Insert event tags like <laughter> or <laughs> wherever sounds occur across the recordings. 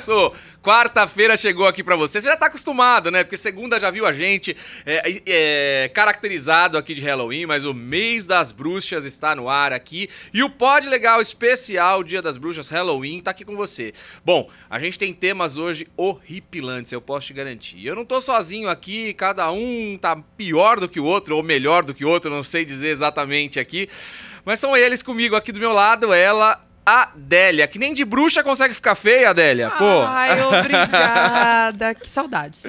começou! Quarta-feira chegou aqui pra você. Você já tá acostumado, né? Porque segunda já viu a gente é, é, caracterizado aqui de Halloween, mas o mês das bruxas está no ar aqui. E o Pod Legal especial Dia das Bruxas Halloween tá aqui com você. Bom, a gente tem temas hoje horripilantes, eu posso te garantir. Eu não tô sozinho aqui, cada um tá pior do que o outro, ou melhor do que o outro, não sei dizer exatamente aqui. Mas são eles comigo aqui do meu lado, ela, Adélia, que nem de bruxa consegue ficar feia, Adélia. Pô. Ai, obrigada. <laughs> que saudades.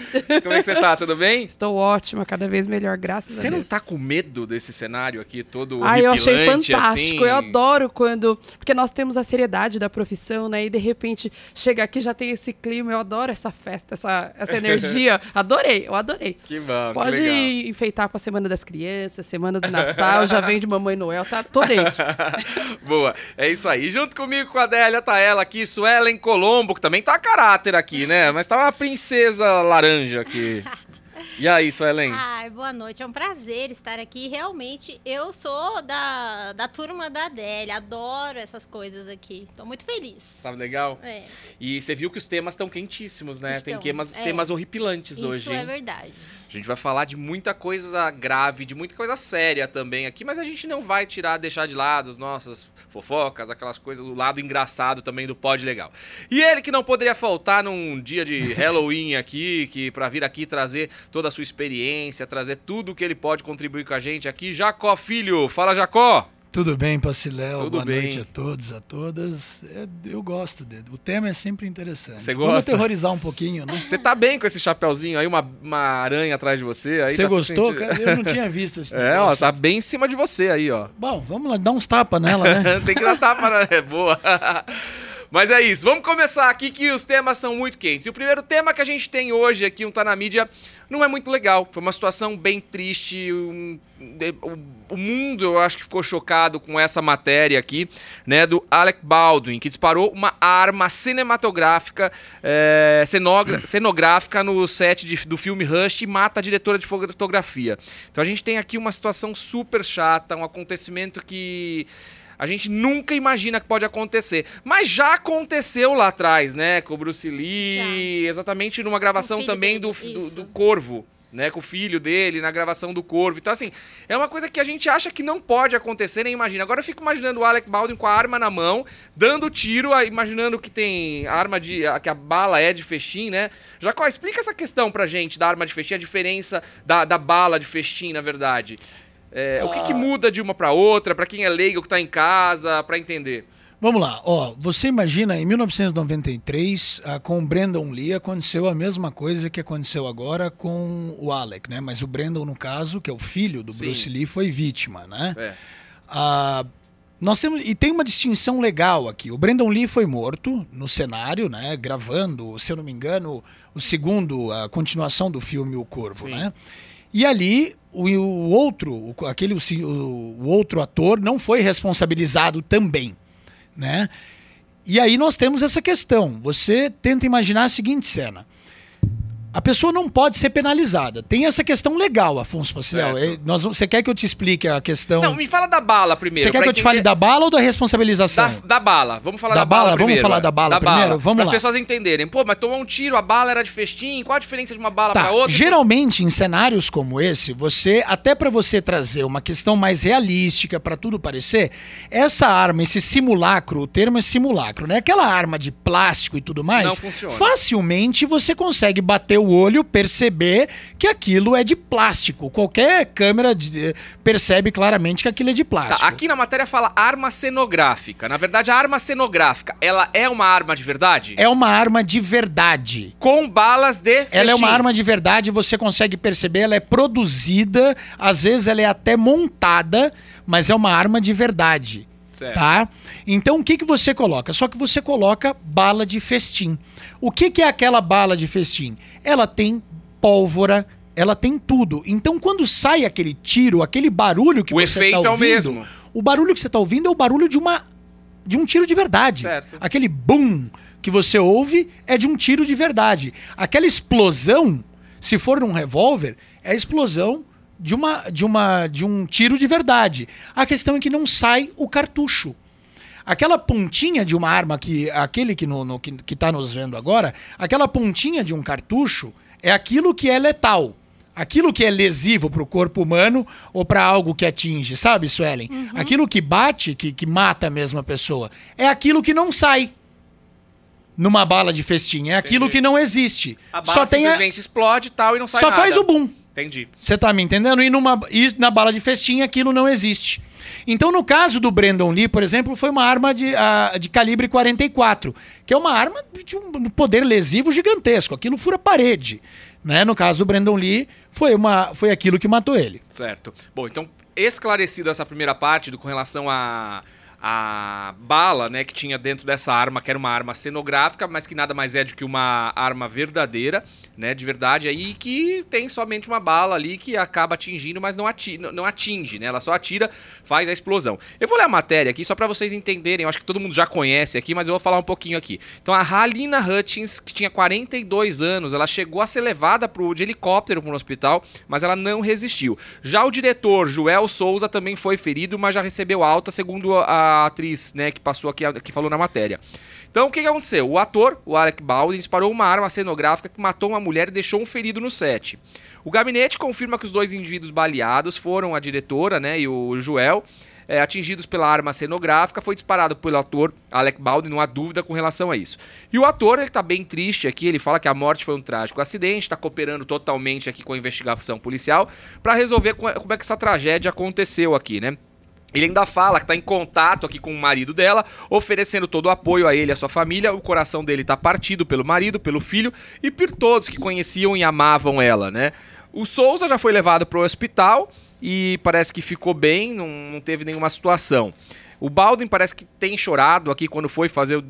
Como é que você tá? Tudo bem? Estou ótima, cada vez melhor, graças Você a Deus. não tá com medo desse cenário aqui todo Ai, eu achei fantástico. assim? Eu adoro quando. Porque nós temos a seriedade da profissão, né? E de repente chega aqui já tem esse clima. Eu adoro essa festa, essa, essa energia. <laughs> adorei, eu adorei. Que bom, que Pode legal. enfeitar pra Semana das Crianças, Semana do Natal, já vem de Mamãe Noel, tá? Tô dentro. <laughs> Boa, é isso aí. Junto comigo com a Adélia tá ela aqui, Suelen Colombo, que também tá a caráter aqui, né? Mas tá uma princesa laranja aqui. E aí, Suelen? Ai, boa noite. É um prazer estar aqui. Realmente, eu sou da, da turma da Adélia. Adoro essas coisas aqui. Tô muito feliz. Tá legal? É, E você viu que os temas estão quentíssimos, né? Tem Estão, temas, é. temas horripilantes isso hoje. é hein? verdade. A gente vai falar de muita coisa grave, de muita coisa séria também aqui, mas a gente não vai tirar, deixar de lado as nossas fofocas, aquelas coisas do lado engraçado também do Pod Legal. E ele que não poderia faltar num dia de <laughs> Halloween aqui, que para vir aqui trazer toda a sua experiência, trazer tudo que ele pode contribuir com a gente aqui, Jacó Filho. Fala, Jacó! Tudo bem, Paciléu? Boa bem. noite a todos, a todas. É, eu gosto dele. O tema é sempre interessante. Você Vamos gosta? aterrorizar um pouquinho, né? Você tá bem com esse chapeuzinho aí, uma, uma aranha atrás de você? Aí Você tá se gostou? sentindo- cara? Eu não tinha visto esse <laughs> É, ó, negócio. tá bem em cima de você aí, ó. Bom, vamos lá, dar uns tapas nela, né? <laughs> Tem que dar tapa, né? <laughs> É boa. Mas é isso, vamos começar aqui que os temas são muito quentes. E o primeiro tema que a gente tem hoje aqui, um Tá Na Mídia, não é muito legal. Foi uma situação bem triste. um- o, o mundo, eu acho que ficou chocado com essa matéria aqui, né? Do Alec Baldwin, que disparou uma arma cinematográfica, é, cenogra- <clears throat> cenográfica no set de- do filme Rush e mata a diretora de fotografia. Então a gente tem aqui uma situação super chata, um acontecimento que a gente nunca imagina que pode acontecer. Mas já aconteceu lá atrás, né? Com o Bruce Lee, exatamente numa gravação também do, dele, do, isso. do Corvo. Né, com o filho dele, na gravação do Corvo. Então, assim, é uma coisa que a gente acha que não pode acontecer, nem imagina. Agora eu fico imaginando o Alec Baldwin com a arma na mão, dando tiro, imaginando que tem arma de. que a bala é de festim, né? Jacó, explica essa questão pra gente da arma de festim, a diferença da, da bala de festim, na verdade. É, O que, que muda de uma pra outra, pra quem é leigo que tá em casa, pra entender? Vamos lá, ó, você imagina, em 1993, ah, com o Brandon Lee, aconteceu a mesma coisa que aconteceu agora com o Alec, né? Mas o Brandon, no caso, que é o filho do Sim. Bruce Lee, foi vítima, né? É. Ah, nós temos e tem uma distinção legal aqui. O Brandon Lee foi morto no cenário, né, gravando, se eu não me engano, o segundo a continuação do filme O Corvo, Sim. né? E ali o, o outro, aquele o, o outro ator não foi responsabilizado também, né? E aí nós temos essa questão. Você tenta imaginar a seguinte cena. A pessoa não pode ser penalizada. Tem essa questão legal, Afonso Paciel. Certo. É, nós vamos- Você quer que eu te explique a questão? Não, me fala da bala primeiro. Você quer que eu te fale da bala ou da responsabilização? Da, da bala. Vamos falar da, Da bala, bala? Vamos primeiro. falar da bala primeiro? Vamos Para as lá. pessoas entenderem. Pô, mas tomou um tiro, a bala era de festim. Qual a diferença de uma bala Tá, pra outra? geralmente em cenários como esse, você até para você trazer uma questão mais realística para tudo parecer, essa arma, esse simulacro, o termo é simulacro, né? Aquela arma de plástico e tudo mais, Não funciona. facilmente você consegue bater o olho, perceber que aquilo é de plástico. Qualquer câmera de- percebe claramente que aquilo é de plástico. Tá, aqui na matéria fala arma cenográfica. Na verdade, a arma cenográfica, ela é uma arma de verdade? É uma arma de verdade. Com balas de Ela é uma festim. arma de verdade, você consegue perceber, ela é produzida, às vezes ela é até montada, mas é uma arma de verdade. Certo. Tá? Então o que, que você coloca? Só que você coloca bala de festim. O que, que é aquela bala de festim? Ela tem pólvora, ela tem tudo. Então quando sai aquele tiro, aquele barulho que O você efeito tá é o ouvindo, mesmo. o barulho que você tá ouvindo é o barulho de uma de um tiro de verdade. Certo. Aquele boom que você ouve é de um tiro de verdade. Aquela explosão, se for num revólver, é a explosão de uma de uma de um tiro de verdade. A questão é que não sai o cartucho. Aquela pontinha de uma arma que aquele que no, no que, que tá nos vendo agora, aquela pontinha de um cartucho é aquilo que é letal. Aquilo que é lesivo para o corpo humano ou para algo que atinge, sabe, Suelen? Aquilo que bate, que, que mata a pessoa, é aquilo que não sai numa bala de festim. É aquilo Entendi. que não existe. A bala Só tem a, simplesmente explode e tal e não sai só nada. faz o boom. Entendi. Você tá me entendendo? E, numa, e na bala de festim aquilo não existe. Então, no caso do Brandon Lee, por exemplo, foi uma arma de, de calibre 44, que é uma arma de um poder lesivo gigantesco. Aquilo fura parede. Né? No caso do Brandon Lee, foi, uma, foi aquilo que matou ele. Certo. Bom, então, esclarecido essa primeira parte do, com relação a a bala, né, que tinha dentro dessa arma, que era uma arma cenográfica, mas que nada mais é do que uma arma verdadeira, né, de verdade aí, que tem somente uma bala ali que acaba atingindo, mas não, ati não atinge, né, ela só atira, faz a explosão. Eu vou ler a matéria aqui só para vocês entenderem, eu acho que todo mundo já conhece aqui, mas eu vou falar um pouquinho aqui. Então a Halina Hutchins, que tinha 42 anos, ela chegou a ser levada pro, de helicóptero para um hospital, mas ela não resistiu. Já o diretor Joel Souza também foi ferido, mas já recebeu alta, segundo a a atriz, né, que passou aqui, que falou na matéria. Então, o que, que aconteceu? O ator, o Alec Baldwin, disparou uma arma cenográfica que matou uma mulher e deixou um ferido no set. O gabinete confirma que os dois indivíduos baleados foram a diretora, né, e o Joel, é, atingidos pela arma cenográfica, foi disparado pelo ator Alec Baldwin, não há dúvida com relação a isso. E o ator, ele tá bem triste aqui, ele fala que a morte foi um trágico acidente, tá cooperando totalmente aqui com a investigação policial para resolver como é que essa tragédia aconteceu aqui, né? Ele ainda fala que está em contato aqui com o marido dela, oferecendo todo o apoio a ele e a sua família. O coração dele está partido pelo marido, pelo filho e por todos que conheciam e amavam ela, né? O Souza já foi levado para o hospital e parece que ficou bem, não, não teve nenhuma situação. O Baldwin parece que tem chorado aqui quando foi fazer o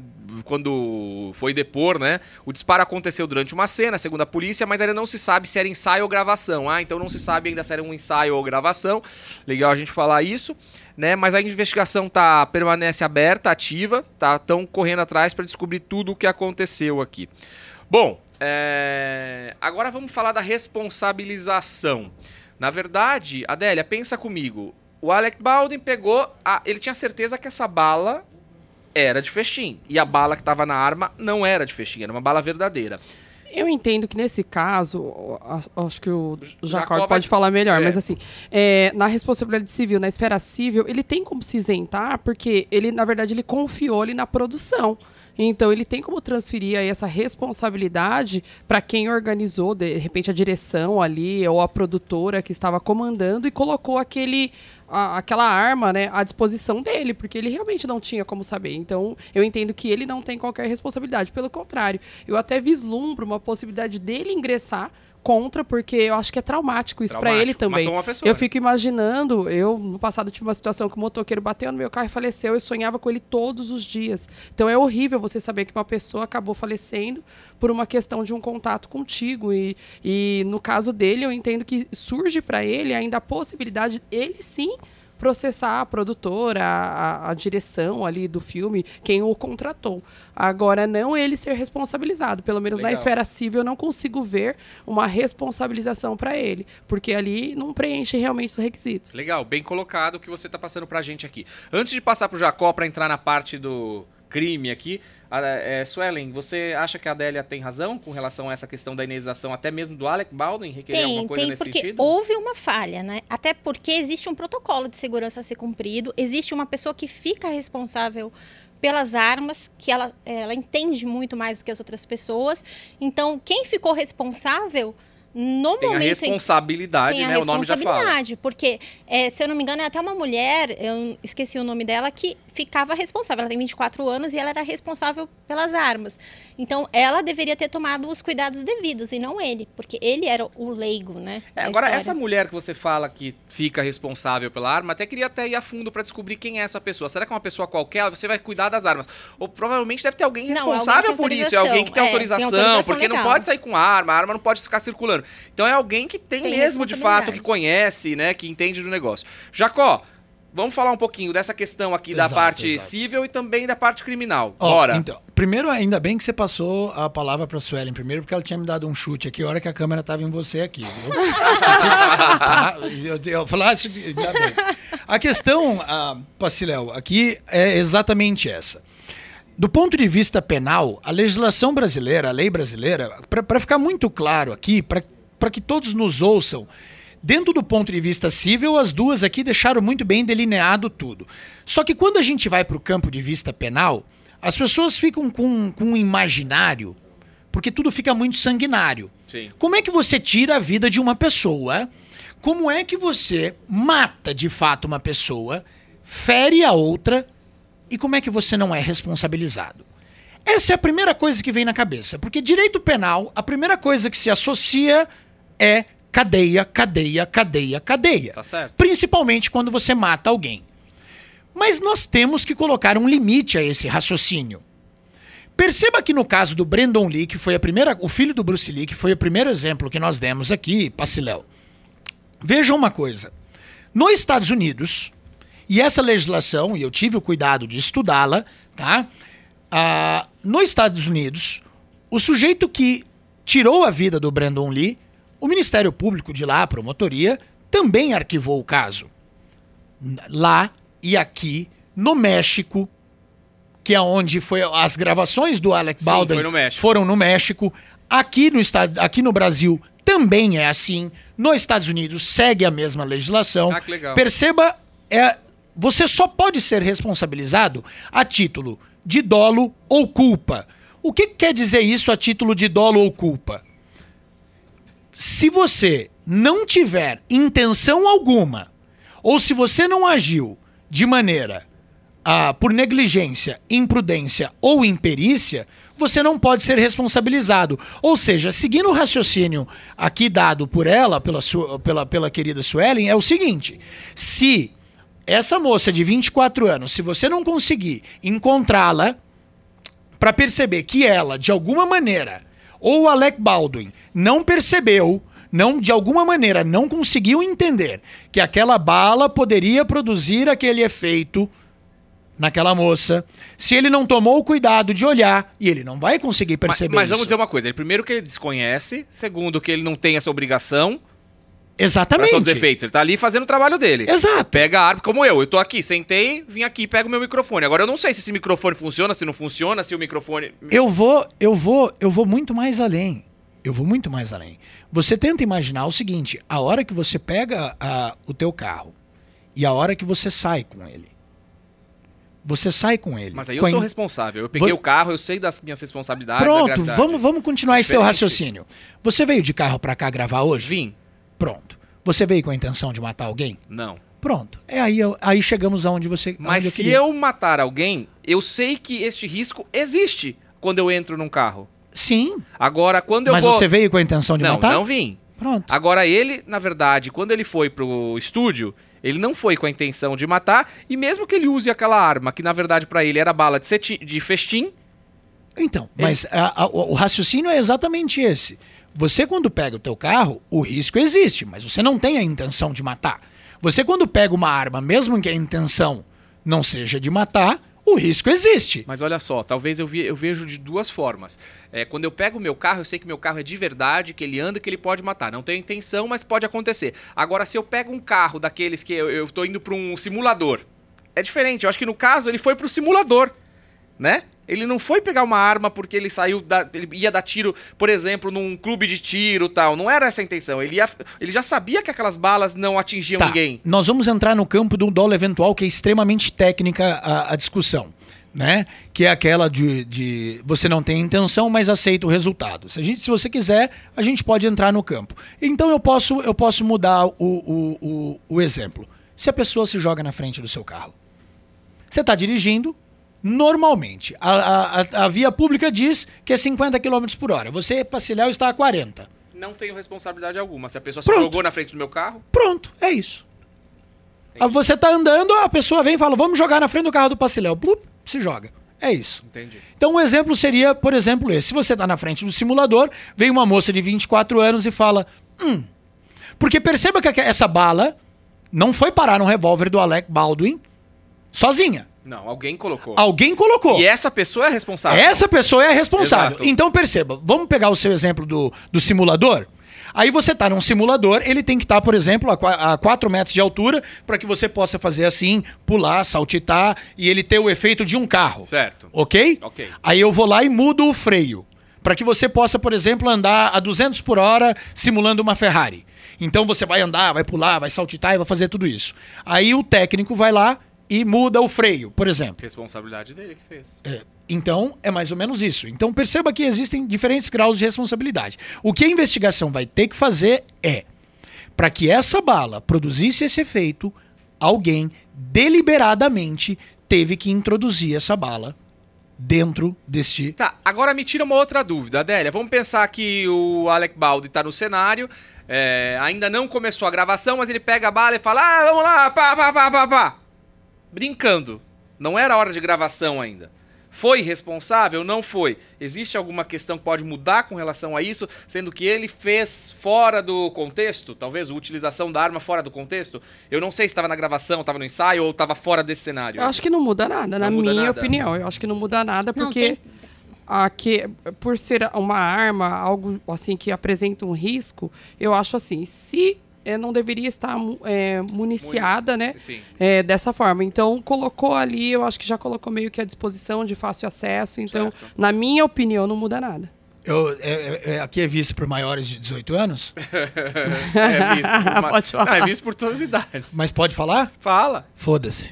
quando foi depor, né? O disparo aconteceu durante uma cena, segundo a polícia, mas ainda não se sabe se era ensaio ou gravação. Ah, então não se sabe ainda se era um ensaio ou gravação. Legal a gente falar isso, né? Mas a investigação tá permanece aberta, ativa, tá tão correndo atrás para descobrir tudo o que aconteceu aqui. Bom, é... agora vamos falar da responsabilização. Na verdade, Adélia, pensa comigo. O Alec Baldwin pegou. A... Ele tinha certeza que essa bala era de festim. E a bala que estava na arma não era de festim, era uma bala verdadeira. Eu entendo que nesse caso, acho que o Jacob pode falar melhor, é. mas assim, é, na responsabilidade civil, na esfera civil, ele tem como se isentar, porque ele, na verdade, ele confiou ali na produção. Então, ele tem como transferir aí essa responsabilidade para quem organizou, de repente, a direção ali, ou a produtora que estava comandando e colocou aquele, a- aquela arma né, à disposição dele, porque ele realmente não tinha como saber. Então, eu entendo que ele não tem qualquer responsabilidade. Pelo contrário, eu até vislumbro uma possibilidade dele ingressar contra, porque eu acho que é traumático isso para ele também. Pessoa, eu né? fico imaginando, eu no passado tive uma situação que o motoqueiro bateu no meu carro e faleceu, eu sonhava com ele todos os dias. Então é horrível você saber que uma pessoa acabou falecendo por uma questão de um contato contigo e, e no caso dele eu entendo que surge para ele ainda a possibilidade de ele sim processar a produtora, a, a direção ali do filme, quem o contratou. Agora, não ele ser responsabilizado. Pelo menos na Legal. esfera civil, eu não consigo ver uma responsabilização para ele, porque ali não preenche realmente os requisitos. Legal, bem colocado o que você está passando pra gente aqui. Antes de passar pro Jacó para entrar na parte do crime aqui, a- é, Suelen, você acha que a Adélia tem razão com relação a essa questão da indenização, até mesmo do Alec Baldwin requerer Tem, alguma coisa tem, nesse porque sentido? houve uma falha, né? Até porque existe um protocolo de segurança a ser cumprido, existe uma pessoa que fica responsável pelas armas, que ela, ela entende muito mais do que as outras pessoas. Então, quem ficou responsável no Tem a momento em responsabilidade, tem a né? O nome já fala. responsabilidade, porque, é, se eu não me engano, é até uma mulher, eu esqueci o nome dela, que ficava responsável. Ela tem 24 anos e ela era responsável pelas armas. Então, ela deveria ter tomado os cuidados devidos, e não ele, porque ele era o leigo, né? É, agora, história. essa mulher que você fala que fica responsável pela arma, até queria até ir a fundo pra descobrir quem é essa pessoa. Será que é uma pessoa qualquer? Você vai cuidar das armas? Ou provavelmente deve ter alguém Não, alguém responsável por isso. É alguém que tem autorização. autorização, É, tem autorização porque não legal. pode sair com arma, a arma não pode ficar circulando. Então é alguém que tem, Tem mesmo, de fato, que conhece, né? Que entende do negócio. Jacó, vamos falar um pouquinho dessa questão aqui da Exato, parte exato. civil e também da parte criminal. Ó, Bora. então, primeiro, ainda bem que você passou a palavra para Suelen primeiro, porque ela tinha me dado um chute aqui, a hora que a câmera estava em você aqui, <laughs> eu, eu falasse, ainda bem. A questão, ah, Paciléu, aqui é exatamente essa. Do ponto de vista penal, a legislação brasileira, a lei brasileira, para ficar muito claro aqui, para que todos nos ouçam, dentro do ponto de vista civil, as duas aqui deixaram muito bem delineado tudo. Só que quando a gente vai para o campo de vista penal, as pessoas ficam com, com um imaginário, porque tudo fica muito sanguinário. Sim. Como é que você tira a vida de uma pessoa? Como é que você mata de fato uma pessoa, fere a outra e como é que você não é responsabilizado? Essa é a primeira coisa que vem na cabeça, porque direito penal, a primeira coisa que se associa é cadeia, cadeia, cadeia, cadeia. Tá certo. Principalmente quando você mata alguém. Mas nós temos que colocar um limite a esse raciocínio. Perceba que no caso do Brandon Lee, que foi a primeira, o filho do Bruce Lee, que foi o primeiro exemplo que nós demos aqui, Paciléu. Veja uma coisa. Nos Estados Unidos, e essa legislação, e eu tive o cuidado de estudá-la, tá? Ah, nos Estados Unidos, o sujeito que tirou a vida do Brandon Lee, o Ministério Público de lá, a promotoria, também arquivou o caso. Lá e aqui, no México, que é onde foi as gravações do Alec Sim, Baldwin foi no México. foram no México. Aqui no, estado, aqui no Brasil também é assim. Nos Estados Unidos segue a mesma legislação. Ah. Perceba, é, você só pode ser responsabilizado a título de dolo ou culpa. O que quer dizer isso a título de dolo ou culpa? Se você não tiver intenção alguma, ou se você não agiu de maneira ah, por negligência, imprudência ou imperícia, você não pode ser responsabilizado. Ou seja, seguindo o raciocínio aqui dado por ela, pela, sua, pela, pela querida Suelen, é o seguinte: se essa moça de 24 anos, se você não conseguir encontrá-la para perceber que ela, de alguma maneira, ou o Alec Baldwin não percebeu, não de alguma maneira não conseguiu entender que aquela bala poderia produzir aquele efeito naquela moça, se ele não tomou o cuidado de olhar, e ele não vai conseguir Mas, perceber mas vamos isso. dizer uma coisa. Ele, primeiro que ele desconhece, segundo que ele não tem essa obrigação para Exatamente. todos os efeitos. Ele tá ali fazendo o trabalho dele. Exato. Pega a arma, como eu. Eu tô aqui, sentei, vim aqui, pego o meu microfone. Agora eu não sei se esse microfone funciona, se não funciona, se o microfone. Eu vou, eu vou, eu vou muito mais além. Eu vou muito mais além. Você tenta imaginar o seguinte: a hora que você pega a- o teu carro e a hora que você sai com ele. Você sai com ele. Mas aí eu sou in- responsável. Eu peguei Vou- o carro, eu sei das minhas responsabilidades. da Pronto, vamos, vamos continuar esse teu Diferente. raciocínio. Você veio de carro pra cá gravar hoje? Vim? Pronto. Você veio com a intenção de matar alguém? Não. Pronto. É aí, aí chegamos aonde você. Mas aonde se queria. eu matar alguém, eu sei que este risco existe quando eu entro num carro. Sim. Agora, quando eu Mas vou. você veio com a intenção de não, matar? não vim. Pronto. Agora, ele, na verdade, quando ele foi pro estúdio, ele não foi com a intenção de matar, e mesmo que ele use aquela arma, que na verdade pra ele era bala de, ceti- de festim, Então, mas a- a- o o raciocínio é exatamente esse. Você quando pega o teu carro, o risco existe, mas você não tem a intenção de matar. Você quando pega uma arma, mesmo que a intenção não seja de matar, o risco existe. Mas olha só, talvez eu, vi- eu vejo de duas formas. É, quando eu pego o meu carro, eu sei que meu carro é de verdade, que ele anda, que ele pode matar. Não tenho intenção, mas pode acontecer. Agora, se eu pego um carro daqueles que eu, tô indo para um simulador, é diferente. Eu acho que no caso ele foi pro simulador, né? Ele não foi pegar uma arma porque ele saiu da, ele ia dar tiro, por exemplo, num clube de tiro, tal. Não era essa a intenção. Ele, ia, ele já sabia que aquelas balas não atingiam Tá, ninguém. nós vamos entrar no campo do dolo eventual, que é extremamente técnica a, a discussão. Né? Que é aquela de, de você não tem intenção, mas aceita o resultado. Se, a gente, se você quiser, a gente pode entrar no campo. Então eu posso, eu posso mudar o, o, o, o exemplo. Se a pessoa se joga na frente do seu carro, você está dirigindo normalmente. A, a, a- via pública diz que é 50 km por hora. Você, Paciléu, está a 40. Não tenho responsabilidade alguma. Se a pessoa Pronto. se jogou na frente do meu carro, Pronto, é isso. Ah, Você tá andando, a pessoa vem e fala, vamos jogar na frente do carro do Paciléu. Blup, se joga. É isso. entendi. Então, um exemplo seria, por exemplo, esse. Se você tá na frente do simulador, vem uma moça de 24 anos e fala, hum. Porque perceba que essa bala não foi parar no revólver do Alec Baldwin sozinha. Não, alguém colocou. Alguém colocou. E essa pessoa é responsável. Essa pessoa é a responsável. Exato. Então perceba, vamos pegar o seu exemplo do, do simulador. Aí você tá num simulador, ele tem que estar, por exemplo, a, a 4 metros de altura para que você possa fazer assim, pular, saltitar e ele ter o efeito de um carro. Certo. Ok? Ok. Aí eu vou lá e mudo o freio. Para que você possa, por exemplo, andar a 200 por hora simulando uma Ferrari. Então você vai andar, vai pular, vai saltitar e vai fazer tudo isso. Aí o técnico vai lá e muda o freio, por exemplo. Responsabilidade dele que fez. É, Então, é mais ou menos isso. Então, perceba que existem diferentes graus de responsabilidade. O que a investigação vai ter que fazer é, para que essa bala produzisse esse efeito, alguém deliberadamente teve que introduzir essa bala dentro deste. Tá, agora me tira uma outra dúvida, Adélia. Vamos pensar que o Alec Baldi tá no cenário, é, ainda não começou a gravação, mas ele pega a bala e fala: Ah, vamos lá, pá, pá, pá, pá, pá. Brincando. Não era hora de gravação ainda. Foi responsável? Não foi. Existe alguma questão que pode mudar com relação a isso, sendo que ele fez fora do contexto? Talvez a utilização da arma fora do contexto? Eu não sei se estava na gravação, estava no ensaio ou estava fora desse cenário. Eu acho que não muda nada, na Não muda minha nada. opinião. Eu acho que não muda nada porque por ser uma arma, algo assim que apresenta um risco, eu acho assim, se eh, não deveria estar eh, municiada, né? Sim. eh, dessa forma. Então, colocou ali, eu acho que já colocou meio que à disposição de fácil acesso. Então, Certo. na minha opinião, não muda nada. Eu- é- é- é- aqui é visto por maiores de 18 anos, <laughs> É visto por <laughs> Pode falar. Não, é visto por todas as idades. mas pode falar? Fala. Foda-se.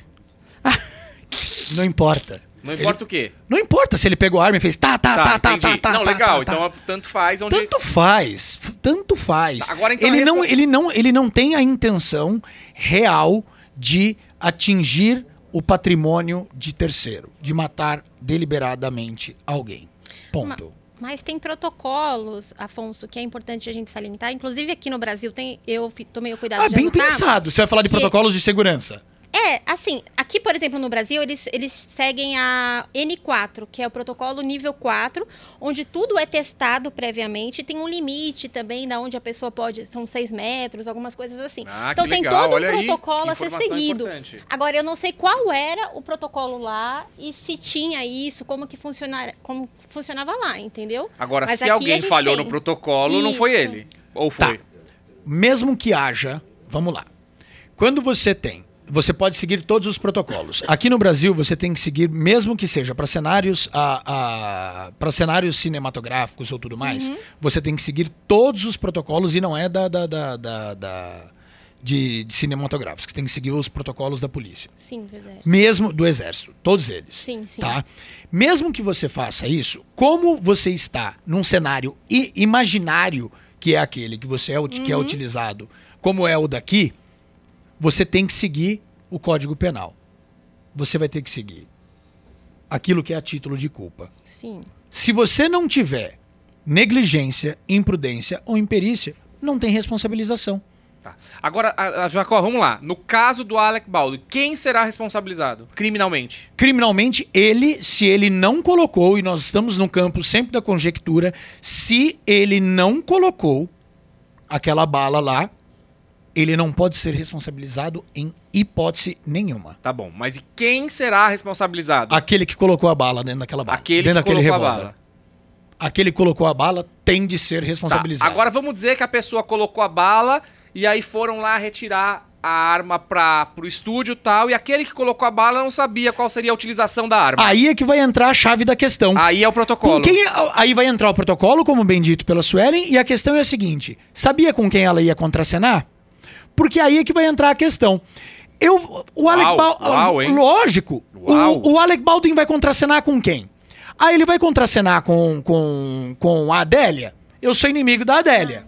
<laughs> Não importa. Não importa o quê. Não importa se ele pegou a arma e fez tá, tá, tá, tá, tá, tá. Não, tá, legal. tá, tá. Então, tanto faz onde... Tanto faz, tanto faz. Tá, agora, então, ele, a não, ele, não, ele não tem a intenção real de atingir o patrimônio de terceiro, de matar deliberadamente alguém. Ponto. Mas tem protocolos, Afonso, que é importante a gente salientar. Inclusive aqui no Brasil tem, eu tomei o cuidado Ah, de bem anotar. pensado. Você vai falar de que- protocolos de segurança. É, assim, aqui, por exemplo, no Brasil, eles, eles seguem a N4, que é o protocolo nível 4, onde tudo é testado previamente. Tem um limite também, da onde a pessoa pode. São 6 metros, algumas coisas assim. Ah, então que tem legal, todo um olha aí, protocolo a ser seguido. importante. Agora, eu não sei qual era o protocolo lá e se tinha isso, como que funcionar, como funcionava lá, entendeu? Agora, Mas se alguém falhou tem. no protocolo, não foi Isso. ele. Ou foi? Tá. Mesmo que haja, vamos lá. Quando você tem, você pode seguir todos os protocolos. Aqui no Brasil, você tem que seguir, mesmo que seja para cenários, para cenários cinematográficos ou tudo mais, você tem que seguir todos os protocolos e não é da, da, da, da- da- de, de cinematográficos. Você tem que seguir os protocolos da polícia. Sim, pois é. Mesmo do exército, todos eles. Sim, sim. Tá? Mesmo que você faça isso, como você está num cenário imaginário, que é aquele que você é, ut- que é Uhum. utilizado, como é o daqui, você tem que seguir o Código Penal. Você vai ter que seguir aquilo que é a título de culpa. Sim. Se você não tiver negligência, imprudência ou imperícia, não tem responsabilização. Tá. Agora, a, a Jacó, vamos lá. No caso do Alec Baldwin, quem será responsabilizado criminalmente? criminalmente, ele, se ele não colocou, e nós estamos no campo sempre da conjectura, se ele não colocou aquela bala lá, ele não pode ser responsabilizado em hipótese nenhuma. Tá bom, mas e quem será responsabilizado? Aquele que colocou a bala dentro daquela bala. Aquele dentro que daquele colocou a revólver. bala. Aquele que colocou a bala tem de ser Tá, responsabilizado. Agora vamos dizer que a pessoa colocou a bala e aí foram lá retirar a arma para pro estúdio e tal, e aquele que colocou a bala não sabia qual seria a utilização da arma. Aí é que vai entrar a chave da questão. Aí é o protocolo. Com quem, aí vai entrar o protocolo, como bem dito pela Suelen, e a questão é a seguinte: sabia com quem ela ia contracenar? Porque aí é que vai entrar a questão. Eu, o Alec Uau, Bal- uau, hein? Lógico. Uau. O, o Alec Baldwin vai contracenar com quem? Ah, ele vai contracenar com, com, com a Adélia? Eu sou inimigo da Adélia.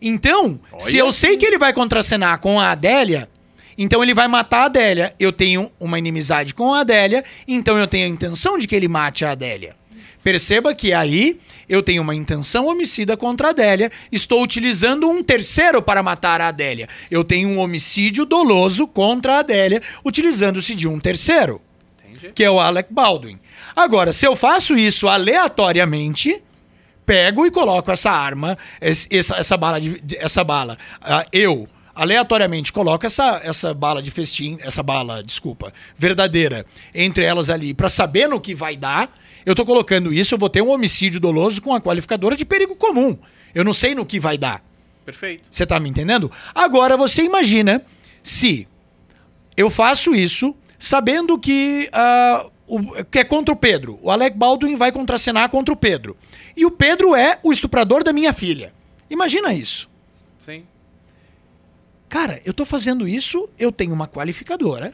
Então, se Olha. eu sei que ele vai contracenar com a Adélia, então ele vai matar a Adélia. Eu tenho uma inimizade com a Adélia, então eu tenho a intenção de que ele mate a Adélia. Perceba que aí eu tenho uma intenção homicida contra a Adélia, estou utilizando um terceiro para matar a Adélia. Eu tenho um homicídio doloso contra a Adélia, utilizando-se de um terceiro, Entendi. que é o Alec Baldwin. Agora, se eu faço isso aleatoriamente, pego e coloco essa arma, essa, essa bala, de, de- essa bala, ah, eu aleatoriamente coloco essa, essa bala de festim, essa bala, desculpa, verdadeira, entre elas ali, para saber no que vai dar. Eu tô colocando isso, eu vou ter um homicídio doloso com a qualificadora de perigo comum. Eu não sei no que vai dar. Perfeito. Você tá me entendendo? Agora você imagina se eu faço isso sabendo que, ah, o- que é contra o Pedro. O Alec Baldwin vai contracenar contra o Pedro. E o Pedro é o estuprador da minha filha. Imagina isso. Sim. Cara, eu tô fazendo isso, eu tenho uma qualificadora,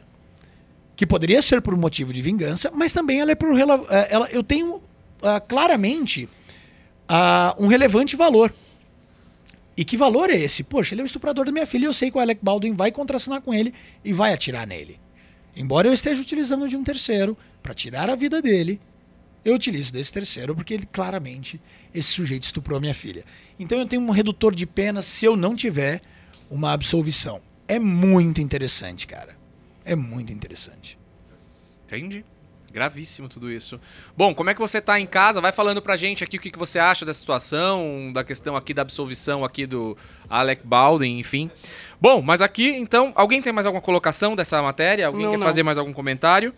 que poderia ser por um motivo de vingança, mas também ela é por eh, ela, eu tenho ah, claramente ah, um relevante valor. E que valor é esse? Poxa, ele é o estuprador da minha filha e eu sei que o Alec Baldwin vai contracenar com ele e vai atirar nele. Embora eu esteja utilizando de um terceiro para tirar a vida dele, eu utilizo desse terceiro porque ele claramente, esse sujeito estuprou a minha filha. Então eu tenho um redutor de pena se eu não tiver uma absolvição. É muito interessante, cara. É muito interessante. Entendi. Gravíssimo tudo isso. Bom, como é que você tá em casa? Vai falando pra gente aqui o que, que você acha da situação, da questão aqui da absolvição aqui do Alec Baldwin, enfim. Bom, mas aqui, então, alguém tem mais alguma colocação dessa matéria? Alguém Não, quer não. fazer mais algum comentário?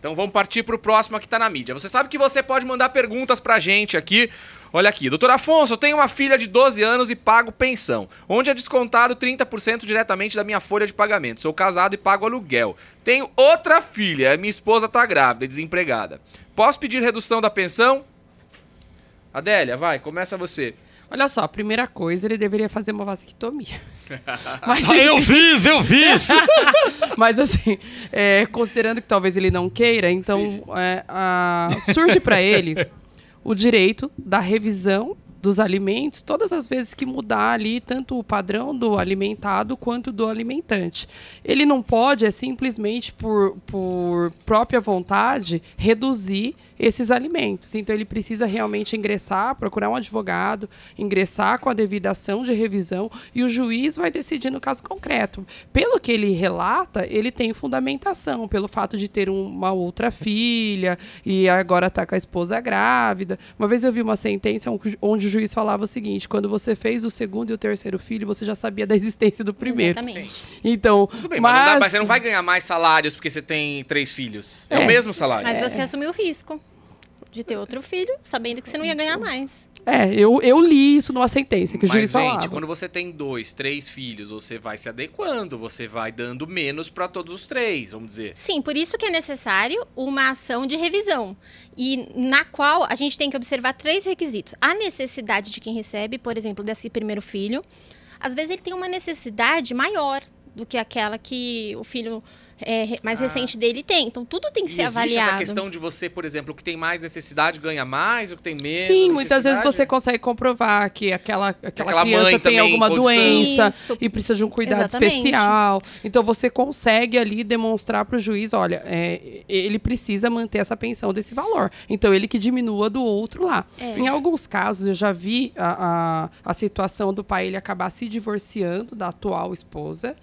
Então vamos partir pro próximo aqui tá na mídia. Você sabe que você pode mandar perguntas pra gente aqui. Olha aqui, doutor Afonso, eu tenho uma filha de 12 anos e pago pensão, onde é descontado 30% diretamente da minha folha de pagamento. Sou casado e pago aluguel. Tenho outra filha, minha esposa tá grávida e desempregada. Posso pedir redução da pensão? Adélia, vai, começa você. Olha só, a primeira coisa, ele deveria fazer uma vasectomia. <laughs> Mas, Ah, eu fiz, eu fiz! <laughs> mas assim, é, considerando que talvez ele não queira, então é, a- surge para ele o direito da revisão dos alimentos todas as vezes que mudar ali tanto o padrão do alimentado quanto do alimentante. Ele não pode, é simplesmente por, por própria vontade, reduzir esses alimentos. Então ele precisa realmente ingressar, procurar um advogado, ingressar com a devida ação de revisão e o juiz vai decidir no caso concreto. Pelo que ele relata, ele tem fundamentação pelo fato de ter um- uma outra filha e agora está com a esposa grávida. Uma vez eu vi uma sentença onde o juiz falava o seguinte: quando você fez o segundo e o terceiro filho, você já sabia da existência do primeiro. Exatamente. Então, Tudo bem, mas, não dá- mas você não vai ganhar mais salários porque você tem três filhos. É, o É. mesmo salário. Mas você assumiu o risco de ter outro filho, sabendo que você não ia ganhar mais. É, eu, eu li isso numa sentença que o Mas, juiz gente, falava. quando você tem dois, três filhos, você vai se adequando, você vai dando menos pra todos os três, vamos dizer. Sim, por isso que é necessário uma ação de revisão. E na qual a gente tem que observar três requisitos. A necessidade de quem recebe, por exemplo, desse primeiro filho. Às vezes ele tem uma necessidade maior do que aquela que o filho é, mais Ah. recente dele tem. Então tudo tem que E ser existe avaliado. essa questão de você, por exemplo, o que tem mais necessidade ganha mais, o que tem menos. Sim, muitas vezes você consegue comprovar que aquela, aquela, aquela mãe criança tem alguma doença Isso. e precisa de um cuidado Exatamente. especial. Então você consegue ali demonstrar para o juiz, olha, é, ele precisa manter essa pensão desse valor. Então ele que diminua do outro lá. É. Em alguns casos eu já vi a, a, a situação do pai ele acabar se divorciando da atual esposa.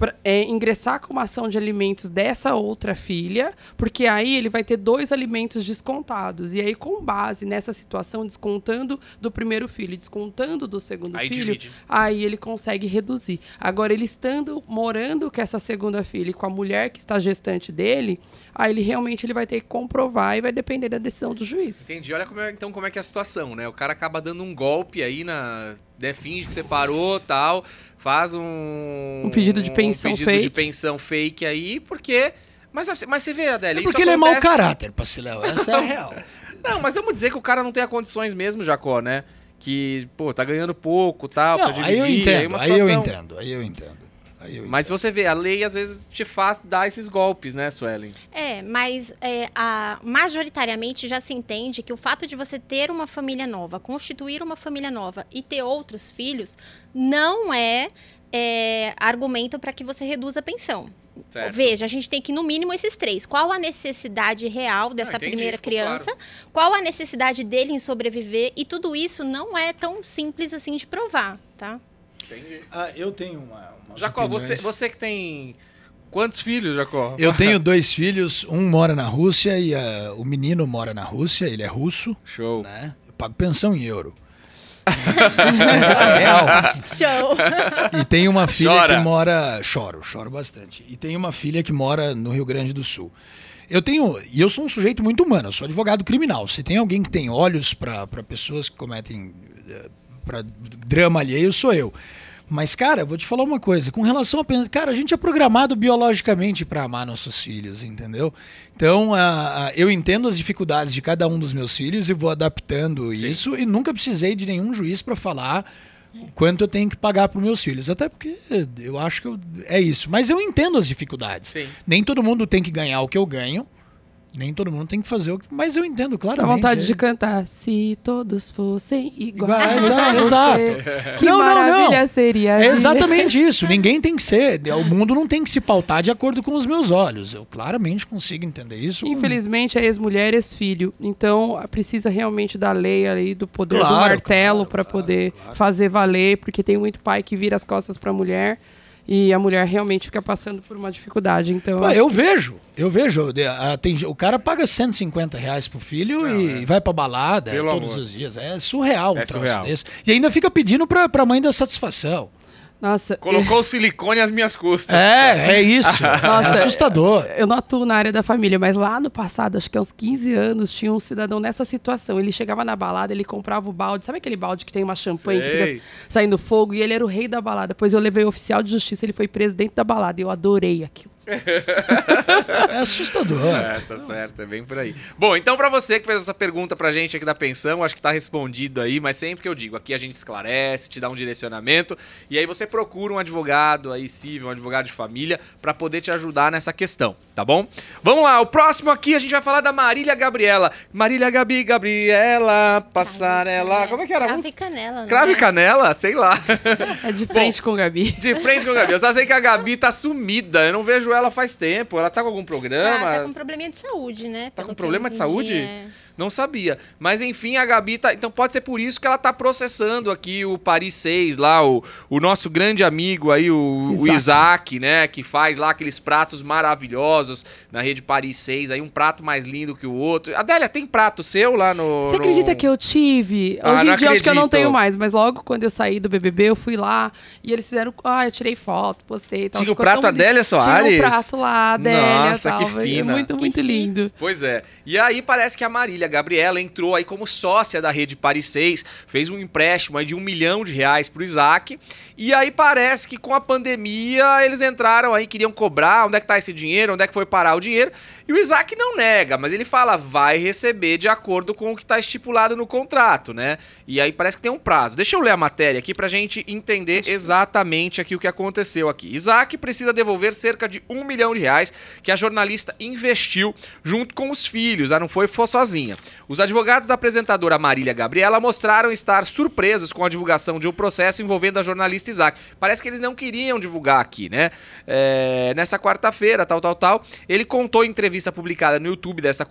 Pra, é, ingressar com uma ação de alimentos dessa outra filha, porque aí ele vai ter dois alimentos descontados. E aí, com base nessa situação, descontando do primeiro filho, e descontando do segundo Aí filho, divide. aí ele consegue reduzir. Agora, ele estando morando com essa segunda filha e com a mulher que está gestante dele, aí ele realmente ele vai ter que comprovar e vai depender da decisão do juiz. Entendi. Olha como é- então como é que é a situação, né? O cara acaba dando um golpe aí na. Né, finge que separou tal. Faz um. Um pedido de pensão um pedido de fake. pensão fake aí, porque. Mas, mas você vê, Adélia, É isso porque ele é mau acontece- caráter, Paciléu. Essa é a <laughs> real. Não, mas vamos dizer que o cara não tem a condições mesmo, Jacó, né? Que, pô, tá ganhando pouco tal, pra Não, aí eu dividir, entendo, uma aí eu entendo, aí eu entendo. Aí eu Mas você vê, a lei às vezes te faz dar esses golpes, né, Suelen? É, mas é, a- majoritariamente já se entende que o fato de você ter uma família nova, constituir uma família nova e ter outros filhos, não é, é, argumento para que você reduza a pensão. Certo. Veja, a gente tem que, no mínimo, esses três. Qual a necessidade real dessa entendi, primeira criança? Qual a necessidade dele em sobreviver? E tudo isso não é tão simples assim de provar, tá? Entendi. Ah, eu tenho uma. Jacó, você, opiniões. você que tem. Quantos filhos, Jacó? Eu tenho dois filhos, um mora na Rússia e ah, o menino mora na Rússia, ele é russo, Show. né? Eu pago pensão em euro. <laughs> real. Show! E tem uma filha Chora. que mora. Choro, choro bastante. E tem uma filha que mora no Rio Grande do Sul. Eu tenho. E eu sou um sujeito muito humano, eu sou advogado criminal. Se tem alguém que tem olhos para pessoas que cometem pra drama alheio sou eu. Mas, cara, vou te falar uma coisa. Com relação a. Cara, a gente é programado biologicamente para amar nossos filhos, entendeu? Então, a, eu entendo as dificuldades de cada um dos meus filhos e vou adaptando Sim. isso. E nunca precisei de nenhum juiz para falar quanto eu tenho que pagar para meus filhos. Até porque eu acho que eu, é isso. Mas eu entendo as dificuldades. Sim. Nem todo mundo tem que ganhar o que eu ganho. Nem todo mundo tem que fazer o que. Mas eu entendo, claro. Dá vontade de cantar. Se todos fossem iguais. Igual, exato. <laughs> Que não, maravilha não, não. seria. É exatamente <laughs> isso. Ninguém tem que ser. O mundo não tem que se pautar de acordo com os meus olhos. Eu claramente consigo entender isso. Infelizmente é ex-mulher, ex-filho. Então precisa realmente da lei ali, do poder claro, do martelo claro, para claro, poder fazer valer, porque tem muito pai que vira as costas para a mulher e a mulher realmente fica passando por uma dificuldade. Então, eu, eu que... vejo, eu vejo. Tem, o cara paga 150 reais pro filho Não, e é. vai pra balada Pelo todos amor. os dias. É surreal é um surreal. Desse. E ainda fica pedindo pra, pra mãe dar satisfação. Nossa. Colocou o silicone às minhas custas. É, é isso. <laughs> Nossa, é assustador. Eu não atuo na área da família, mas lá no passado, acho que há uns 15 anos, tinha um cidadão nessa situação. Ele chegava na balada, ele comprava o balde. Sabe aquele balde que tem uma champanhe Sei. que fica saindo fogo? E ele era o rei da balada. Depois eu levei o oficial de justiça, ele foi preso dentro da balada. E eu adorei aquilo é assustador. É, tá certo, é bem por aí. Bom, então para você que fez essa pergunta pra gente aqui da pensão, acho que tá respondido aí, mas sempre que eu digo, aqui a gente esclarece, te dá um direcionamento, e aí você procura um advogado aí civil, um advogado de família, para poder te ajudar nessa questão, tá bom? Vamos lá, o próximo aqui a gente vai falar da Marília Gabriela. Marília Gabi, Gabriela, passarela. Como é que era? Crave e canela, né? Crave e canela? Sei lá. É de frente Bom, com Gabi. De frente com Gabi. Eu só sei que a Gabi tá sumida, eu não vejo ela ela faz tempo. Ela tá com algum programa? Ah, tá com probleminha de saúde, né? Tá com problema de saúde? É. Não sabia. Mas enfim, a Gabi tá. Então pode ser por isso que ela tá processando aqui o Paris 6, lá, o, o nosso grande amigo aí, o Isaac. o Isaac, né? Que faz lá aqueles pratos maravilhosos na rede Paris 6, aí um prato mais lindo que o outro. Adélia, tem prato seu lá no. Você acredita que eu tive? Ah, Hoje em dia acredito. acho que eu não tenho mais, mas logo quando eu saí do BBB, eu fui lá e eles fizeram. Ah, eu tirei foto, postei e tal. Tinha o prato Adélia Soares? Tinha o prato lá, Adélia Nossa, tal. que fina. Muito, muito que lindo. Pois é. E aí parece que a Marília Gabriela entrou aí como sócia da rede Paris 6, fez um empréstimo aí de um milhão de reais pro Isaac. E aí parece que com a pandemia eles entraram aí, queriam cobrar, onde é que tá esse dinheiro, onde é que foi parar o dinheiro. E o Isaac não nega, mas ele fala, vai receber de acordo com o que está estipulado no contrato, né? E aí parece que tem um prazo. Deixa eu ler a matéria aqui pra gente entender exatamente aqui o que aconteceu aqui. Isaac precisa devolver cerca de um milhão de reais que a jornalista investiu junto com os filhos, ah, não foi, foi sozinha. Os advogados da apresentadora Marília Gabriela mostraram estar surpresos com a divulgação de um processo envolvendo a jornalista Isaac. Parece que eles não queriam divulgar aqui, né? É, nessa quarta-feira, tal, tal, tal, ele contou em entrevista publicada no YouTube dessa,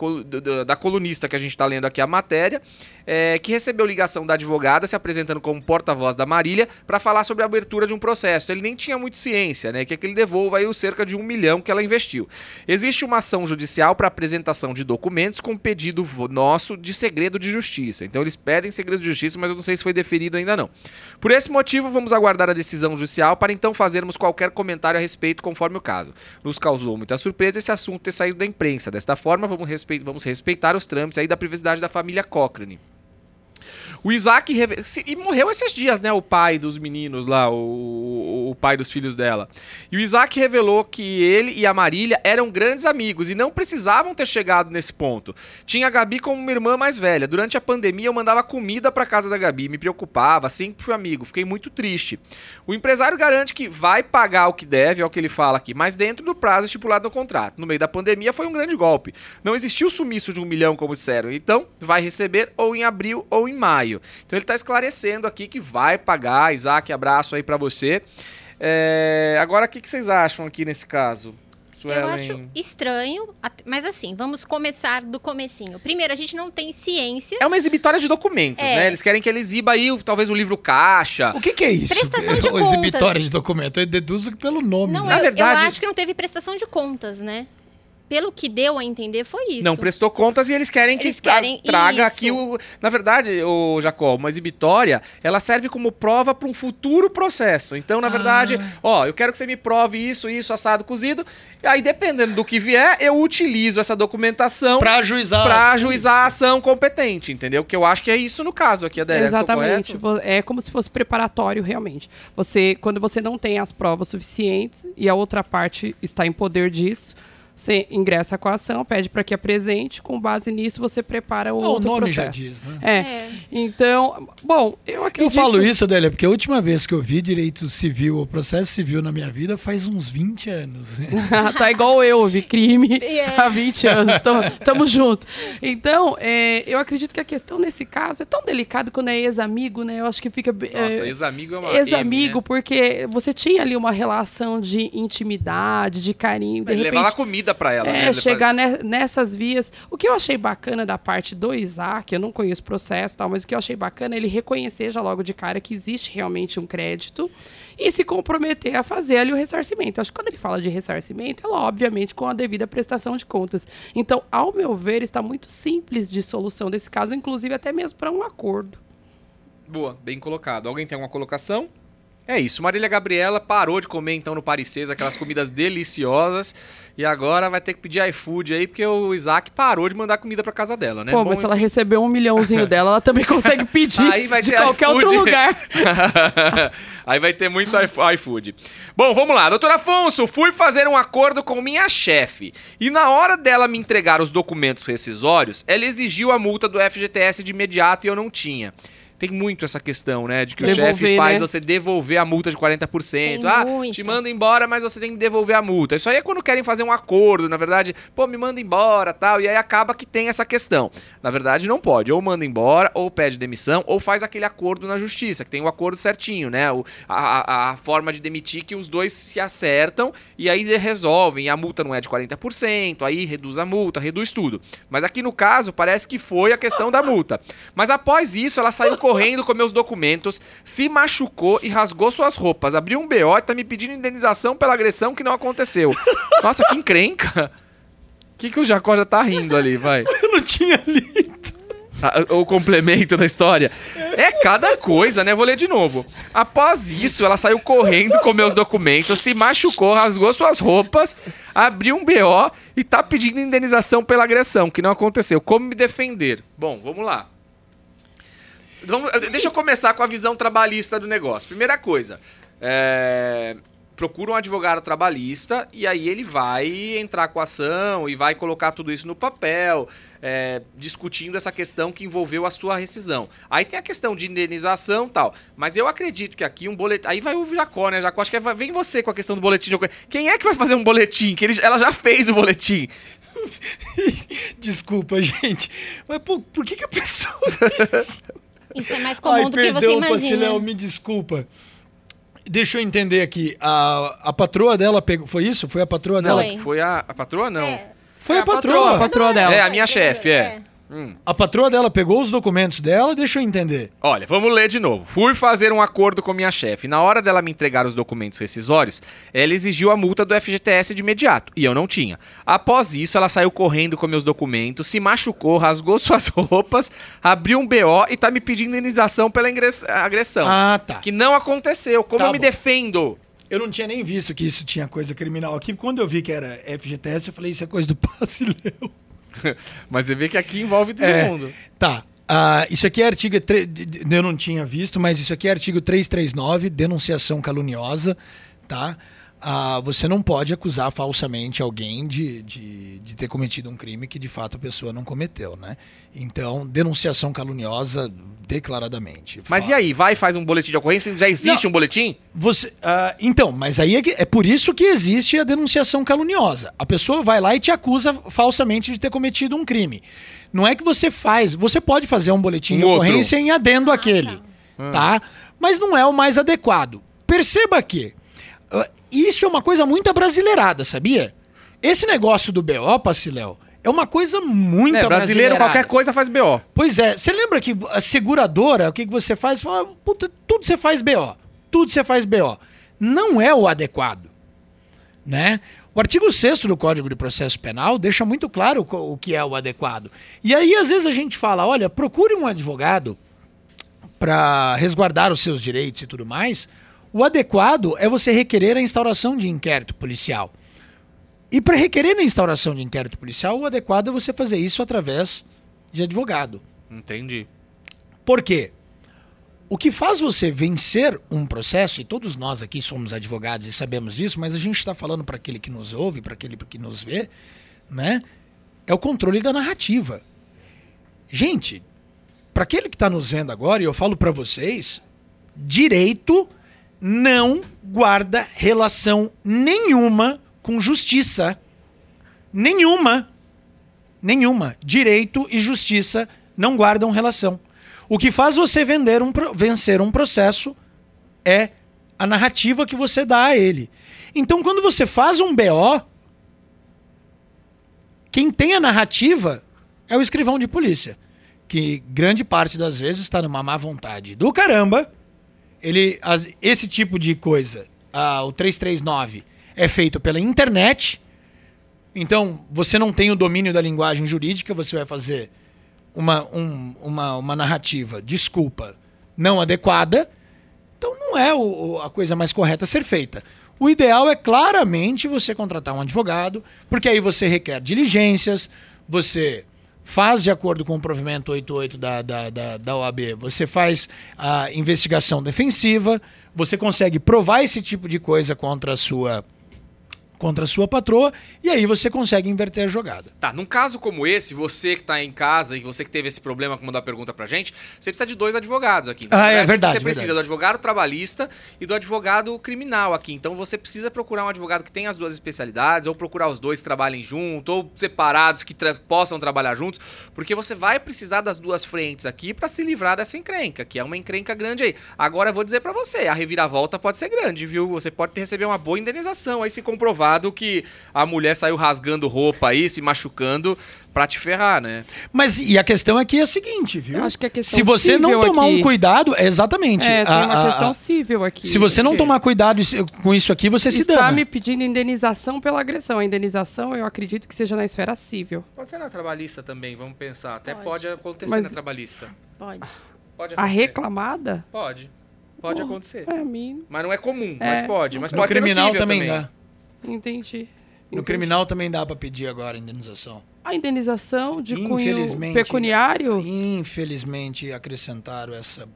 da colunista que a gente está lendo aqui a matéria, é, que recebeu ligação da advogada se apresentando como porta-voz da Marília para falar sobre a abertura de um processo. Ele nem tinha muito ciência, né? Que é que ele devolva aí o cerca de um milhão que ela investiu. Existe uma ação judicial para apresentação de documentos com pedido nosso de segredo de justiça. Então eles pedem segredo de justiça, mas eu não sei se foi deferido ainda não. Por esse motivo, vamos aguardar a decisão judicial para então fazermos qualquer comentário a respeito conforme o caso. Nos causou muita surpresa esse assunto ter saído da imprensa. Desta forma, vamos, vamos respeitar os trâmites aí da privacidade da família Cochrane. O Isaac. E morreu esses dias, né? O pai dos meninos lá, o, o pai dos filhos dela. E o Isaac revelou que ele e a Marília eram grandes amigos e não precisavam ter chegado nesse ponto. Tinha a Gabi como uma irmã mais velha. Durante a pandemia, eu mandava comida para casa da Gabi, me preocupava, sempre fui amigo, fiquei muito triste. O empresário garante que vai pagar o que deve, é o que ele fala aqui, mas dentro do prazo estipulado no contrato. No meio da pandemia, foi um grande golpe. Não existiu sumiço de um milhão, como disseram. Então, vai receber ou em abril ou em maio maio. Então ele está esclarecendo aqui que vai pagar. Isaac, abraço aí para você. É, agora, o que, que vocês acham aqui nesse caso? Suelen. Eu acho estranho, mas assim, vamos começar do comecinho. Primeiro, a gente não tem ciência. É uma exibitória de documentos, é. né? Eles querem que ele exiba aí talvez o livro caixa. O que, que é isso? Prestação <laughs> de contas. Exibitória de documento. Eu deduzo pelo nome. Não, né? eu, verdade... eu acho que não teve prestação de contas, né? Pelo que deu a entender, foi isso. Não prestou contas e eles querem que Eles querem traga isso. aqui o. Na verdade, o Jacó, uma exibitória, ela serve como prova para um futuro processo. Então, na verdade, ó, eu quero que você me prove isso, isso, assado, cozido. E aí, dependendo do que vier, eu utilizo essa documentação Pra ajuizar. para ajuizar a ação competente, entendeu? Que eu acho que é isso no caso aqui, Adélia. tô Exatamente. É como se fosse preparatório, realmente. Você, quando você não tem as provas suficientes e a outra parte está em poder disso, você ingressa com a ação, pede para que apresente, com base nisso você prepara o Ah, o outro nome já processo. diz, né? É. É. Então, bom, eu Eu acredito. falo isso, Adélia, porque a última vez que eu vi direito civil ou processo civil na minha vida faz uns 20 anos. <laughs> <laughs> tá igual eu, vi crime <laughs> É. há 20 anos. Tamo, tamo junto. Então, é, eu acredito que a questão nesse caso é tão delicado quando é ex-amigo, né? Eu acho que fica. Nossa, é, ex-amigo é uma. Ex-amigo, M, né? porque você tinha ali uma relação de intimidade, de carinho, de Ele repente. levar lá comida pra ela, né? É, Ele chegar ne- nessas vias. O que eu achei bacana da parte do Isaac, eu não conheço o processo e tal, mas o que eu achei bacana é ele reconhecer já logo de cara que existe realmente um crédito e se comprometer a fazer ali o ressarcimento. Acho que quando ele fala de ressarcimento, ela obviamente com a devida prestação de contas. Então, ao meu ver, está muito simples de solução desse caso, inclusive até mesmo para um acordo. Boa, bem colocado. Alguém tem alguma colocação? É isso. Marília Gabriela parou de comer então no Paris aquelas comidas deliciosas e agora vai ter que pedir iFood aí porque o Isaac parou de mandar comida pra casa dela, né? Pô, Bom, mas se ela receber um milhãozinho <laughs> dela, ela também consegue pedir Aí vai de ter qualquer iFood. outro lugar. <laughs> Aí vai ter muito iFo- iFood. Bom, vamos lá. Doutor Afonso, fui fazer um acordo com minha chefe. E na hora dela me entregar os documentos rescisórios, ela exigiu a multa do FGTS de imediato e eu não tinha. Tem muito essa questão, né? De que o Devolver, chefe faz né? você devolver a multa de 40%. Tem ah, muito. te manda embora, mas você tem que devolver a multa. Isso aí é quando querem fazer um acordo, na verdade, pô, me manda embora tal. E aí acaba que tem essa questão. Na verdade, não pode. Ou manda embora, ou pede demissão, ou faz aquele acordo na justiça, que tem o acordo certinho, né? O, a, a- a forma de demitir que os dois se acertam e aí resolvem. E a multa não é de 40%, aí reduz a multa, reduz tudo. Mas aqui no caso, parece que foi a questão da multa. Mas após isso, ela saiu correndo com meus documentos, se machucou e rasgou suas roupas. Abriu um BO e tá me pedindo indenização pela agressão que não aconteceu. <laughs> Nossa, que encrenca. O que, que o Jacó já tá rindo ali, vai? <laughs> Eu não tinha lido. Ah, o complemento da história. É cada coisa, né? Vou ler de novo. Após isso, ela saiu correndo com meus documentos, se machucou, rasgou suas roupas, abriu um BO e tá pedindo indenização pela agressão, que não aconteceu. Como me defender? Bom, vamos lá. Vamos- deixa eu começar com a visão trabalhista do negócio. Primeira coisa, é, procura um advogado trabalhista e aí ele vai entrar com a ação e vai colocar tudo isso no papel, é, discutindo essa questão que envolveu a sua rescisão. Aí tem a questão de indenização e tal, mas eu acredito que aqui um boletim... Aí vai o Jacó, né? Jacó, acho que é- vem você com a questão do boletim. Quem é que vai fazer um boletim? Que ele- ela já fez o boletim. <laughs> Desculpa, gente. Mas por, por que, que a pessoa. <laughs> Isso é mais <laughs> comum Ai, do que você imagina. Paciléu, me desculpa. Deixa eu entender aqui. A, a patroa dela pegou. Foi isso? Foi a patroa dela? Foi. Foi a, a patroa, não. É. Foi É a a patroa. A patroa dela. É, a minha chefe, é. Hum. A patroa dela pegou os documentos dela, deixa eu entender. Olha, vamos ler de novo. Fui fazer um acordo com minha chefe. Na hora dela me entregar os documentos rescisórios, ela exigiu a multa do FGTS de imediato, e eu não tinha. Após isso, ela saiu correndo com meus documentos, se machucou, rasgou <laughs> suas roupas, abriu um BO e tá me pedindo indenização pela agressão. Ah, tá. Que não aconteceu. Como Tá eu me bom. defendo? Eu não tinha nem visto que isso tinha coisa criminal aqui. Quando eu vi que era FGTS, eu falei, isso é coisa do <laughs> Paciléu. <laughs> Mas você vê que aqui envolve todo É. mundo. Tá. Ah, isso aqui é artigo. tre- Eu não tinha visto, mas isso aqui é artigo 339, denunciação caluniosa, tá? Ah, você não pode acusar falsamente alguém de, de, de ter cometido um crime que de fato a pessoa não cometeu, né? Então, denunciação caluniosa declaradamente. Mas Fa- e aí? Vai e faz um boletim de ocorrência? Já existe um boletim? Você, ah, então, mas aí é, que- é por isso que existe a denunciação caluniosa. A pessoa vai lá e te acusa falsamente de ter cometido um crime. Não é que você faz, você pode fazer um boletim Um de outro. ocorrência em adendo àquele, tá? Mas não é o mais adequado. Perceba que ah, isso é uma coisa muito abrasileirada, sabia? Esse negócio do BO, Paciléu, é uma coisa muito É, brasileiro, qualquer coisa faz BO. Pois é, você lembra que a seguradora, o que, que você faz? Você Fala, puta, tudo você faz BO. Tudo você faz BO. Não é o adequado. Né? O artigo 6 do Código de Processo Penal deixa muito claro o que é o adequado. E aí, às vezes, a gente fala: olha, procure um advogado para resguardar os seus direitos e tudo mais. O adequado é você requerer a instauração de inquérito policial. E para requerer a instauração de inquérito policial, o adequado é você fazer isso através de advogado. Entendi. Por quê? O que faz você vencer um processo, e todos nós aqui somos advogados e sabemos disso, mas a gente está falando para aquele que nos ouve, para aquele que nos vê, né? É o controle da narrativa. Gente, para aquele que está nos vendo agora, e eu falo para vocês, direito não guarda relação nenhuma com justiça. Nenhuma. Nenhuma. Direito e justiça não guardam relação. O que faz você vender um, vencer um processo é a narrativa que você dá a ele. Então, quando você faz um BO, quem tem a narrativa é o escrivão de polícia, que grande parte das vezes está numa má vontade do caramba. Ele, as, esse tipo de coisa, o 339, é feito pela internet. Então, você não tem o domínio da linguagem jurídica, você vai fazer uma, um, uma, uma narrativa, desculpa, não adequada, então não é o, a coisa mais correta a ser feita. O ideal é claramente você contratar um advogado, porque aí você requer diligências, você faz de acordo com o provimento 88 da, da, da, da OAB, você faz a investigação defensiva, você consegue provar esse tipo de coisa contra a sua contra a sua patroa, e aí você consegue inverter a jogada. Tá, num caso como esse, você que tá em casa e você que teve esse problema que mandou a pergunta pra gente, você precisa de dois advogados aqui. Então, ah, é verdade. Você precisa verdade. do advogado trabalhista e do advogado criminal aqui. Então você precisa procurar um advogado que tenha as duas especialidades, ou procurar os dois que trabalhem junto, ou separados que tra possam trabalhar juntos, porque você vai precisar das duas frentes aqui para se livrar dessa encrenca, que é uma encrenca grande aí. Agora eu vou dizer para você, a reviravolta pode ser grande, viu? Você pode receber uma boa indenização aí se comprovar que a mulher saiu rasgando roupa aí, se machucando pra te ferrar, né? Mas e a questão aqui é a seguinte, viu? Eu acho que a questão Se você não tomar aqui... um cuidado, exatamente. É, tem a, uma a, questão a, civil aqui. Se você não tomar cuidado com isso aqui, você se Está dana. me pedindo indenização pela agressão. A indenização eu acredito que seja na esfera civil. Pode ser na trabalhista também, vamos pensar. Até pode, Pode. acontecer Mas- na trabalhista. Pode. Pode A reclamada? Pode. Pode acontecer. É, mim. Mas não é comum, É. mas pode. Mas No pode criminal ser também, também dá. Entendi. No Entendi. criminal também dá pra pedir agora indenização. A indenização de cunho pecuniário? Infelizmente acrescentaram essa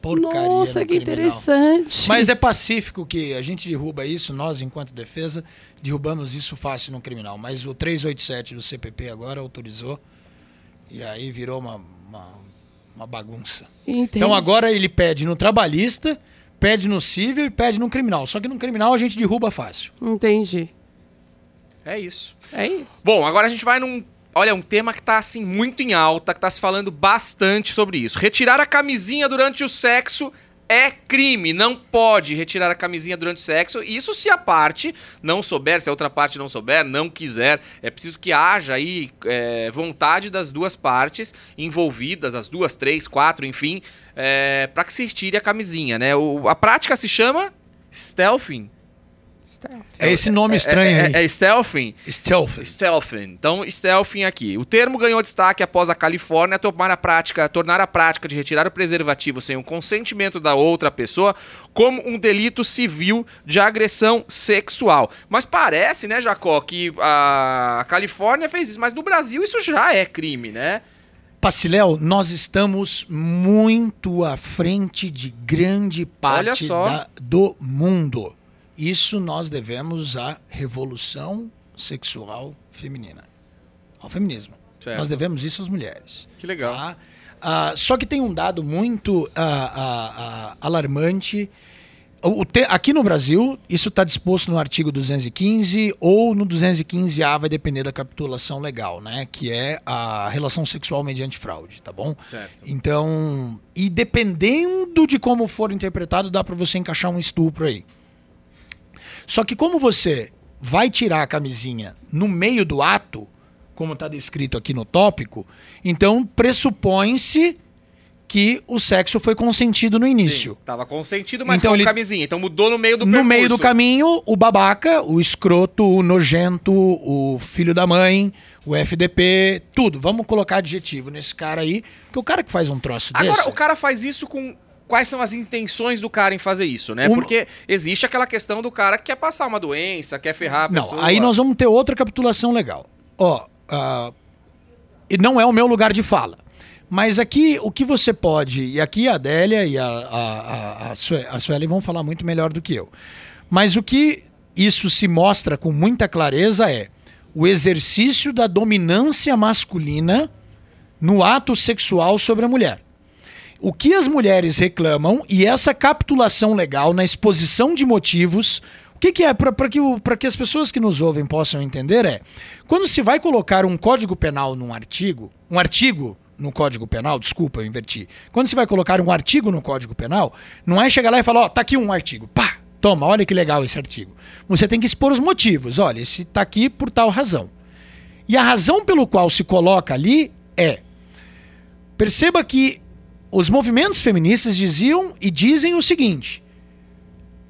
porcaria Nossa, no que criminal. interessante. Mas é pacífico que a gente derruba isso, nós, enquanto defesa, derrubamos isso fácil no criminal. Mas o 387 do CPP agora autorizou e aí virou uma, uma, uma bagunça. Entendi. Então agora ele pede no trabalhista, pede no civil e pede no criminal. Só que no criminal a gente derruba fácil. Entendi. É isso. É isso. Bom, agora a gente vai num. Olha, um tema que tá assim muito em alta, que tá se falando bastante sobre isso. Retirar a camisinha durante o sexo é crime, não pode retirar a camisinha durante o sexo. Isso se a parte não souber, se a outra parte não souber, não quiser. É preciso que haja aí é, vontade das duas partes envolvidas, as duas, três, quatro, enfim, é, para que se retire a camisinha, né? O- a prática se chama stealthing. Stealth. É esse nome estranho é, aí. é, é stealthing. Stealth. Stealthing. Então, stealthing aqui. O termo ganhou destaque após a Califórnia tomar a prática, tornar a prática de retirar o preservativo sem o consentimento da outra pessoa como um delito civil de agressão sexual. Mas parece, né, Jacó, que a Califórnia fez isso, mas no Brasil isso já é crime, né? Paciléu, nós estamos muito à frente de grande parte da- do mundo. Isso nós devemos à revolução sexual feminina, ao feminismo. Certo. Nós devemos isso às mulheres. Que legal. tá? Ah, só que tem um dado muito ah, ah, ah, alarmante. Te- aqui no Brasil, isso está disposto no artigo 215 ou no 215A, vai depender da capitulação legal, né? Que é a relação sexual mediante fraude, tá bom? Certo. Então, e dependendo de como for interpretado, dá para você encaixar um estupro aí. Só que como você vai tirar a camisinha no meio do ato, como está descrito aqui no tópico, então pressupõe-se que o sexo foi consentido no início. Sim, tava consentido, mas Então com ele- camisinha. Então mudou no meio do No percurso. meio do caminho, o babaca, o escroto, o nojento, o filho da mãe, o FDP, tudo. Vamos colocar adjetivo nesse cara aí, porque o cara que faz um troço Agora, desse... o cara faz isso com. Quais são as intenções do cara em fazer isso, né? Um- Porque existe aquela questão do cara que quer passar uma doença, quer ferrar a Não, pessoa. aí nós vamos ter outra capitulação legal. Ó, e não é o meu lugar de fala. Mas aqui, o que você pode. E aqui a Adélia e a, a, a, a, Sue- a Sueli vão falar muito melhor do que eu. Mas o que isso se mostra com muita clareza é o exercício da dominância masculina no ato sexual sobre a mulher. O que as mulheres reclamam e essa capitulação legal na exposição de motivos. O que, que é, para que, que as pessoas que nos ouvem possam entender, é quando se vai colocar um código penal num artigo, um artigo no código penal, desculpa, eu inverti. Quando se vai colocar um artigo no código penal, não é chegar lá e falar, ó, tá aqui um artigo, pá, toma, olha que legal esse artigo. Você tem que expor os motivos, olha, esse tá aqui por tal razão. E a razão pelo qual se coloca ali é Perceba que os movimentos feministas diziam e dizem o seguinte: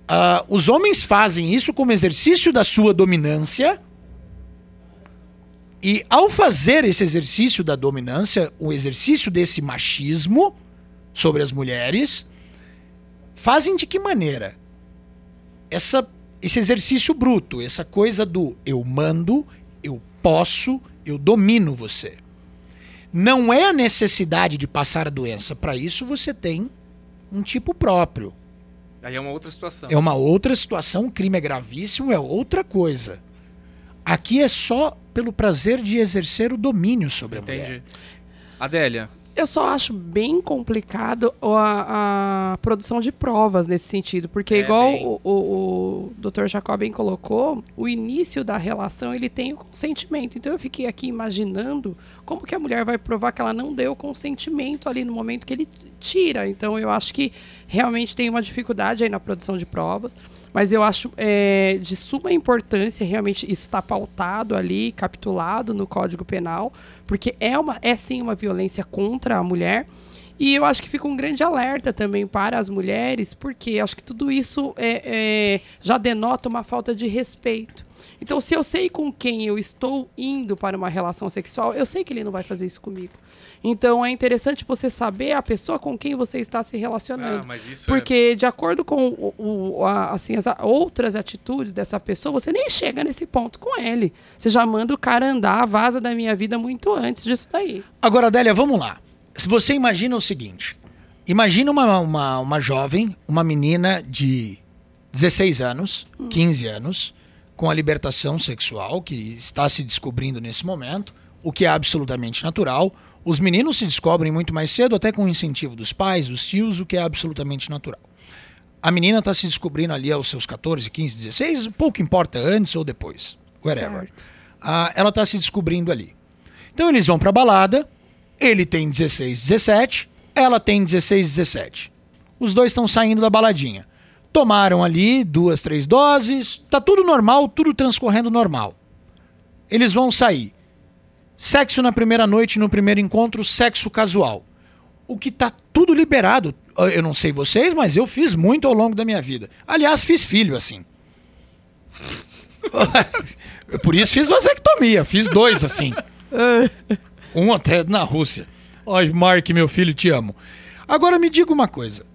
ah, os homens fazem isso como exercício da sua dominância. E ao fazer esse exercício da dominância, o exercício desse machismo sobre as mulheres, fazem de que maneira? Essa, esse exercício bruto, essa coisa do eu mando, eu posso, eu domino você não é a necessidade de passar a doença. Para isso você tem um tipo próprio. Aí é uma outra situação. É uma outra situação, o crime é gravíssimo, é outra coisa. Aqui é só pelo prazer de exercer o domínio sobre a mulher. Entendi. Adélia, Eu só acho bem complicado a, a produção de provas nesse sentido, porque É, igual bem. o, o, o Dr. Jacob bem colocou, o início da relação ele tem o consentimento. Então eu fiquei aqui imaginando como que a mulher vai provar que ela não deu consentimento ali no momento que ele tira. Então eu acho que realmente tem uma dificuldade aí na produção de provas, mas eu acho é, de suma importância realmente isso está pautado ali, capitulado no Código Penal, porque é uma é sim uma violência contra a mulher. E eu acho que fica um grande alerta também para as mulheres, porque acho que tudo isso é, é, já denota uma falta de respeito. Então, se eu sei com quem eu estou indo para uma relação sexual, eu sei que ele não vai fazer isso comigo. Então, é interessante você saber a pessoa com quem você está se relacionando. Ah, mas isso Porque, de acordo com o, o- a- assim, as outras atitudes dessa pessoa, você nem chega nesse ponto com ele. Você já manda o cara andar, vaza da minha vida muito antes disso daí. Agora, Adélia, vamos lá. Se você imagina o seguinte: imagina uma, uma, uma jovem, uma menina de 16 anos, 15 anos, com a libertação sexual, que está se descobrindo nesse momento, o que é absolutamente natural. Os meninos se descobrem muito mais cedo, até com o incentivo dos pais, dos tios, o que é absolutamente natural. A menina está se descobrindo ali aos seus 14, 15, 16, pouco importa antes ou depois. Whatever. Ah, ela está se descobrindo ali. Então eles vão pra balada, ele tem 16, 17, ela tem 16, 17. Os dois estão saindo da baladinha. Tomaram ali duas, três doses, tá tudo normal, tudo transcorrendo normal. Eles vão sair. Sexo na primeira noite, no primeiro encontro, sexo casual. O que tá tudo liberado. Eu não sei vocês, mas eu fiz muito ao longo da minha vida. Aliás, fiz filho assim. <laughs> Por isso fiz vasectomia, fiz dois assim. <laughs> Um até na Rússia. Ai, Mark, meu filho, te amo. Agora me diga uma coisa.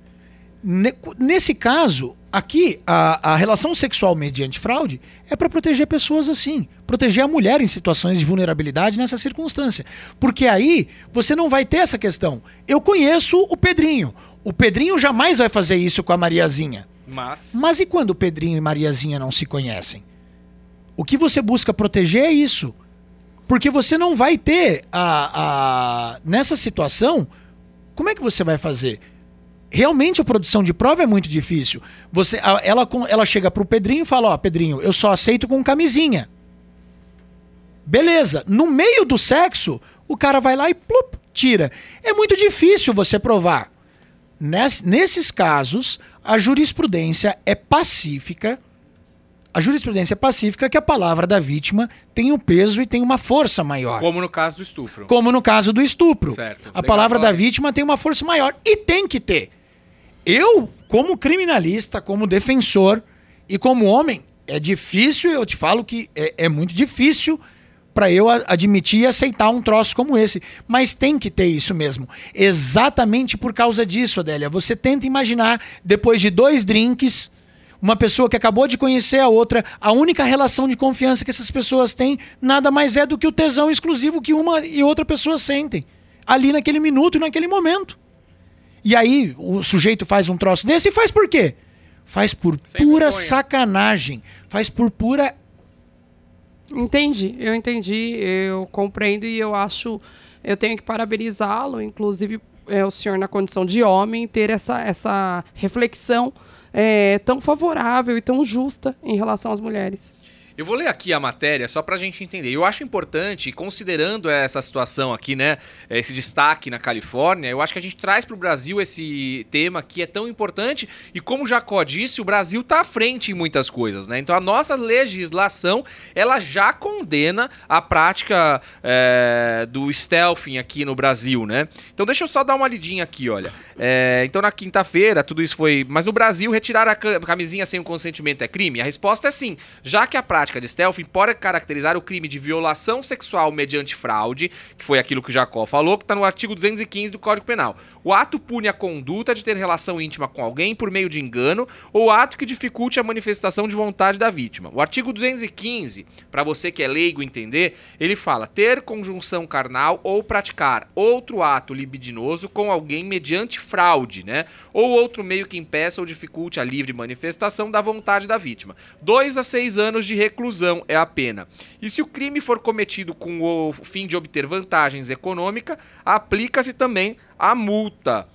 Ne- Nesse caso, aqui, a, a relação sexual mediante fraude é para proteger pessoas assim. Proteger a mulher em situações de vulnerabilidade nessa circunstância. Porque aí você não vai ter essa questão. Eu conheço o Pedrinho. O Pedrinho jamais vai fazer isso com a Mariazinha. Mas. Mas e quando o Pedrinho e Mariazinha não se conhecem? O que você busca proteger é isso. Porque você não vai ter a, a. Nessa situação, como é que você vai fazer? Realmente a produção de prova é muito difícil. Você, ela, ela chega pro Pedrinho e fala: Ó, Pedrinho, eu só aceito com camisinha. Beleza. No meio do sexo, o cara vai lá e plup, tira. É muito difícil você provar. Nes- nesses casos, a jurisprudência é pacífica, a jurisprudência pacífica é que a palavra da vítima tem um peso e tem uma força maior. Como no caso do estupro. Como no caso do estupro. Certo. A Legal palavra da vítima tem uma força maior. E tem que ter. Eu, como criminalista, como defensor e como homem, é difícil, eu te falo que é, é muito difícil para eu admitir e aceitar um troço como esse. Mas tem que ter isso mesmo. Exatamente por causa disso, Adélia. Você tenta imaginar, depois de dois drinks, uma pessoa que acabou de conhecer a outra, a única relação de confiança que essas pessoas têm nada mais é do que o tesão exclusivo que uma e outra pessoa sentem. Ali naquele minuto e naquele momento. E aí o sujeito faz um troço desse e faz por quê? Faz por Sem pura vergonha. sacanagem. Faz por pura. Entendi, eu entendi, eu compreendo e eu acho, eu tenho que parabenizá-lo, inclusive é, o senhor na condição de homem, ter essa, essa reflexão é, tão favorável e tão justa em relação às mulheres. Eu vou ler aqui a matéria só pra gente entender. Eu acho importante, considerando essa situação aqui, né, esse destaque na Califórnia, eu acho que a gente traz pro Brasil esse tema que é tão importante e como o Jacó disse, o Brasil tá à frente em muitas coisas, né? Então a nossa legislação, ela já condena a prática é, do stealthing aqui no Brasil, né? Então deixa eu só dar uma lidinha aqui, olha. É, então na quinta-feira tudo isso foi... Mas no Brasil, retirar a ca- camisinha sem o consentimento é crime? A resposta é sim, já que a prática de stealthing pode caracterizar o crime de violação sexual mediante fraude, que foi aquilo que Jacó falou, que está no artigo 215 do Código Penal. O ato pune a conduta de ter relação íntima com alguém por meio de engano ou ato que dificulte a manifestação de vontade da vítima. O artigo 215, para você que é leigo entender, ele fala ter conjunção carnal ou praticar outro ato libidinoso com alguém mediante fraude, né? Ou outro meio que impeça ou dificulte a livre manifestação da vontade da vítima. Dois a seis anos de reclusão é a pena. E se o crime for cometido com o fim de obter vantagens econômicas, aplica-se também a multa.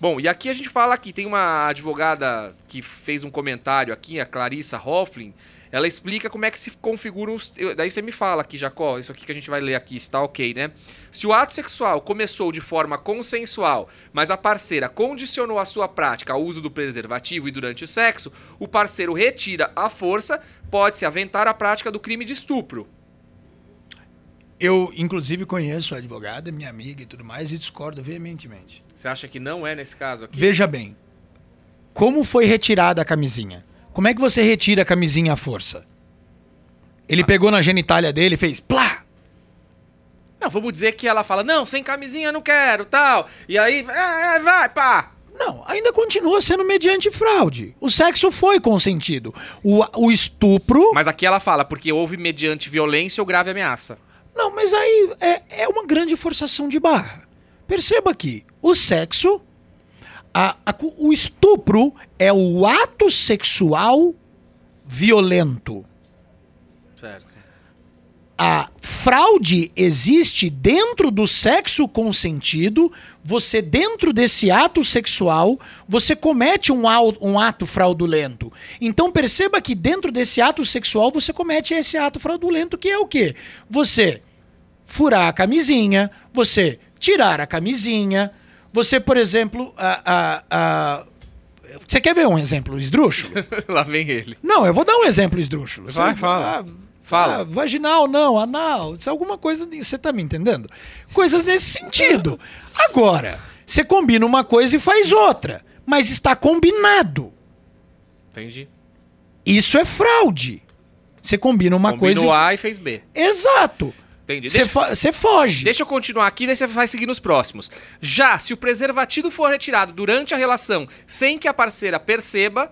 Bom, e aqui a gente fala que tem uma advogada que fez um comentário aqui, a Clarissa Hofflin. Ela explica como é que se configuram os. Daí você me fala aqui, Jacó, isso aqui que a gente vai ler aqui, está ok, né? Se o ato sexual começou de forma consensual, mas a parceira condicionou a sua prática ao uso do preservativo e durante o sexo, o parceiro retira a força, pode-se aventar a prática do crime de estupro. Eu, inclusive, conheço a advogada, minha amiga e tudo mais, e discordo veementemente. Você acha que não é nesse caso aqui? Veja bem. Como foi retirada a camisinha? Como é que você retira a camisinha à força? Ele pegou na genitália dele e fez plá! Não, vamos dizer que ela fala, não, sem camisinha não quero, tal. E aí, ah, ah, vai, pá. Não, ainda continua sendo mediante fraude. O sexo foi consentido. O, o estupro. Mas aqui ela fala, porque houve mediante violência ou grave ameaça. Não, mas aí é, é uma grande forçação de barra. Perceba que o sexo. a- a- o estupro é o ato sexual violento. Certo. a fraude existe dentro do sexo consentido. Você, dentro desse ato sexual, você comete um, um ato fraudulento. Então perceba que dentro desse ato sexual você comete esse ato fraudulento, que é o quê? Você furar a camisinha, você tirar a camisinha, você, por exemplo, a- a- a- você quer ver um exemplo esdrúxulo? <laughs> Lá vem ele. Não, eu vou dar um exemplo esdrúxulo. Vai, Você- fala. ah, Fala. ah, vaginal, não, anal. Isso é alguma coisa. Você tá me entendendo? Coisas nesse sentido. Agora, você combina uma coisa e faz outra. Mas está combinado. Entendi. Isso é fraude. Você combina uma Combinou coisa. A e fez B. Exato. Entendi. Você Deixa, foge. deixa eu continuar aqui, daí você vai seguir nos próximos. Já, se o preservativo for retirado durante a relação sem que a parceira perceba,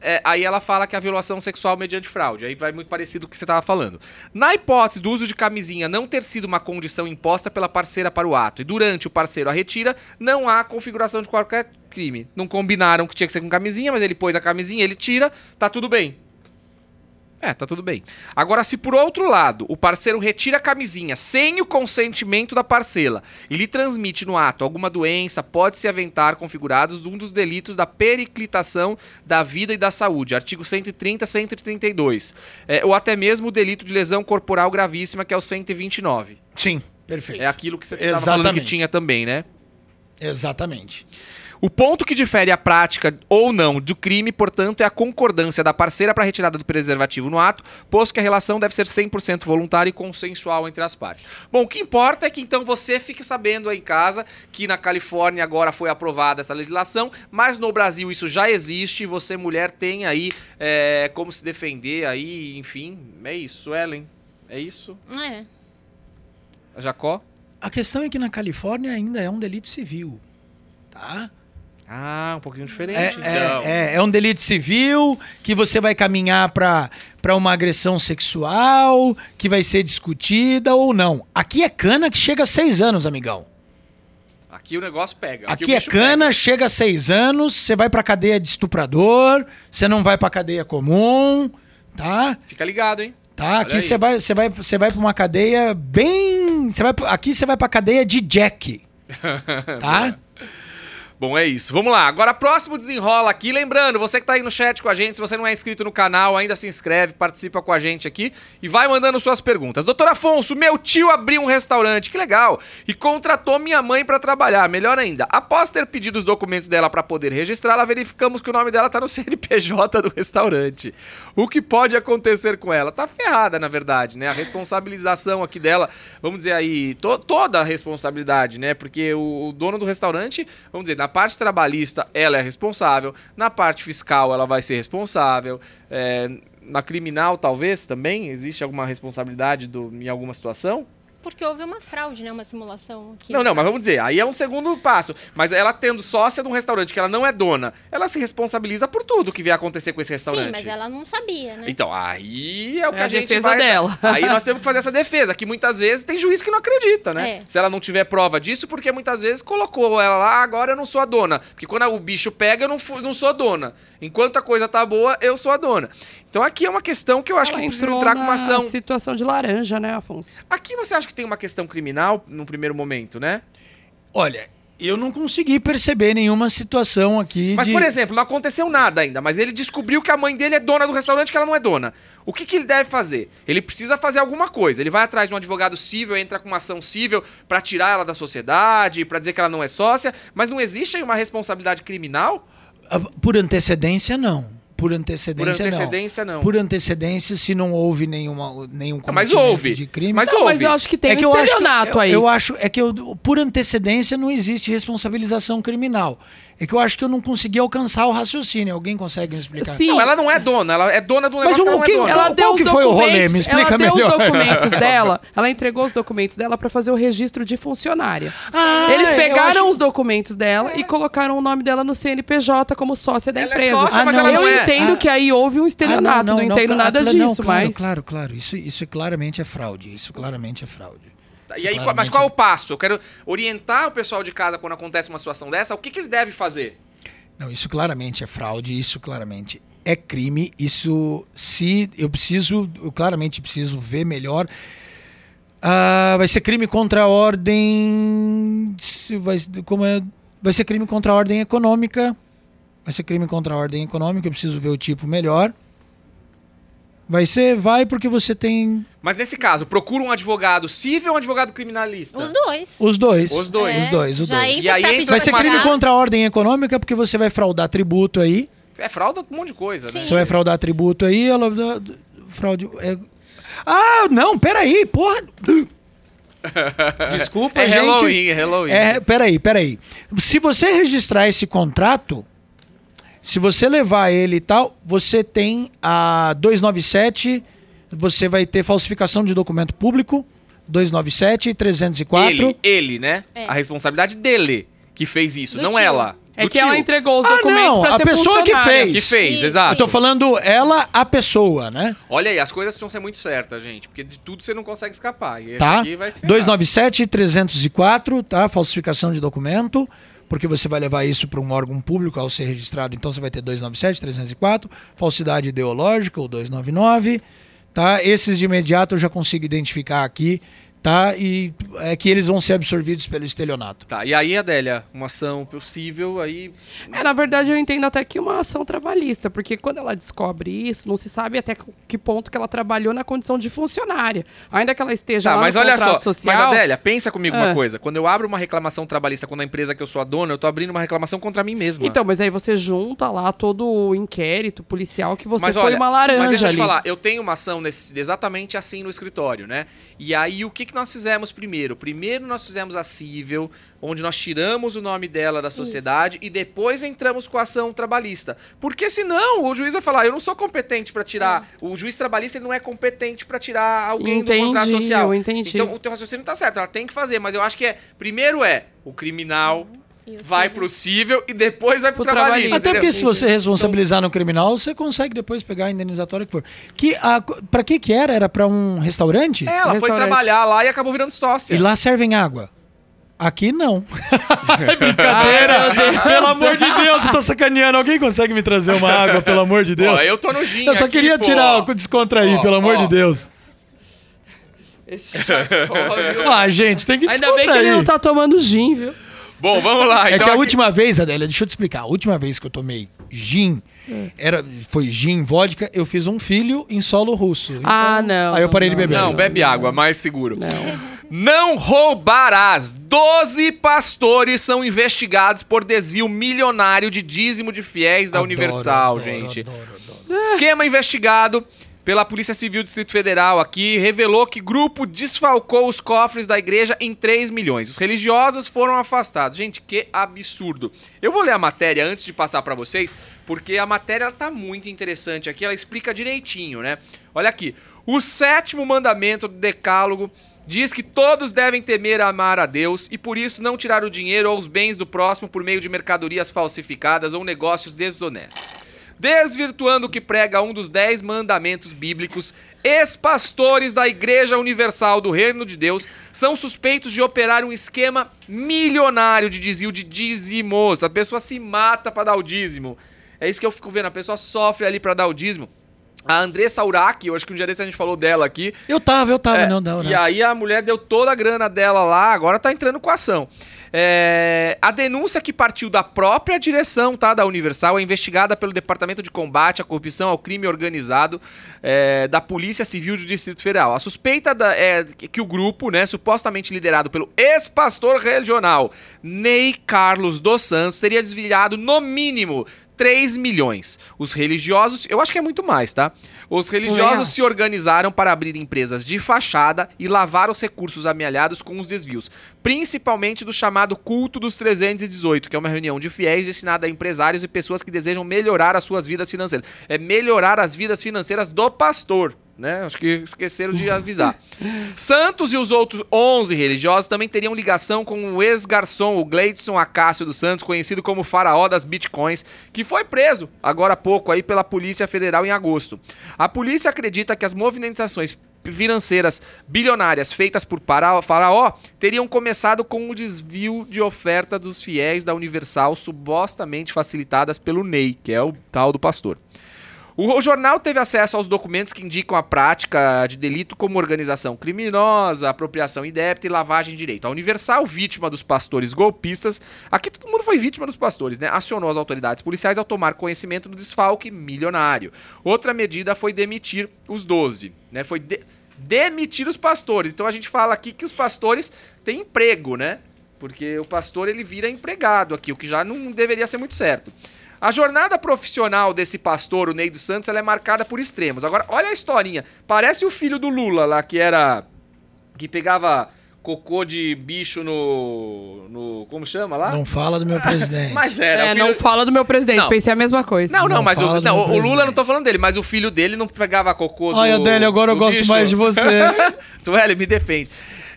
é, aí ela fala que é a violação sexual mediante fraude. Aí vai muito parecido com o que você estava falando. Na hipótese do uso de camisinha não ter sido uma condição imposta pela parceira para o ato e durante o parceiro a retira, não há configuração de qualquer crime. Não combinaram que tinha que ser com camisinha, mas ele pôs a camisinha, ele tira, tá tudo bem. É, tá tudo bem. Agora, se por outro lado o parceiro retira a camisinha sem o consentimento da parcela e lhe transmite no ato alguma doença, pode-se aventar configurados um dos delitos da periclitação da vida e da saúde, artigo 130 132. É, ou até mesmo o delito de lesão corporal gravíssima, que é o 129. Sim, perfeito. É aquilo que você estava falando que tinha também, né? Exatamente. O ponto que difere a prática ou não do crime, portanto, é a concordância da parceira para a retirada do preservativo no ato, posto que a relação deve ser 100% voluntária e consensual entre as partes. Bom, o que importa é que então você fique sabendo aí em casa que na Califórnia agora foi aprovada essa legislação, mas no Brasil isso já existe e você, mulher, tem aí é, como se defender aí, enfim, é isso, Ellen. É isso? É. Jacó? A questão é que na Califórnia ainda é um delito civil. Tá? Ah, um pouquinho diferente. É, então. é, é, é um delito civil que você vai caminhar para uma agressão sexual que vai ser discutida ou não. Aqui é cana que chega a seis anos, amigão. Aqui o negócio pega. Aqui, o é cana, pega. chega a seis anos, você vai pra cadeia de estuprador, você não vai pra cadeia comum, tá? Fica ligado, hein? Tá, aqui aí. você vai, você vai, você vai para uma cadeia bem, você vai, aqui você vai para cadeia de Jack, <laughs> tá? Bom, é isso. Vamos lá. Agora, próximo desenrola aqui. Lembrando, você que tá aí no chat com a gente, se você não é inscrito no canal, ainda se inscreve, participa com a gente aqui e vai mandando suas perguntas. Doutor Afonso, meu tio abriu um restaurante, que legal, e contratou minha mãe pra trabalhar. Melhor ainda, após ter pedido os documentos dela pra poder registrá-la, verificamos que o nome dela tá no <laughs> CNPJ do restaurante. O que pode acontecer com ela? Tá ferrada, na verdade, né? A responsabilização aqui dela, vamos dizer aí, to- toda a responsabilidade, né? Porque o, o dono do restaurante, vamos dizer, na parte trabalhista ela é responsável, na parte fiscal ela vai ser responsável, é, na criminal talvez também existe alguma responsabilidade do, em alguma situação? Porque houve uma fraude, né? Uma simulação aqui. Não, não, mas vamos dizer, aí é um segundo passo. Mas ela tendo sócia de um restaurante que ela não é dona, ela se responsabiliza por tudo que vier acontecer com esse restaurante. Sim, mas ela não sabia, né? Então, aí é o que É a, a gente defesa vai... dela. <laughs> Aí nós temos que fazer essa defesa, que muitas vezes tem juiz que não acredita, né? É. Se ela não tiver prova disso, porque muitas vezes colocou ela lá, "Ah, agora eu não sou a dona. Porque quando o bicho pega, eu não, não sou a dona. Enquanto a coisa tá boa, eu sou a dona. Então aqui é uma questão que eu acho Ela que precisa entrar com uma ação. situação de laranja, né, Afonso? Aqui você acha que tem uma questão criminal no primeiro momento, né? Olha, eu não consegui perceber nenhuma situação aqui Mas, de... por exemplo, não aconteceu nada ainda, mas ele descobriu que a mãe dele é dona do restaurante que ela não é dona. O que, que ele deve fazer? Ele precisa fazer alguma coisa. Ele vai atrás de um advogado civil, entra com uma ação civil pra tirar ela da sociedade, pra dizer que ela não é sócia, mas não existe aí uma responsabilidade criminal? Ah, Por antecedência, não. Por antecedência, Por antecedência, não. Por antecedência, se não houve nenhuma, nenhum Ah, mas cometimento houve. de crime... Mas Não, houve. mas eu acho que tem é um que eu acho que, estelionato eu, aí. eu acho é que eu, por antecedência não existe responsabilização criminal. É que eu acho que eu não consegui alcançar o raciocínio. Alguém consegue me explicar? Sim. Não, ela não é dona, ela é dona do Mas negócio que o ela não é que- dona. Ela Qual deu que os foi o rolê? documentos, Me explica ela deu melhor. os documentos <laughs> dela, ela entregou os documentos dela pra fazer o registro de funcionária. Ah, Eles eu pegaram acho- os documentos dela e colocaram o nome dela no CNPJ como sócia da Ela é empresa. sócia, Ah, mas não, ela eu não é. entendo Ah. que aí houve um estelionato, Ah, não, entendo cla- nada cla- disso, não, claro, mas Claro, claro. Isso, isso claramente é fraude. Isso claramente é fraude. E Isso aí, claramente mas qual é é- o passo? Eu quero orientar o pessoal de casa quando acontece uma situação dessa, o que, que ele deve fazer? Não, isso claramente é fraude, isso claramente é crime. Isso, se eu preciso, eu claramente preciso ver melhor. Ah, vai ser crime contra a ordem. se Vai, como é, vai ser crime contra a ordem econômica. Vai ser crime contra a ordem econômica, eu preciso ver o tipo melhor. Vai ser, vai porque você tem Mas nesse caso, procura um advogado civil ou um advogado criminalista? Os dois. os dois. Os dois. É, Os dois, os já dois. entra E aí entra- Vai ser crime contra a ordem econômica porque você vai fraudar tributo aí. É frauda um monte de coisa, né? Sim. Você vai fraudar tributo aí, ela. Fraude. é- Ah, não, peraí, porra. <laughs> Desculpa, É gente. Halloween, é Halloween. É, peraí, peraí. Se você registrar esse contrato, se você levar ele e tal, você tem a 297, você vai ter falsificação de documento público, 297, 304. Ele, ele, né? É. A responsabilidade dele que fez isso, Do não tio. ela. é Do que ela tio. entregou os Ah, documentos não, pra a ser pessoa que fez. Que fez, Sim, exato. Eu tô falando ela, a pessoa, né? Olha aí, as coisas precisam ser muito certas, gente. Porque de tudo você não consegue escapar. E esse Tá? aqui vai se ferrar. 297 304, tá? Falsificação de documento, porque você vai levar isso para um órgão público ao ser registrado, então você vai ter 297 304, falsidade ideológica, o 299, tá? Esses de imediato eu já consigo identificar aqui tá? E é que eles vão ser absorvidos pelo estelionato. Tá, e aí, Adélia, uma ação possível aí. É, na verdade, eu entendo até que uma ação trabalhista, porque quando ela descobre isso, não se sabe até que ponto que ela trabalhou na condição de funcionária. Ainda que ela esteja Tá, lá mas no olha contrato só, social. mas Adélia, pensa comigo uma Ah. coisa. Quando eu abro uma reclamação trabalhista com a empresa que eu sou a dona, eu tô abrindo uma reclamação contra mim mesma. Então, mas aí você junta lá todo o inquérito policial que você mas foi olha, uma laranja mas deixa eu te ali. falar, eu tenho uma ação nesse- exatamente assim no escritório, né? E aí o que, que nós fizemos primeiro? Primeiro nós fizemos a cível, onde nós tiramos o nome dela da sociedade e depois entramos com a ação trabalhista. Porque senão o juiz vai falar, eu não sou competente pra tirar. O juiz trabalhista ele não é competente pra tirar alguém do contrato Entendi, social. eu entendi. Então o teu raciocínio tá certo, ela tem que fazer, mas eu acho que é primeiro é o criminal o vai pro cível e depois vai pro, Pro trabalhista. trabalhista. Até porque se você responsabilizar no criminal, você consegue depois pegar a indenizatória que for. Que a, pra que que era? Era pra um restaurante? É, ela foi Restaurante. trabalhar lá e acabou virando sócia. E lá servem água. Aqui não. <laughs> Ai, Brincadeira! Deus. pelo amor de Deus, eu tô sacaneando. Alguém consegue me trazer uma <laughs> água, pelo amor de Deus? Ó, eu tô no gin Eu só aqui, queria pô. tirar o descontrair, pelo amor ó. de Deus. Esse chacóvio. <laughs> Ah, gente, tem que Ainda descontrair. bem que ele não tá tomando gin, viu? Bom, vamos lá. É então que a aqui- última vez, Adélia, deixa eu te explicar. A última vez que eu tomei gin, era, foi gin, vodka, eu fiz um filho em solo russo. Ah, não. Aí eu parei de não, beber. Não, bebe água, mais seguro. Não. Não roubarás. Doze pastores são investigados por desvio milionário de dízimo de fiéis da Adoro, Universal, adoro, gente. adoro, adoro. Esquema investigado pela Polícia Civil do Distrito Federal aqui revelou que grupo desfalcou os cofres da igreja em 3 milhões. Os religiosos foram afastados. Gente, que absurdo. Eu vou ler a matéria antes de passar pra vocês, porque a matéria ela tá muito interessante aqui, ela explica direitinho, né? Olha aqui. O sétimo mandamento do Decálogo diz que todos devem temer amar a Deus e por isso não tirar o dinheiro ou os bens do próximo por meio de mercadorias falsificadas ou negócios desonestos. Desvirtuando o que prega um dos dez mandamentos bíblicos, ex-pastores da Igreja Universal do Reino de Deus são suspeitos de operar um esquema milionário de desvio de dízimos. A pessoa se mata para dar o dízimo. É isso que eu fico vendo, a pessoa sofre ali para dar o dízimo. A Andressa Urach, eu acho que um dia desse a gente falou dela aqui, Eu tava, eu tava, é, não, não, não. E aí a mulher deu toda a grana dela lá, agora tá entrando com a ação. É, a denúncia que partiu da própria direção tá, da Universal é investigada pelo Departamento de Combate à Corrupção ao Crime Organizado é, da Polícia Civil do Distrito Federal. A suspeita da- é que o grupo, né, supostamente liderado pelo ex-pastor regional Ney Carlos dos Santos, teria desviado no mínimo 3 milhões. Os religiosos, eu acho que é muito mais, tá? Os religiosos se organizaram para abrir empresas de fachada e lavar os recursos amealhados com os desvios, principalmente do chamado culto dos 318, que é uma reunião de fiéis destinada a empresários e pessoas que desejam melhorar as suas vidas financeiras. É melhorar as vidas financeiras do pastor. Né? Acho que esqueceram de avisar. <laughs> Santos e os outros 11 religiosos também teriam ligação com o ex-garçom, o Gleidson Acácio dos Santos, conhecido como faraó das bitcoins, que foi preso agora há pouco aí pela Polícia Federal em agosto. A polícia acredita que as movimentações financeiras bilionárias feitas por Faraó teriam começado com o desvio de oferta dos fiéis da Universal, supostamente facilitadas pelo Ney, que é o tal do pastor. O jornal teve acesso aos documentos que indicam a prática de delito como organização criminosa, apropriação indébita e lavagem de direito. A Universal, vítima dos pastores golpistas, aqui todo mundo foi vítima dos pastores, né? Acionou as autoridades policiais ao tomar conhecimento do desfalque milionário. Outra medida foi demitir os 12, né? Foi de- demitir os pastores. Então a gente fala aqui que os pastores têm emprego, né? Porque o pastor ele vira empregado aqui, o que já não deveria ser muito certo. A jornada profissional desse pastor, o Ney dos Santos, ela é marcada por extremos. Agora, olha a historinha. Parece o filho do Lula lá, que era. que pegava cocô de bicho no. no como chama lá? Não fala do meu presidente. <laughs> Mas era. É, filho- não fala do meu presidente, Não. pensei a mesma coisa. Não, não, Não mas o, não, meu o Lula presidente. não tô falando dele, mas o filho dele não pegava cocô do. Ai, Adélia, agora eu do gosto bicho. mais de você. <laughs> Sueli, me defende.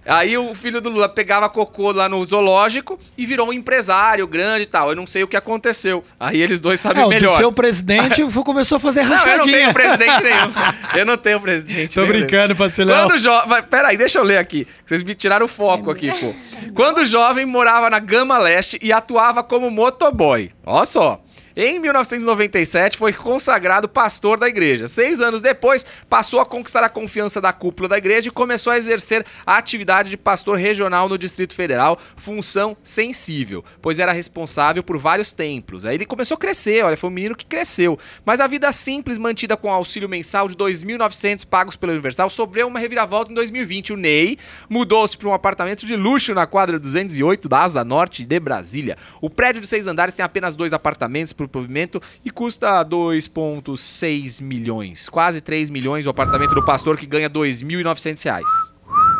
Aí o filho do Lula pegava cocô lá no zoológico e virou um empresário grande e tal. Eu não sei o que aconteceu. Aí eles dois sabem É, o do melhor. seu presidente começou a fazer Não, eu não rachadinha. tenho presidente nenhum. <laughs> Eu não tenho presidente Tô nenhum. brincando, parcelão. Quando jovem. Peraí, deixa eu ler aqui. Vocês me tiraram o foco aqui, pô. Quando jovem, morava na Gama Leste e atuava como motoboy. Ó só. Em 1997, foi consagrado pastor da igreja. Seis anos depois, passou a conquistar a confiança da cúpula da igreja e começou a exercer a atividade de pastor regional no Distrito Federal, função sensível, pois era responsável por vários templos. Aí ele começou a crescer, olha, foi um menino que cresceu. Mas a vida simples, mantida com auxílio mensal de 2.900 pagos pela Universal, sofreu uma reviravolta em 2020. O Ney mudou-se para um apartamento de luxo na quadra 208 da Asa Norte de Brasília. O prédio de seis andares tem apenas dois apartamentos por pavimento e custa 2,6 milhões. Quase 3 milhões o apartamento do pastor que ganha 2.900 reais.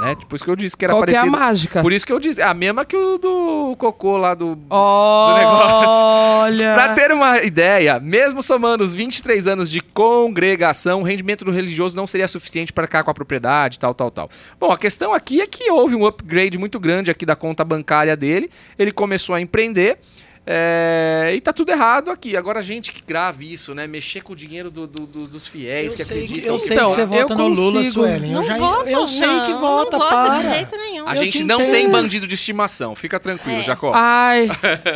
Né? Tipo isso que eu disse que era Qual que é a parecido. mágica? Por isso que eu disse. É a mesma que o do cocô lá do. Olha. Pra ter uma ideia, mesmo somando os 23 anos de congregação, o rendimento do religioso não seria suficiente para ficar com a propriedade, tal, tal, tal. Bom, a questão aqui é que houve um upgrade muito grande aqui da conta bancária dele. Ele começou a empreender. É, e tá tudo errado aqui. Agora a gente que grave isso, né? Mexer com o dinheiro do- do- do- dos fiéis que eu sei, que, acreditam. eu sei Então, que você eu vota no Lula, consigo- Suelen. Eu, Não já, voto, eu sei não, que vota, não voto para. de jeito nenhum. A Eu gente te não entendo. tem bandido de estimação. Fica tranquilo, É. Jacó. Ai,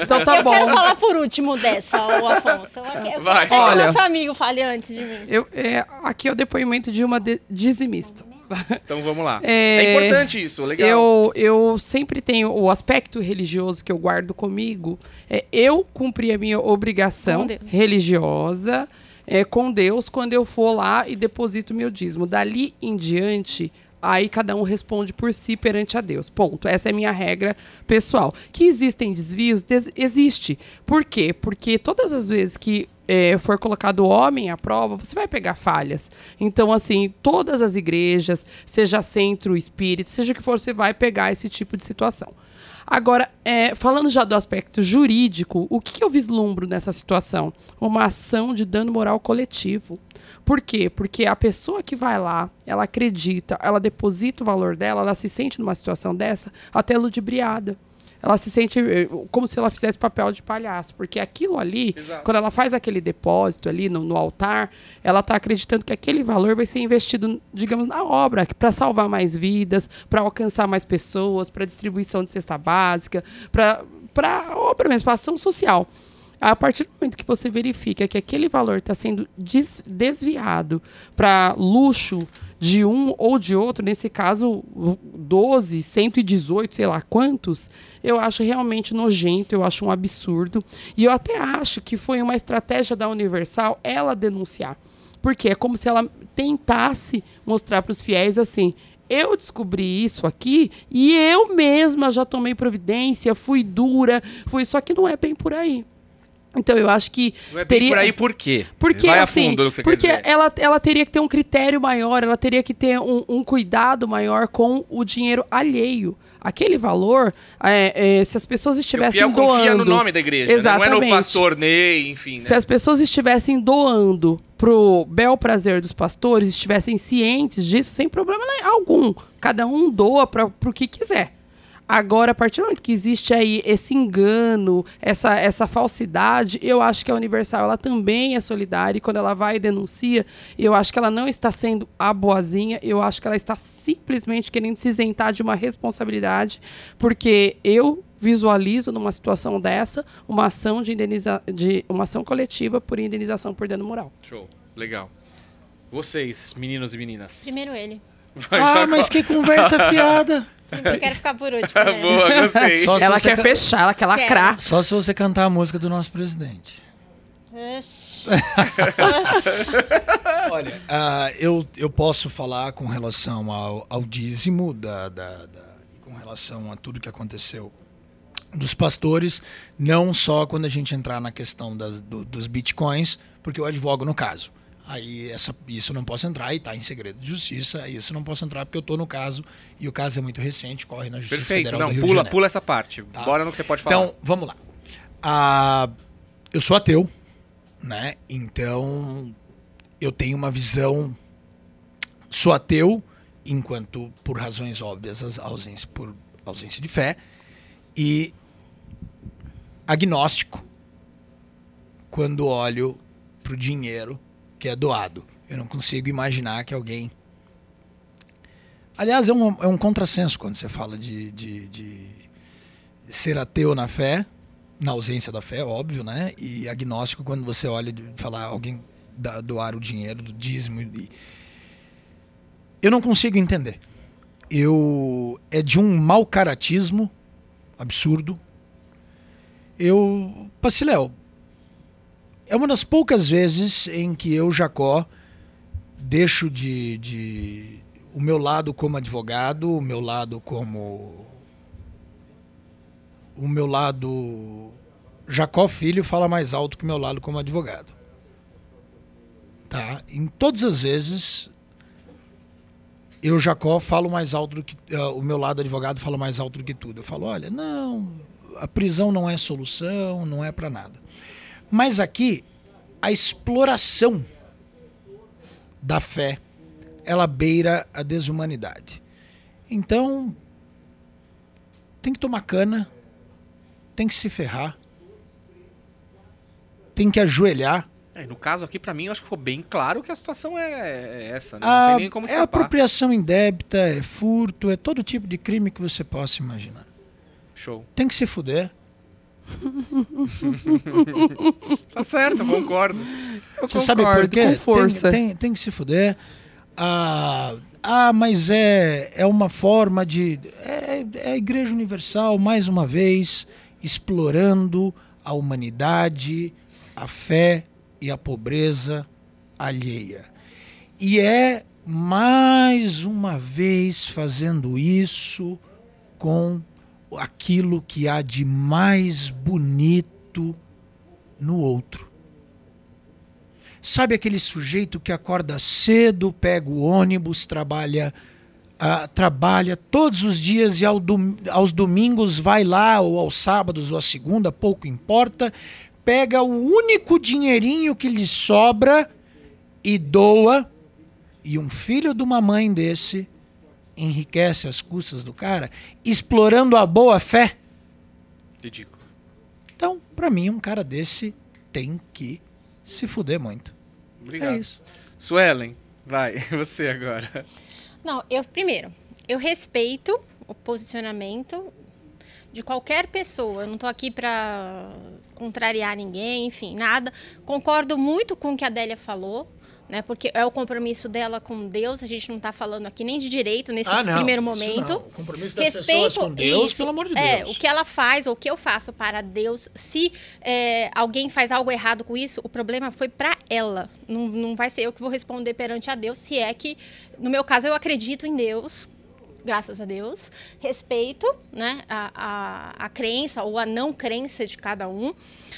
então tá eu bom. quero falar por último dessa, o Afonso. Eu Vai. que Olha. o nosso amigo fale antes de mim. Eu, é, aqui é o depoimento de uma de- dizimista. <laughs> Então vamos lá. É, É, importante isso, legal. Eu, eu sempre tenho o aspecto religioso que eu guardo comigo. É eu cumprir a minha obrigação religiosa é, com Deus quando eu for lá e deposito meu dízimo. Dali em diante, aí cada um responde por si perante a Deus. Ponto. Essa é a minha regra pessoal. Que existem desvios? Des- existe. Por quê? Porque todas as vezes que é, for colocado homem à prova, você vai pegar falhas. Então, assim, todas as igrejas, seja centro espírita, seja o que for, você vai pegar esse tipo de situação. Agora, é, falando já do aspecto jurídico, o que, que eu vislumbro nessa situação? Uma ação de dano moral coletivo. Por quê? Porque a pessoa que vai lá, ela acredita, ela deposita o valor dela, ela se sente numa situação dessa até ludibriada. Ela se sente eh, como se ela fizesse papel de palhaço, porque aquilo ali, Exato. quando ela faz aquele depósito ali no, no altar, ela está acreditando que aquele valor vai ser investido, digamos, na obra, para salvar mais vidas, para alcançar mais pessoas, para distribuição de cesta básica, para obra mesmo, para ação social. A partir do momento que você verifica que aquele valor está sendo des- desviado para luxo de um ou de outro, nesse caso 12, 118, sei lá quantos, eu acho realmente nojento, eu acho um absurdo. E eu até acho que foi uma estratégia da Universal ela denunciar. Porque é como se ela tentasse mostrar para os fiéis assim: eu descobri isso aqui e eu mesma já tomei providência, fui dura, fui. Só que não é bem por aí. Então eu acho que Não é teria por aí por quê? porque Vai assim, porque ela, ela teria que ter um critério maior, ela teria que ter um, um cuidado maior com o dinheiro alheio. Aquele valor, é, é, se as pessoas O estivessem fiel doando, confia no nome da igreja, né? não é Exatamente. no pastor Ney, enfim, né? se as pessoas estivessem doando pro bel prazer dos pastores, estivessem cientes disso, sem problema algum. Cada um doa para o que quiser. Agora, a partir do momento que existe aí esse engano, essa, essa falsidade, eu acho que a Universal ela também é solidária e quando ela vai e denuncia, eu acho que ela não está sendo a boazinha, eu acho que ela está simplesmente querendo se isentar de uma responsabilidade, porque eu visualizo numa situação dessa uma ação de indeniza de uma ação coletiva por indenização por dano moral. Show, legal. Vocês, meninos e meninas. Primeiro ele. Vai, Ah, mas que conversa fiada. <laughs> Eu quero ficar por último. <laughs> né? Boa, gostei. Só se ela você quer ca- fechar, ela quer lacrar. Só se você cantar a música do nosso presidente. Oxi. <laughs> Olha, ah, eu, eu posso falar com relação ao, ao dízimo, da, da, da- com relação a tudo que aconteceu dos pastores, não só quando a gente entrar na questão das, do- dos bitcoins, porque eu advogo no caso. Aí essa, isso não posso entrar e está em segredo de justiça. Isso não posso entrar porque eu estou no caso e o caso é muito recente, corre na Justiça Perfeito, Federal não, do Rio de pula, Janeiro. pula essa parte. Tá. Bora no que você pode falar. Então, vamos lá. Ah, eu sou ateu, né? Então, eu tenho uma visão. Sou ateu, enquanto, por razões óbvias, as ausência, por ausência de fé, e agnóstico quando olho para o dinheiro que é doado. Eu não consigo imaginar que alguém. Aliás, é um, é um contrassenso quando você fala de, de, de ser ateu na fé na ausência da fé, óbvio, né? E agnóstico quando você olha de falar alguém da, doar o dinheiro do dízimo. E... Eu não consigo entender. Eu é de um mau caratismo absurdo. Eu, Passiléu, é uma das poucas vezes em que eu, Jacó, deixo de, de o meu lado como advogado, o meu lado como o meu lado Jacó filho fala mais alto que o meu lado como advogado. Tá? Em todas as vezes eu Jacó falo mais alto do que uh, o meu lado advogado fala mais alto do que tudo. Eu falo, olha, não, a prisão não é solução, não é para nada. Mas aqui a exploração da fé, ela beira a desumanidade. Então, tem que tomar cana, tem que se ferrar, tem que ajoelhar. É, no caso aqui, para mim, eu acho que ficou bem claro que a situação é, é essa, né? Não a, tem nem como é escapar. apropriação indébita, é furto, é todo tipo de crime que você possa imaginar. Show. Tem que se fuder. <laughs> tá certo, eu concordo. Eu Você sabe por concordo, quê? Com força. Tem, tem, tem que se fuder. Ah, ah, mas é, é uma forma de. É, é a Igreja Universal, mais uma vez, explorando a humanidade, a fé e a pobreza alheia. E é mais uma vez fazendo isso com aquilo que há de mais bonito no outro. Sabe aquele sujeito que acorda cedo, pega o ônibus, trabalha, ah, trabalha todos os dias e ao dom- aos domingos vai lá, ou aos sábados ou à segunda, pouco importa, pega o único dinheirinho que lhe sobra e doa, e um filho de uma mãe desse enriquece as custas do cara, explorando a boa fé. Ridículo. Então, pra mim, um cara desse tem que se fuder muito. Obrigado. É isso. Suelen, vai, <laughs> você agora. Não, eu primeiro, eu respeito o posicionamento de qualquer pessoa. Eu não estou aqui para contrariar ninguém, enfim, nada. Concordo muito com o que a Adélia falou. Né, porque é o compromisso dela com Deus, a gente não está falando aqui nem de direito nesse Ah, não. primeiro Isso momento. O compromisso das pessoas com Deus, pelo amor de é, Deus. o que ela faz ou o que eu faço para Deus, se é, alguém faz algo errado com isso, o problema foi para ela. Não, não vai ser eu que vou responder perante a Deus, se é que, no meu caso, eu acredito em Deus, graças a Deus, respeito né, a, a, a crença ou a não crença de cada um,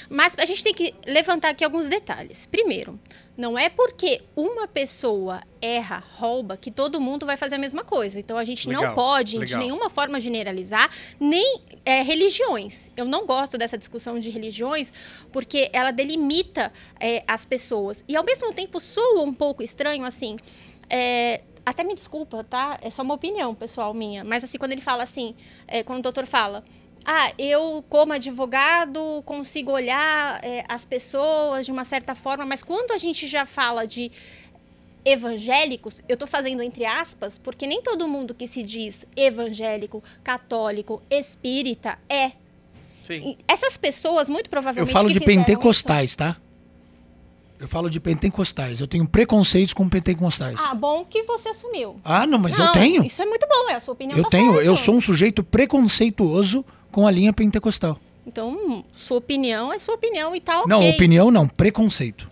mas a gente tem que levantar aqui alguns detalhes. Primeiro, não é porque uma pessoa erra, rouba, que todo mundo vai fazer a mesma coisa. Então a gente Legal, não pode, de legal. nenhuma forma, generalizar, nem é, religiões. Eu não gosto dessa discussão de religiões, porque ela delimita é, as pessoas. E ao mesmo tempo soa um pouco estranho, assim. é, até me desculpa, tá? É só uma opinião pessoal minha. Mas assim, quando ele fala assim, é, quando o doutor fala. Ah, eu, como advogado, consigo olhar é, as pessoas de uma certa forma, mas quando a gente já fala de evangélicos, eu estou fazendo entre aspas, porque nem todo mundo que se diz evangélico, católico, espírita é. Sim. Essas pessoas, muito Eu provavelmente. falo que de pentecostais, tá? Eu falo de pentecostais. Eu tenho preconceitos com pentecostais. Ah, bom que você assumiu. Ah, não, mas Não, eu tenho. Isso é muito bom, é a sua opinião. Eu tá tenho. Eu sou um sujeito preconceituoso com a linha pentecostal. Então, sua opinião é sua opinião e tá ok. Não, opinião não, preconceito.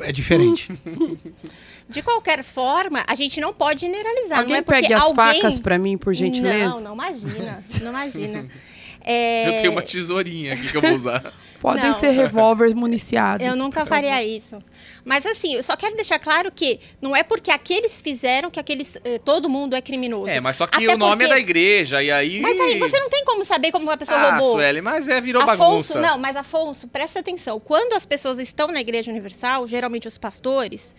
É diferente. <laughs> De qualquer forma, a gente não pode generalizar. Alguém não é pegue as alguém... facas pra mim, por gentileza? Não, não imagina. Não imagina. <laughs> <laughs> É, Eu tenho uma tesourinha aqui que eu vou usar. <laughs> Podem Não. ser revólveres municiados. Eu nunca por faria favor. isso. Mas assim, eu só quero deixar claro que não é porque aqueles fizeram que aqueles eh, todo mundo é criminoso. É, mas só que Até o nome porque- é da igreja, e aí. Mas aí você não tem como saber como a pessoa Ah, roubou. Sueli, mas é, virou Afonso, bagunça. não, mas Afonso, presta atenção. Quando as pessoas estão na Igreja Universal, geralmente os pastores,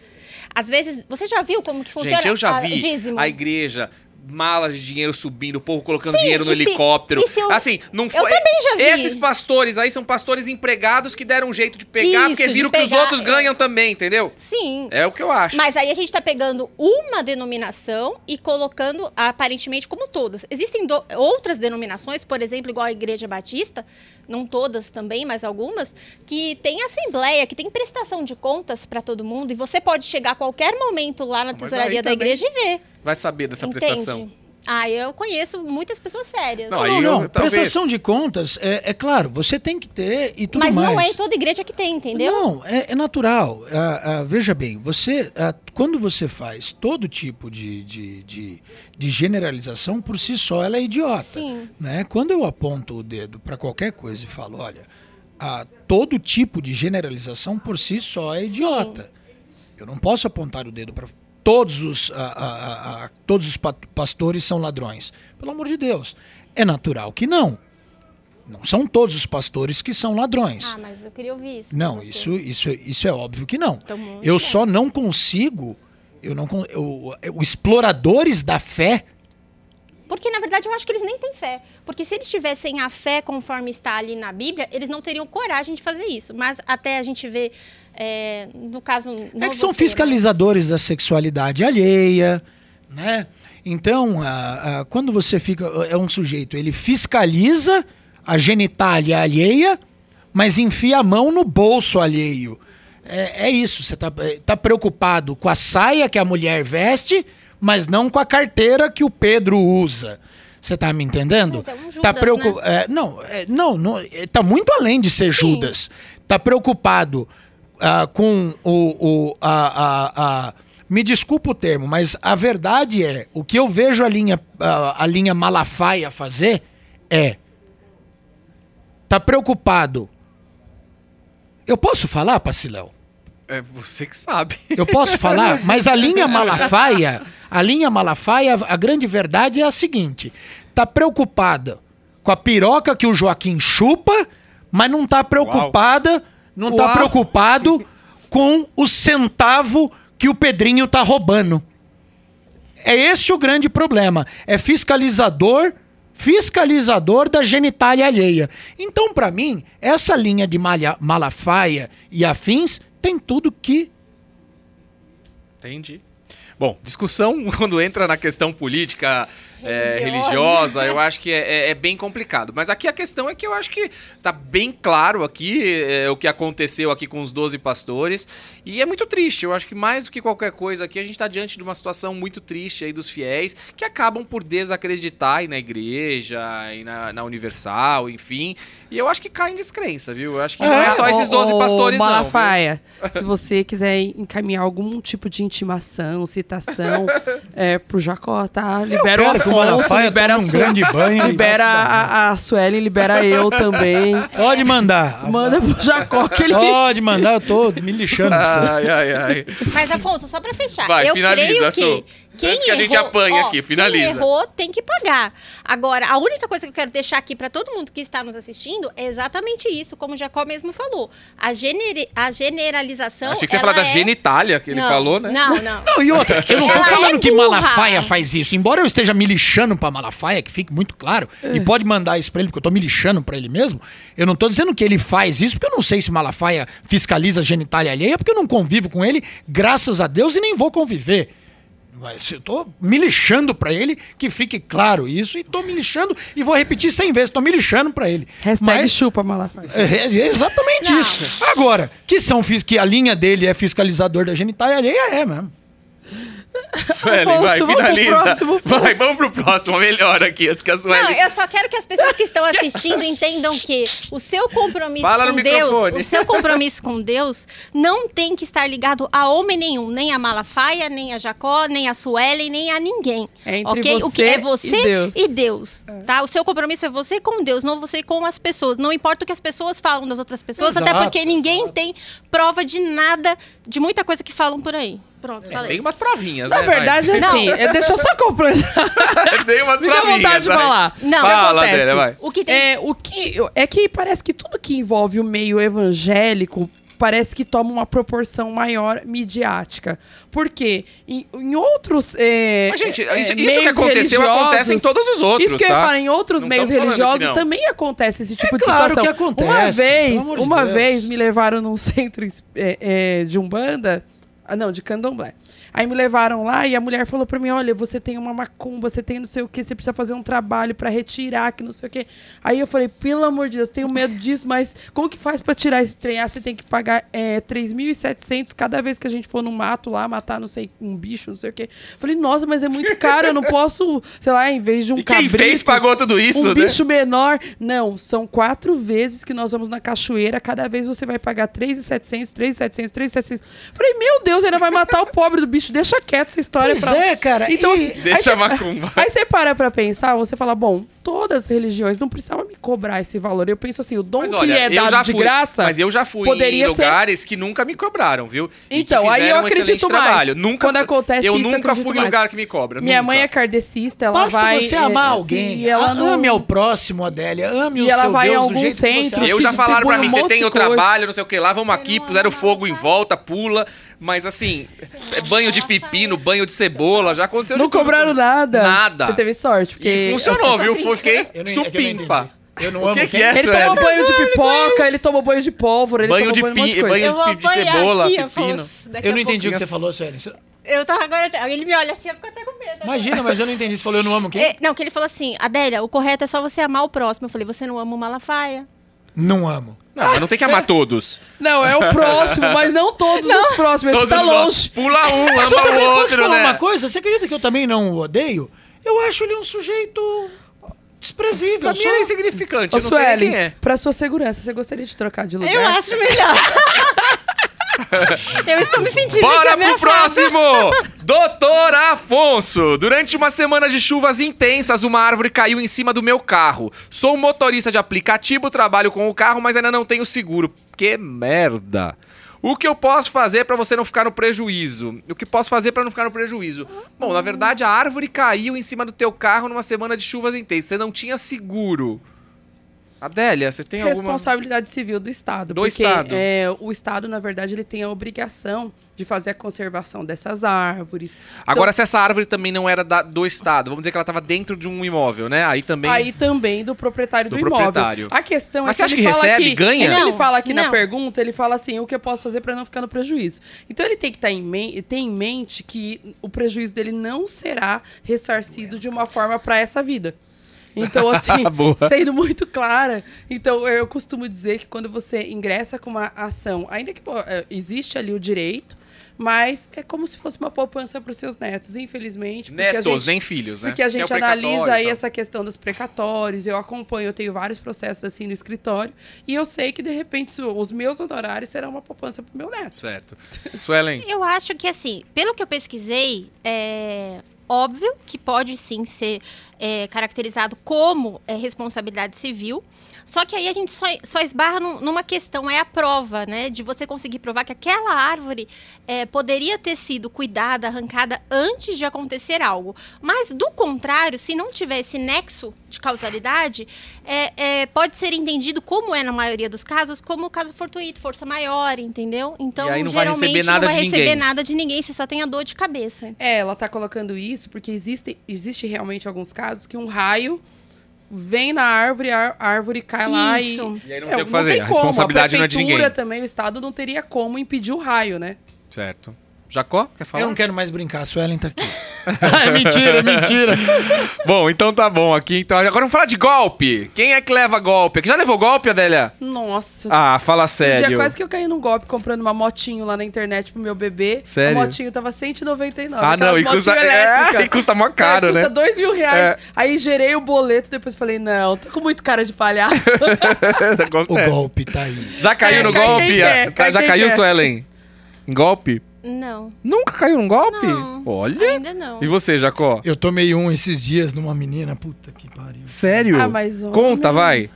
às vezes, você já viu como que funciona Gente, eu já a- vi a igreja, malas de dinheiro subindo, o povo colocando Sim, dinheiro no se- helicóptero. eu- assim, não eu foi. também já vi. Esses pastores aí são pastores empregados que deram um jeito de pegar, Isso, porque viram que os pegar, outros é. ganham também, entendeu? Sim. É o que eu acho. Mas aí a gente está pegando uma denominação e colocando aparentemente como todas. Existem do- outras denominações, por exemplo, igual a Igreja Batista, não todas também, mas algumas, que tem assembleia, que tem prestação de contas para todo mundo, e você pode chegar a qualquer momento lá na Mas tesouraria da igreja e ver. Vai saber dessa entende? prestação. Ah, eu conheço muitas pessoas sérias. Não, Não, não, eu- talvez- prestação de contas, é, é claro, você tem que ter e tudo mas mais. não é em toda igreja que tem, entendeu? Não, é, é natural. Ah, ah, veja bem, você ah, quando você faz todo tipo de, de, de, de generalização, por si só ela é idiota. Sim. Né? Quando eu aponto o dedo para qualquer coisa e falo, olha, ah, todo tipo de generalização por si só é idiota. Eu não posso apontar o dedo para todos os, ah, ah, ah, todos os pa- pastores são ladrões. Pelo amor de Deus. É natural que não. Não são todos os pastores que são ladrões. Ah, mas eu queria ouvir isso. Não, isso, isso, isso é óbvio que não. Então, eu bom. só não consigo. Eu não eu, eu- exploradores da fé. Porque, na verdade, eu acho que eles nem têm fé. Porque se eles tivessem a fé conforme está ali na Bíblia, eles não teriam coragem de fazer isso. Mas até a gente vê, é, no caso. É que são você, né? fiscalizadores da sexualidade alheia, né? Então, quando você fica. É um sujeito, ele fiscaliza a genitália alheia, mas enfia a mão no bolso alheio. É, é isso, você tá, eh, tá preocupado com a saia que a mulher veste, mas não com a carteira que o Pedro usa. Você tá me entendendo? Mas é um Judas, tá preocu- é, não, é, não, não, é, tá muito além de ser Sim. Judas. Tá preocupado ah, com o, o a, a, a- me desculpa o termo, mas a verdade é o que eu vejo a linha a, a linha Malafaia fazer é tá preocupado. Eu posso falar, Pacilão? É você que sabe. Eu posso <laughs> falar, mas a linha <laughs> Malafaia, a linha Malafaia, a grande verdade é a seguinte: tá preocupada com a piroca que o Joaquim chupa, mas não tá preocupada, não tá Uau. preocupado <laughs> com o centavo que o Pedrinho tá roubando. É esse o grande problema. É fiscalizador, fiscalizador da genitália alheia. Então, pra mim, essa linha de malha, Malafaia e afins tem tudo que Entendi. Bom, discussão <laughs> quando entra na questão política, é, Religiosa. eu acho que é, é- é bem complicado. Mas aqui a questão é que eu acho que tá bem claro aqui é, o que aconteceu aqui com os 12 pastores. E é muito triste. Eu acho que mais do que qualquer coisa aqui, a gente está diante de uma situação muito triste aí dos fiéis que acabam por desacreditar aí na igreja, e na, na Universal, enfim. E eu acho que cai em descrença, viu? Eu acho que não é só esses 12 Ô, pastores, não. viu? Malafaia, <laughs> se você quiser encaminhar algum tipo de intimação, citação é, pro Jacó, tá? Libera o Afonso, Malafaia libera um grande banho <laughs> libera a, a Suelen, libera eu também. <laughs> Pode mandar. Manda pro Jacó que ele... Pode mandar, eu tô me lixando. pra você. Ai, ai, ai. Mas, Afonso, só pra fechar, Vai, eu finaliza, creio que Su. Quem Antes que a gente errou- apanhe ó, aqui, finaliza. Quem errou tem que pagar. Agora, a única coisa que eu quero deixar aqui pra todo mundo que está nos assistindo é exatamente isso, como o Jacó mesmo falou. A, a generalização. Achei que você ia falar da é- genitália que ele Não, falou, né? Não, não. <laughs> Não, e outra, eu não tô é falando que burra. Malafaia faz isso. Embora eu esteja me lixando pra Malafaia, que fique muito claro, e pode mandar isso pra ele, porque eu tô me lixando pra ele mesmo. Eu não tô dizendo que ele faz isso, porque eu não sei se Malafaia fiscaliza a genitália alheia, porque eu não convivo com ele, graças a Deus, e nem vou conviver. Mas eu tô me lixando pra ele, que fique claro isso, e tô me lixando, e vou repetir 100 vezes, tô me lixando pra ele. Hashtag Mas- chupa, Malafaia. é, é exatamente Não. isso. Agora, que são que a linha dele é fiscalizador da genitália alheia, é mesmo. <laughs> Suelen, vai, Afonso, vamos pro finaliza. próximo, vai, vamos pro próximo, melhor aqui, antes que a Suelen... Não, eu só quero que as pessoas que estão assistindo <laughs> entendam que o seu compromisso Fala com Deus, microfone. o seu <laughs> compromisso com Deus não tem que estar ligado a homem nenhum, nem a Malafaia, nem a Jacó, nem a Suelen, nem a ninguém. É entre ok? o que você é você e Deus. e Deus, tá? O seu compromisso é você com Deus, não você com as pessoas. Não importa o que as pessoas falam das outras pessoas, até Exato, porque ninguém tem prova de nada, de muita coisa que falam por aí. Pronto, falei. Tem umas provinhas, Na né? vai. verdade, é Não. assim, é, deixa eu só completar. <laughs> Tem umas <laughs> Me dá provinhas. vontade de vai. falar. Não. O que Fala, acontece? Adélia, vai. O que tem É, o que, é que parece que tudo que envolve o meio evangélico parece que toma uma proporção maior midiática. Por quê? Em, em outros. É, Mas, gente, é, isso, isso que aconteceu acontece em todos os outros, Isso que eu ia tá? falar, em outros Não meios religiosos também acontece esse tipo de claro situação. que acontece, Uma vez, de uma Deus. vez me levaram num <laughs> centro é, é, de Umbanda. Ah, não, de candomblé. Aí me levaram lá e a mulher falou pra mim: olha, você tem uma macumba, você tem não sei o que, você precisa fazer um trabalho pra retirar, que não sei o que. Aí eu falei, pelo amor de Deus, tenho medo disso, mas como que faz pra tirar esse trem? Ah, você tem que pagar é, 3.700 cada vez que a gente for no mato lá, matar, não sei, um bicho, não sei o que. Falei, nossa, mas é muito caro, eu não posso, <laughs> sei lá, em vez de um E quem cabrito, fez pagou tudo isso, um né? bicho menor. Não, são quatro vezes que nós vamos na cachoeira, cada vez você vai pagar 3.700, 3.700, 3.700. Falei, meu Deus, ainda vai matar o pobre do bicho, deixa quieto essa história. Pois pra... é, cara. Então, e- assim, Deixa aí a macumba. Aí você para pra pensar, você fala, bom, todas as religiões não precisavam me cobrar esse valor. Eu penso assim, o dom Mas que olha, lhe é dado já de fui, graça. mas eu já fui poderia em ser- lugares que nunca me cobraram, viu? E que Então, aí eu um acredito mais. trabalho. Nunca, Quando acontece eu isso, eu nunca fui em lugar que me cobra. Minha nunca. mãe é kardecista, ela Basta vai. você é, amar assim, alguém. E ela A- não... Ame ao próximo, Adélia. Ame E o ela seu vai Deus alguns jeito que você centros. acha. Eu já falaram pra mim, você tem o trabalho, não sei o que lá, vamos aqui, puseram fogo em volta, pula. Mas assim, banho de pepino, banho de cebola, já aconteceu Não cobraram nada. Nada. Você teve sorte, porque. E funcionou, viu? Foi- Fiquei Eu não- é que eu não supimpa. Eu não O amo que que quem? é? Ele tomou banho de pipoca, ele tomou banho de pólvora, ele Banho tomou de banho de pi- banho de- de apanhar cebola, aqui, pepino. Afonso. Daqui Eu não entendi o que você falou, Sueli. Eu tava agora. Ele me olha assim, eu fico até com medo. Imagina, mas eu não entendi. Você falou eu não amo quem? É, não, que ele falou assim, Adélia, o correto é só você amar o próximo. Eu falei, você não ama o Malafaia? Não amo. Não, mas não tem que amar todos. <laughs> Não, é o próximo, mas não todos os próximos. Esse Todos tá longe. Pula um, <laughs> ama o posso outro, falar né? uma coisa? Você acredita que eu também não o odeio? Eu acho ele um sujeito desprezível. Pra mim é insignificante, Ô, eu não sei nem Sueli, quem é. pra sua segurança, você gostaria de trocar de lugar? Eu acho melhor. <laughs> eu estou me sentindo Bora pro próximo! Doutor Afonso! Durante uma semana de chuvas intensas, uma árvore caiu em cima do meu carro. Sou um motorista de aplicativo, trabalho com o carro, mas ainda não tenho seguro. Que merda! O que eu posso fazer pra você não ficar no prejuízo? O que posso fazer pra não ficar no prejuízo? Bom, na verdade, a árvore caiu em cima do teu carro numa semana de chuvas intensas. Você não tinha seguro. Adélia, você tem alguma... Responsabilidade civil do Estado. Do porque Estado. é, o Estado, na verdade, ele tem a obrigação de fazer a conservação dessas árvores. Agora, se essa árvore também não era da- do Estado, vamos dizer que ela estava dentro de um imóvel, né? Aí também... Aí também do proprietário do, Do imóvel. proprietário. A questão Mas é você que acha ele que fala recebe, que ganha? Ele Não, fala aqui na não. pergunta, ele fala assim, o que eu posso fazer para não ficar no prejuízo. Então ele tem que estar em ter em mente que o prejuízo dele não será ressarcido de uma forma para essa vida. Então, <laughs> assim, Boa. sendo muito clara, então eu costumo dizer que quando você ingressa com uma ação, ainda que pô, é, existe ali o direito, mas é como se fosse uma poupança para os seus netos, infelizmente. porque a Netos, gente- nem filhos, né? porque a é o gente precatório analisa e aí tal. essa questão dos precatórios, eu acompanho, eu tenho vários processos assim no escritório, e eu sei que, de repente, os meus honorários serão uma poupança pro meu neto. Certo. Suelen, Eu acho que, assim, pelo que eu pesquisei, é óbvio que pode sim ser é, caracterizado como é, responsabilidade civil. Só que aí a gente só, só esbarra num- numa questão, é a prova, né? De você conseguir provar que aquela árvore é, poderia ter sido cuidada, arrancada antes de acontecer algo. Mas, do contrário, se não tiver esse nexo de causalidade, é, é, pode ser entendido, como é na maioria dos casos, como o caso fortuito, força maior, entendeu? Então, E aí não vai geralmente receber nada não vai receber ninguém. nada de ninguém, você só tem a dor de cabeça. É, ela tá colocando isso porque existe, existe realmente alguns casos que um raio vem na árvore, a a árvore cai lá e... Isso. E aí não É, tem o que fazer. A responsabilidade não é de prefeitura ninguém. também, o Estado não teria como impedir o raio, né? Certo. Jacó, quer falar? Eu não quero mais brincar, a Suelen tá aqui. <laughs> é mentira, é mentira. Bom, então tá bom aqui. Então, agora vamos falar de golpe. Quem é que leva golpe? Aqui já levou golpe, Adélia? Nossa. Ah, fala Um sério. dia quase que eu caí num golpe comprando uma motinho lá na internet pro meu bebê. Sério? A motinho tava 199. Ah, não, aquelas e custa, motinho é, elétrica. <laughs> e custa mó Sério, caro, custa né? dois mil reais. É. Aí gerei o boleto, depois falei, não, tô com muito cara de palhaço. <laughs> O golpe tá aí. Já caiu É, no cai golpe? quer, Ah, cai já caiu, quer. Suelen? Em golpe? Não, Nunca caiu num golpe? Não. Olha. ainda não. E você, Jacó? Eu tomei um esses dias numa menina, puta que pariu. Sério? Ah, mas, homem. Conta, vai.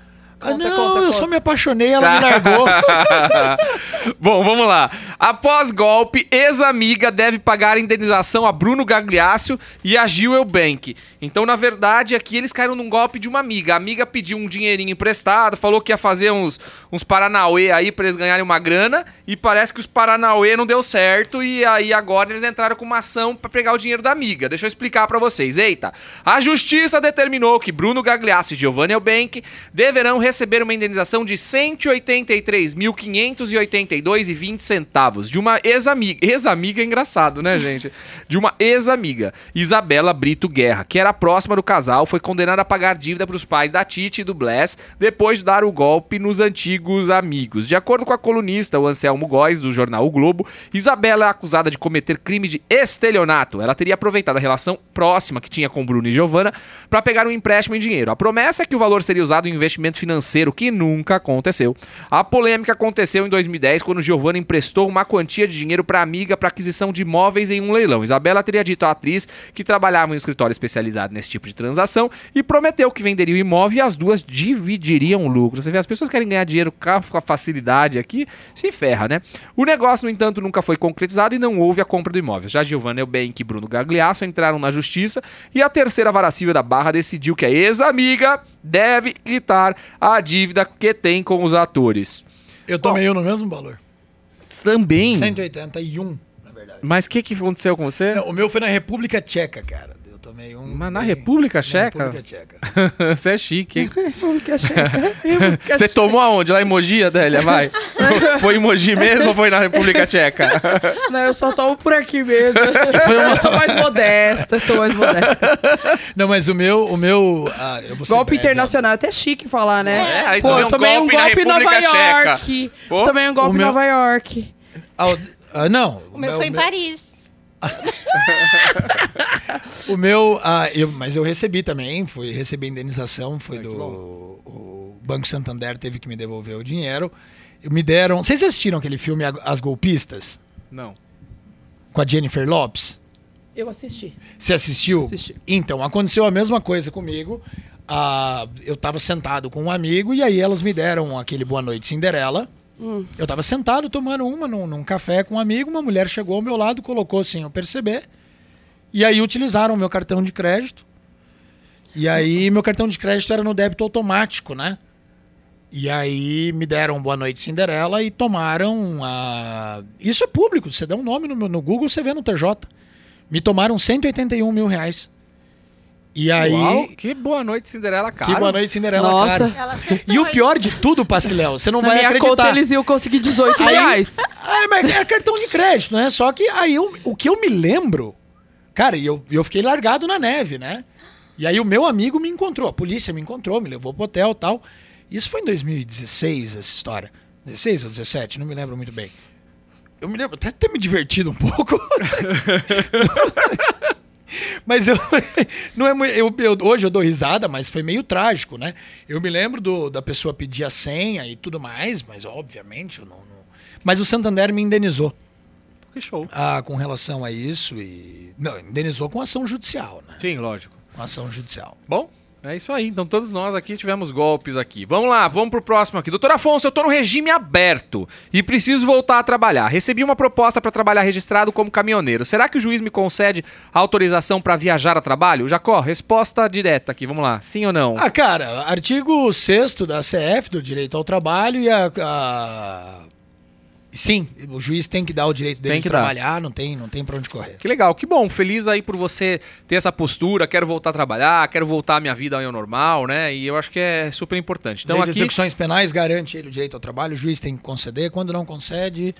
Ah, Conta, não, conta, eu conta. só me apaixonei, ela me <laughs> largou. <laughs> Bom, vamos lá. Após golpe, ex-amiga deve pagar indenização a Bruno Gagliasso e a Gil Eubank. Então, na verdade, aqui eles caíram num golpe de uma amiga. A amiga pediu um dinheirinho emprestado, falou que ia fazer uns, uns Paranauê aí pra eles ganharem uma grana. E parece que os Paranauê não deu certo. E aí agora eles entraram com uma ação pra pegar o dinheiro da amiga. Deixa eu explicar pra vocês. Eita, a justiça determinou que Bruno Gagliasso e Giovanni Eubank deverão receber uma indenização de R$ 183.583 32,20 de uma ex-amiga. Ex-amiga é engraçado, né, gente? De uma ex-amiga, Isabela Brito Guerra, que era próxima do casal, foi condenada a pagar dívida para os pais da Titi e do Bless depois de dar o golpe nos antigos amigos. De acordo com a colunista, o Anselmo Góes, do jornal O Globo, Isabela é acusada de cometer crime de estelionato. Ela teria aproveitado a relação próxima que tinha com Bruno e Giovanna para pegar um empréstimo em dinheiro. A promessa é que o valor seria usado em investimento financeiro, que nunca aconteceu. A polêmica aconteceu em 2010, quando Giovanna emprestou uma quantia de dinheiro para amiga para aquisição de imóveis em um leilão. Isabela teria dito à atriz que trabalhava em um escritório especializado nesse tipo de transação e prometeu que venderia o imóvel e as duas dividiriam o lucro. Você vê, as pessoas querem ganhar dinheiro com a facilidade aqui, se ferra, né? O negócio, no entanto, nunca foi concretizado e não houve a compra do imóvel. Já Giovanna Eubank e Bruno Gagliasso entraram na justiça e a terceira vara da Barra decidiu que a ex-amiga deve quitar a dívida que tem com os atores. Eu tomei eu no mesmo valor. Também. 181, na verdade. Mas o que, que aconteceu com você? Não, o meu foi na República Tcheca, cara. Eu tomei um. Mas na bem- República na Tcheca? República Tcheca. <laughs> você é chique, hein? <laughs> República Checa. República Você tomou aonde? Lá em Mogi, Adélia? Vai. <laughs> foi em Mogi mesmo ou foi na República Tcheca? Não, eu só tomo por aqui mesmo. Eu sou mais modesta, eu sou mais modesta. Não, mas o meu. O meu ah, eu Golpe breve, internacional, é até chique falar, né? É, aí Pô, tomei um eu tomei um golpe na golpe em Nova Checa. York. Pô, Tomei um golpe em Nova York. ah, não. O meu foi em Paris. <laughs> O meu, ah, eu, mas eu recebi também, fui recebi a indenização, foi que do o Banco Santander teve que me devolver o dinheiro. Me deram, vocês assistiram aquele filme As Golpistas Não. com a Jennifer Lopes? Eu assisti. Você assistiu? Assisti. Então, aconteceu a mesma coisa comigo. Ah, eu tava sentado com um amigo e aí elas me deram aquele Boa Noite Cinderela. Eu tava sentado tomando uma num, num café com um amigo, uma mulher chegou ao meu lado, colocou sem eu perceber. E aí utilizaram o meu cartão de crédito. E aí meu cartão de crédito era no débito automático, né? E aí me deram Boa Noite Cinderela e tomaram a. Isso é público, você dá um nome no, no Google, você vê no TJ. Me tomaram 181 mil reais. E aí. Uau, que boa noite, Cinderela, cara. Que Boa Noite Cinderela, Nossa. cara. E o pior de tudo, Paciléu, você não Na vai minha acreditar. conta eles iam conseguir 18 Aí- reais. Ah, mas é cartão de crédito, né? Só que aí eu- o que eu me lembro, cara, e eu, eu fiquei largado na neve, né? E aí o meu amigo me encontrou, a polícia me encontrou, me levou pro hotel e tal. Isso foi em 2016, essa história. 16 ou 17, não me lembro muito bem. Eu me lembro até ter me divertido um pouco. <laughs> <laughs> Mas eu, <laughs> não é, eu, eu- hoje eu dou risada, mas foi meio trágico, né? Eu me lembro do- da pessoa pedir a senha e tudo mais, mas obviamente eu não, não- Mas o Santander me indenizou Que show. ah, com relação a isso e não indenizou com ação judicial, né? Sim, lógico. Com ação judicial. Bom, é isso aí. Então todos nós aqui tivemos golpes aqui. Vamos lá, vamos pro próximo aqui. Doutor Afonso, eu tô no regime aberto e preciso voltar a trabalhar. Recebi uma proposta para trabalhar registrado como caminhoneiro. Será que o juiz me concede autorização para viajar a trabalho? Jacó, resposta direta aqui. Vamos lá. Sim ou não? Ah, cara, artigo 6 da CF, do direito ao trabalho, e a. a- Sim, o juiz tem que dar o direito dele Tem que de dar. trabalhar, não tem, não tem pra onde correr. Que legal, que bom. Feliz aí por você ter essa postura. Quero voltar a trabalhar, quero voltar a minha vida ao normal, né? E eu acho que é super importante. Então Lei de aqui. execuções penais garante ele o direito ao trabalho, o juiz tem que conceder. Quando não concede,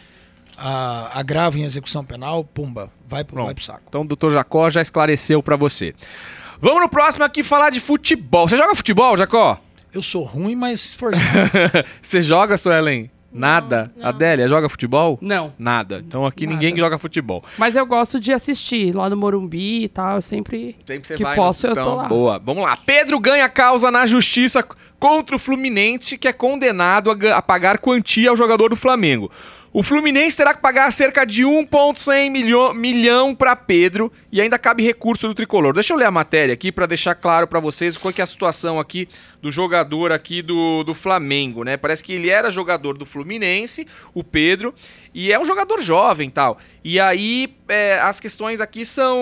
a, agravo em execução penal, pumba, vai pro, Pronto. vai pro saco. Então o doutor Jacó já esclareceu pra você. Vamos no próximo aqui falar de futebol. Você joga futebol, Jacó? Eu sou ruim, mas esforçado. <laughs> Você joga, Suelen? Nada. não. Adélia, joga futebol? Não. Nada. Então aqui Nada. ninguém joga futebol. Mas eu gosto de assistir lá no Morumbi e tal. Eu sempre, Sempre você que vai posso, eu tô então, lá. Boa. Vamos lá. Pedro ganha causa na justiça contra o Fluminense, que é condenado a, a pagar quantia ao jogador do Flamengo. O Fluminense terá que pagar cerca de 1,1 milhão, milhão para Pedro e ainda cabe recurso do tricolor. Deixa eu ler a matéria aqui para deixar claro para vocês qual é a situação aqui do jogador aqui do, do Flamengo, né? Parece que ele era jogador do Fluminense, o Pedro, e é um jogador jovem tal. E aí é, as questões aqui são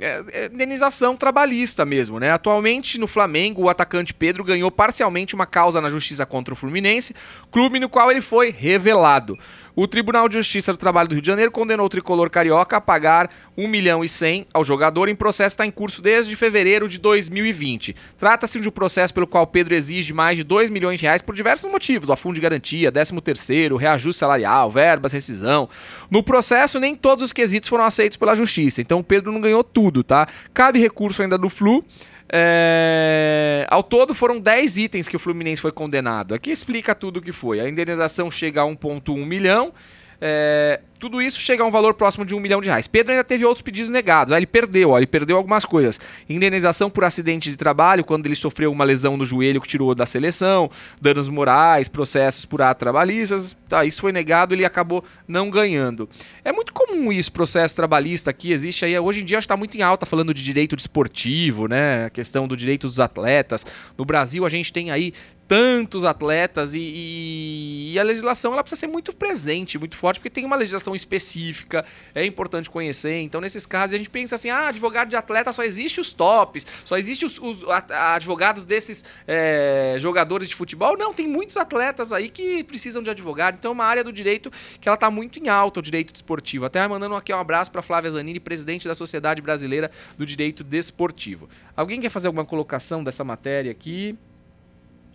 é, é indenização trabalhista mesmo, né? Atualmente no Flamengo, o atacante Pedro ganhou parcialmente uma causa na justiça contra o Fluminense, clube no qual ele foi revelado. O Tribunal de Justiça do Trabalho do Rio de Janeiro condenou o tricolor carioca a pagar 1 milhão e 100 ao jogador em processo está em curso desde fevereiro de 2020. Trata-se de um processo pelo qual Pedro exige mais de 2 milhões de reais por diversos motivos, ó, fundo de garantia, 13 terceiro, reajuste salarial, verbas, rescisão. No processo, nem todos os quesitos foram aceitos pela justiça, então o Pedro não ganhou tudo, tá? Cabe recurso ainda do Flu, é... Ao todo foram 10 itens que o Fluminense foi condenado. Aqui explica tudo o que foi. A indenização chega a 1,1 milhão. É, tudo isso chega a um valor próximo de um milhão de reais. Pedro ainda teve outros pedidos negados. Ah, ele perdeu, ó, ele perdeu algumas coisas. Indenização por acidente de trabalho, quando ele sofreu uma lesão no joelho que tirou da seleção, danos morais, processos por ato trabalhistas. Tá, isso foi negado, ele acabou não ganhando. É muito comum isso, processo trabalhista aqui, existe aí. Hoje em dia está muito em alta falando de direito desportivo, né? A questão do direito dos atletas. No Brasil, a gente tem aí tantos atletas e, e, e, a legislação ela precisa ser muito presente, muito forte, porque tem uma legislação específica, é importante conhecer. Então, nesses casos, a gente pensa assim: ah, advogado de atleta só existe os tops, só existe os, os advogados desses é, jogadores de futebol. Não, tem muitos atletas aí que precisam de advogado. Então, é uma área do direito que ela está muito em alta, o direito desportivo. Até mandando aqui um abraço para Flávia Zanini, presidente da Sociedade Brasileira do Direito Desportivo. Alguém quer fazer alguma colocação dessa matéria aqui?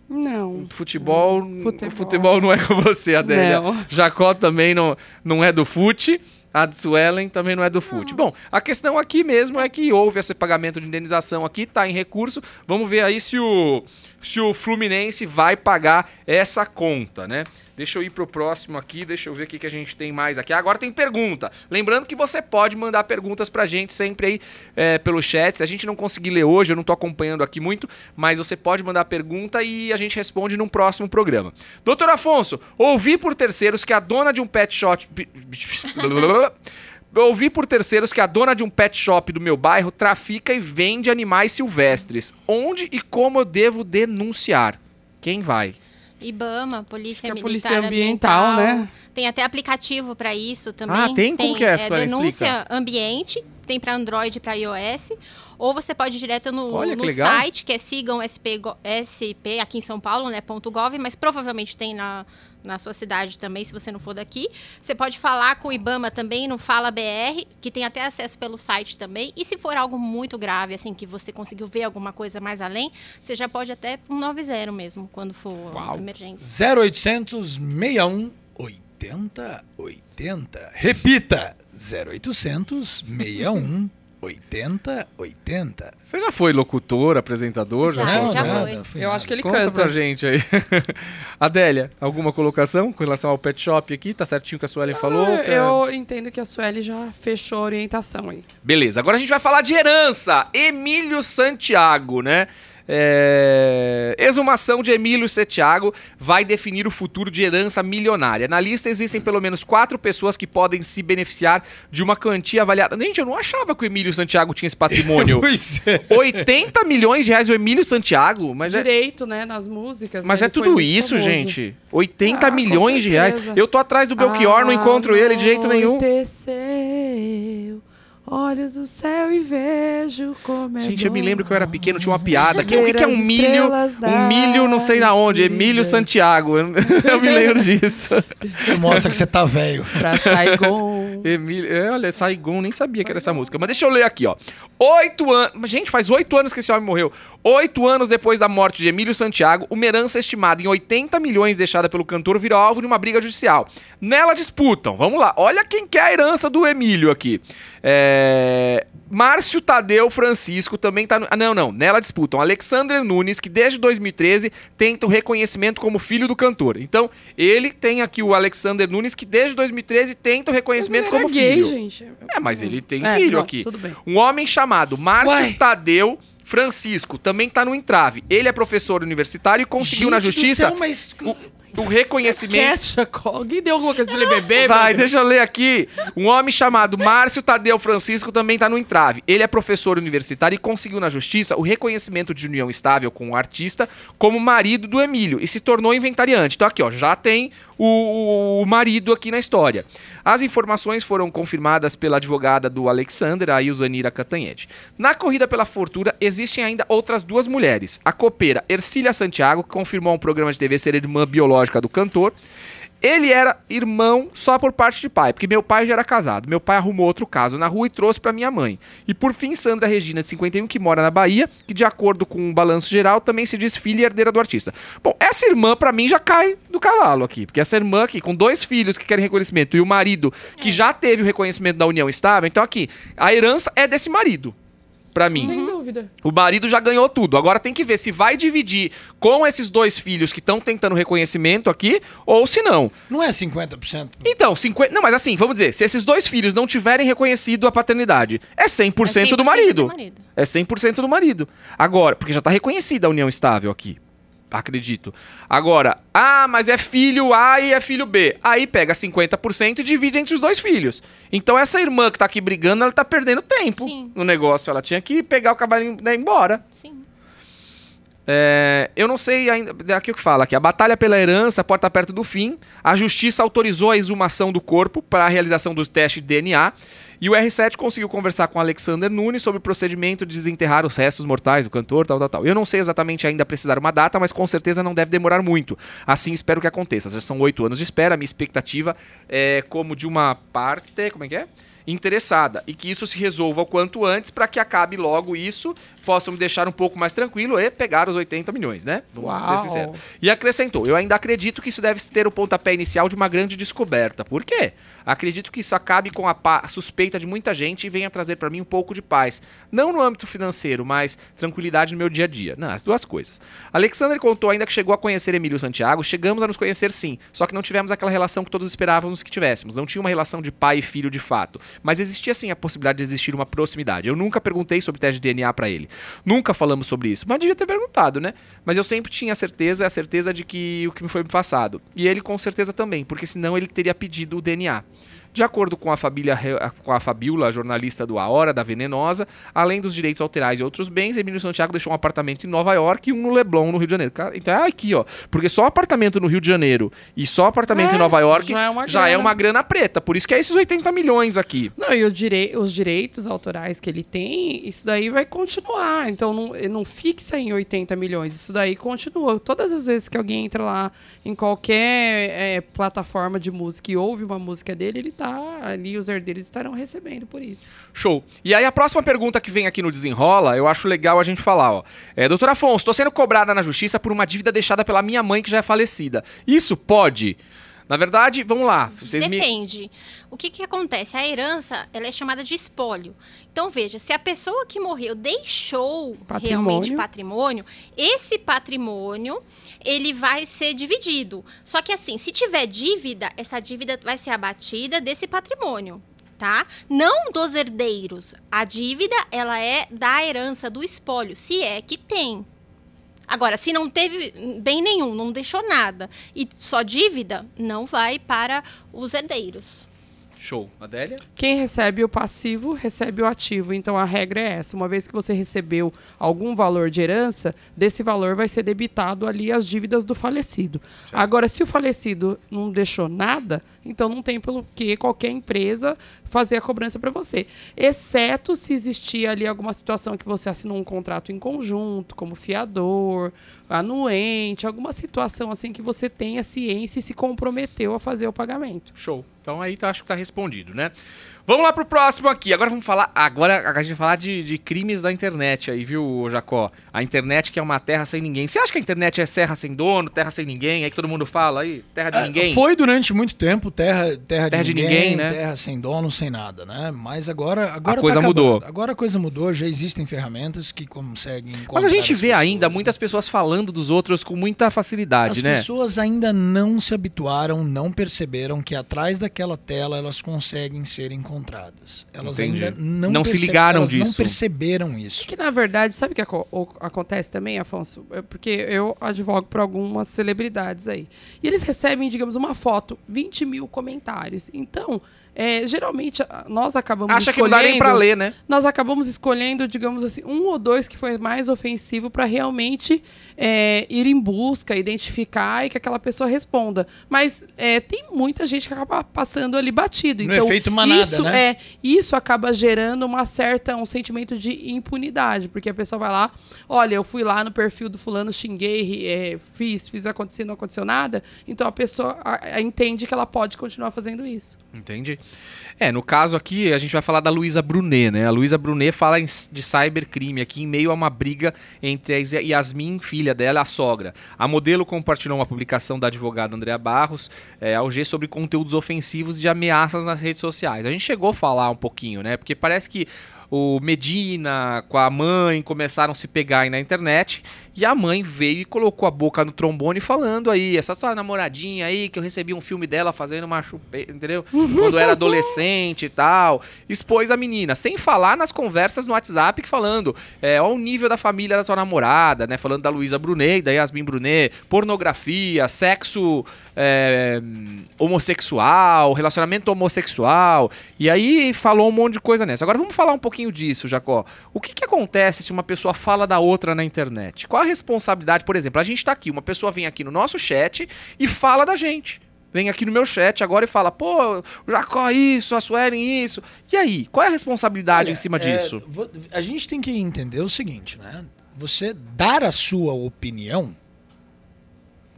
Não. Futebol, futebol, futebol não é com você, Adélia. Não. Jacó também não, não é do fute. A Suelen também não é do fute. Bom, a questão aqui mesmo é que houve esse pagamento de indenização aqui, está em recurso. Vamos ver aí se o, se o Fluminense vai pagar essa conta, né? Deixa eu ir pro próximo aqui, deixa eu ver o que, a gente tem mais aqui. Agora tem pergunta. Lembrando que você pode mandar perguntas pra gente sempre aí é, pelo chat. Se a gente não conseguir ler hoje, eu não tô acompanhando aqui muito, mas você pode mandar pergunta e a gente responde num próximo programa. Doutor Afonso, ouvi por terceiros que a dona de um pet shop. <laughs> <laughs> ouvi por terceiros que a dona de um pet shop do meu bairro trafica e vende animais silvestres. Onde e como eu devo denunciar? Quem vai? IBAMA, Polícia Militar Polícia Ambiental, Ambiental, né? Tem até aplicativo para isso também. Ah, tem? Como que é, é Denúncia Explica. Ambiente, tem para Android e para iOS. Ou você pode ir direto no, no site, que é sigam SP, SP aqui em São Paulo, né, .gov, mas provavelmente tem na, na sua cidade também, se você não for daqui. Você pode falar com o IBAMA também no Fala BR, que tem até acesso pelo site também. E se for algo muito grave, assim, que você conseguiu ver alguma coisa mais além, você já pode até um 90 mesmo, quando for Uau. emergência. 0800 61 80 80. Repita: 0800 61 80, 80. Você já foi locutor, apresentador? Já, já, não, já nada, foi. Eu acho que ele Conta canta. pra gente aí. <laughs> Adélia, alguma colocação com relação ao pet shop aqui? Tá certinho que a Suelen falou? Eu entendo que a Sueli já fechou a orientação aí. Beleza, agora a gente vai falar de herança. Emílio Santiago, né? É... Exumação de Emílio Santiago vai definir o futuro de herança milionária. Na lista existem pelo menos quatro pessoas que podem se beneficiar de uma quantia avaliada. Gente, eu não achava que o Emílio Santiago tinha esse patrimônio. <laughs> Pois é. 80 milhões de reais o Emílio Santiago, mas é. Direito, né, nas músicas. Mas né, é tudo isso, famoso. gente. 80 Ah, milhões de reais. Eu tô atrás do Belchior, não encontro ele de jeito nenhum. Anoiteceu, olhos do céu e vejo como é Gente, eu me lembro que eu era pequeno, tinha uma piada. Que, o que, que é um milho? Um milho não sei da onde. Emílio escuridão. Santiago. <laughs> Eu, me lembro disso. Isso mostra que você tá velho. <laughs> Pra Saigon. Emílio, é, olha, Saigon, nem sabia que era essa música. Mas deixa eu ler aqui, ó. Oito anos. Gente, faz oito anos que esse homem morreu. Oito anos depois da morte de Emílio Santiago, uma herança estimada em 80 milhões deixada pelo cantor virou alvo de uma briga judicial. Nela disputam. Vamos lá. Olha quem quer a herança do Emílio aqui. É. Márcio Tadeu Francisco também tá no... Ah, não, não. Nela disputam Alexander Nunes, que desde 2013 tenta o reconhecimento como filho do cantor. Então, ele tem aqui o Alexander Nunes, que desde 2013 tenta o reconhecimento Mas ele como era gay, filho. gente. É, mas ele tem É, filho não, aqui. tudo bem. Um homem chamado Márcio Uai. Tadeu Francisco também tá no entrave. Ele é professor universitário e conseguiu na Gente do justiça céu, mas... o, o reconhecimento. Ketchup, alguém deu alguma coisa pra ele beber? Vai, meu deixa eu ler aqui. Um homem chamado Márcio Tadeu Francisco também tá no entrave. Ele é professor universitário e conseguiu na justiça o reconhecimento de união estável com o artista como marido do Emílio e se tornou inventariante. Então aqui, ó, já tem o, o marido aqui na história. As informações foram confirmadas pela advogada do Alexander, a Ilzanira Catanhede. Na corrida pela fortuna, existem ainda outras duas mulheres. A copeira Ercília Santiago, que confirmou um programa de TV ser irmã biológica do cantor, Ele era irmão só por parte de pai, porque meu pai já era casado. Meu pai arrumou outro caso na rua e trouxe pra minha mãe. E por fim, Sandra Regina, de 51, que mora na Bahia, que de acordo com o balanço geral também se diz filha e herdeira do artista. Bom, essa irmã pra mim já cai do cavalo aqui, porque essa irmã aqui, com dois filhos que querem reconhecimento e o marido que já teve o reconhecimento da união estável, então aqui, a herança é desse marido. Pra mim. Sem dúvida. O marido já ganhou tudo. Agora tem que ver se vai dividir com esses dois filhos que estão tentando reconhecimento aqui ou se não. Não é 50%. Então, 50. Não, mas assim, vamos dizer, se esses dois filhos não tiverem reconhecido a paternidade, é 100%, É 100% do marido. do marido. É 100% do marido. Agora, porque já tá reconhecida a união estável aqui. Acredito. Agora, ah, mas é filho A e é filho B. Aí pega 50% e divide entre os dois filhos. Então essa irmã que tá aqui brigando, ela tá perdendo tempo Sim. no negócio. Ela tinha que pegar o cavalinho e ir embora. Sim. É, eu não sei ainda. Aqui o que fala aqui. A batalha pela herança, porta perto do fim. A justiça autorizou a exumação do corpo para a realização do teste de DNA. E o R7 conseguiu conversar com Alexander Nunes sobre o procedimento de desenterrar os restos mortais do cantor, tal, tal, tal. Eu não sei exatamente ainda precisar uma data, mas com certeza não deve demorar muito. Assim espero que aconteça. Já são oito anos de espera. A minha expectativa é como de uma parte. Como é que é? interessada e que isso se resolva o quanto antes para que acabe logo isso, possam me deixar um pouco mais tranquilo e pegar os 80 milhões, né? Vamos Uau. ser sinceros. E acrescentou: Eu ainda acredito que isso deve ter o pontapé inicial de uma grande descoberta. Por quê? Acredito que isso acabe com a suspeita de muita gente e venha trazer para mim um pouco de paz. Não no âmbito financeiro, mas tranquilidade no meu dia a dia. Não, as duas coisas. Alexander contou ainda que chegou a conhecer Emílio Santiago. Chegamos a nos conhecer sim, só que não tivemos aquela relação que todos esperávamos que tivéssemos. Não tinha uma relação de pai e filho de fato. Mas existia sim a possibilidade de existir uma proximidade. Eu nunca perguntei sobre teste de DNA para ele. Nunca falamos sobre isso, mas devia ter perguntado, né? Mas eu sempre tinha a certeza, a certeza de que o que me foi passado. E ele com certeza também, porque senão ele teria pedido o DNA. De acordo com a, família, com a Fabiola, jornalista do A Hora da Venenosa, além dos direitos autorais e outros bens, Emílio Santiago deixou um apartamento em Nova York e um no Leblon, no Rio de Janeiro. Então é aqui, ó. Porque só apartamento no Rio de Janeiro e só apartamento É, em Nova York já é uma já é grana. uma grana preta. Por isso que é esses 80 milhões aqui. Não, e direi os direitos autorais que ele tem, isso daí vai continuar. Então não, não fixa em 80 milhões. Isso daí continua. Todas as vezes que alguém entra lá em qualquer é, plataforma de música e ouve uma música dele, ele tá ali, os herdeiros estarão recebendo por isso. Show. E aí a próxima pergunta que vem aqui no Desenrola, eu acho legal a gente falar, ó. É, doutor Afonso, estou sendo cobrada na justiça por uma dívida deixada pela minha mãe que já é falecida. Isso pode? Na verdade, vamos lá. Vocês me... Depende. O que, que acontece? A herança ela é chamada de espólio. Então, veja, se a pessoa que morreu deixou Patrimônio. realmente patrimônio, esse patrimônio ele vai ser dividido. Só que assim, se tiver dívida, essa dívida vai ser abatida desse patrimônio. Tá? Não dos herdeiros. A dívida, ela é da herança, do espólio, se é que tem. Agora, se não teve bem nenhum, não deixou nada e só dívida, não vai para os herdeiros. Show. Adélia? Quem recebe o passivo, recebe o ativo. Então a regra é essa: uma vez que você recebeu algum valor de herança, desse valor vai ser debitado ali as dívidas do falecido. Agora, se o falecido não deixou nada, então não tem pelo que qualquer empresa fazer a cobrança para você. Exceto se existir ali alguma situação que você assinou um contrato em conjunto, como fiador, anuente, alguma situação assim que você tenha ciência e se comprometeu a fazer o pagamento. Show. Então aí tá, acho que tá respondido, né? Vamos lá pro próximo aqui. Agora vamos falar. Agora a gente vai falar de, de crimes da internet aí, viu, Jacó? A internet que é uma terra sem ninguém. Você acha que a internet é serra sem dono, terra sem ninguém? Aí que todo mundo fala aí, terra de É, ninguém. Foi durante muito tempo terra, terra, Terra de, de ninguém, ninguém, né? terra sem dono, sem nada, né? Mas agora, agora A coisa tá mudou. Agora a coisa mudou, já existem ferramentas que conseguem Mas a gente as vê ainda pessoas, muitas pessoas falando dos outros com muita facilidade, As né? pessoas ainda não se habituaram, não perceberam que atrás daquela tela elas conseguem ser encontradas. Elas Entendi. ainda não, Não se ligaram elas não disso. perceberam isso. Que na verdade, sabe o que aco- acontece também, Afonso? É Porque eu advogo para algumas celebridades aí. E eles recebem, digamos, uma foto, 20 mil mil comentários. Então, é, geralmente, nós acabamos Acha que não escolhendo... dá nem pra ler, né? Nós acabamos escolhendo, digamos assim, um ou dois que foi mais ofensivo para realmente é, ir em busca, identificar e que aquela pessoa responda. Mas é, tem muita gente que acaba passando ali batido. No então, efeito manada, isso né? é isso acaba gerando uma certa um sentimento de impunidade, porque a pessoa vai lá, olha, eu fui lá no perfil do fulano, xinguei, é, fiz, fiz acontecer, não aconteceu nada. Então a pessoa a- a- entende que ela pode continuar fazendo isso. Entendi. É, no caso aqui, a gente vai falar da Luísa Brunet, né? A Luísa Brunet fala de cybercrime aqui em meio a uma briga entre a Yasmin, filha dela, a sogra. A modelo compartilhou uma publicação da advogada Andrea Barros, é, ao G, sobre conteúdos ofensivos de ameaças nas redes sociais. A gente chegou a falar um pouquinho, né? Porque parece que o Medina com a mãe começaram a se pegar aí na internet e a mãe veio e colocou a boca no trombone falando aí, essa sua namoradinha aí, que eu recebi um filme dela fazendo uma chupeta, entendeu? <laughs> Quando eu era adolescente e tal. Expôs a menina, sem falar nas conversas no WhatsApp, que falando, é, ó o nível da família da tua namorada, né? Falando da Luísa Brunet, da Yasmin Brunet, pornografia, sexo é, homossexual, relacionamento homossexual. E aí falou um monte de coisa nessa. Agora vamos falar um pouquinho disso, Jacó. O que, que acontece se uma pessoa fala da outra na internet? Qual a responsabilidade? Por exemplo, a gente tá aqui, uma pessoa vem aqui no nosso chat e fala da gente. Vem aqui no meu chat agora e fala, pô, Jacó isso, a Suelen isso. E aí, qual é a responsabilidade em cima é, disso? A gente tem que entender o seguinte, né? Você dar a sua opinião,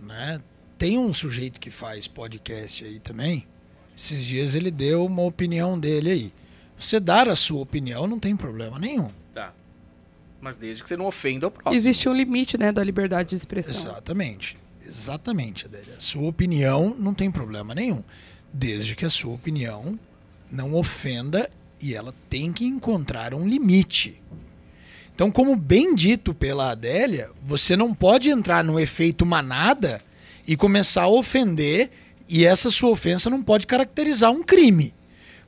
né? Tem um sujeito que faz podcast aí também. Esses dias ele deu uma opinião dele aí. Você dar a sua opinião não tem problema nenhum. Tá. Mas desde que você não ofenda o próximo. Existe um limite, né, da liberdade de expressão. Exatamente. Exatamente, Adélia. A sua opinião não tem problema nenhum. Desde que a sua opinião não ofenda e ela tem que encontrar um limite. Então, como bem dito pela Adélia, você não pode entrar no efeito manada e começar a ofender, e essa sua ofensa não pode caracterizar um crime.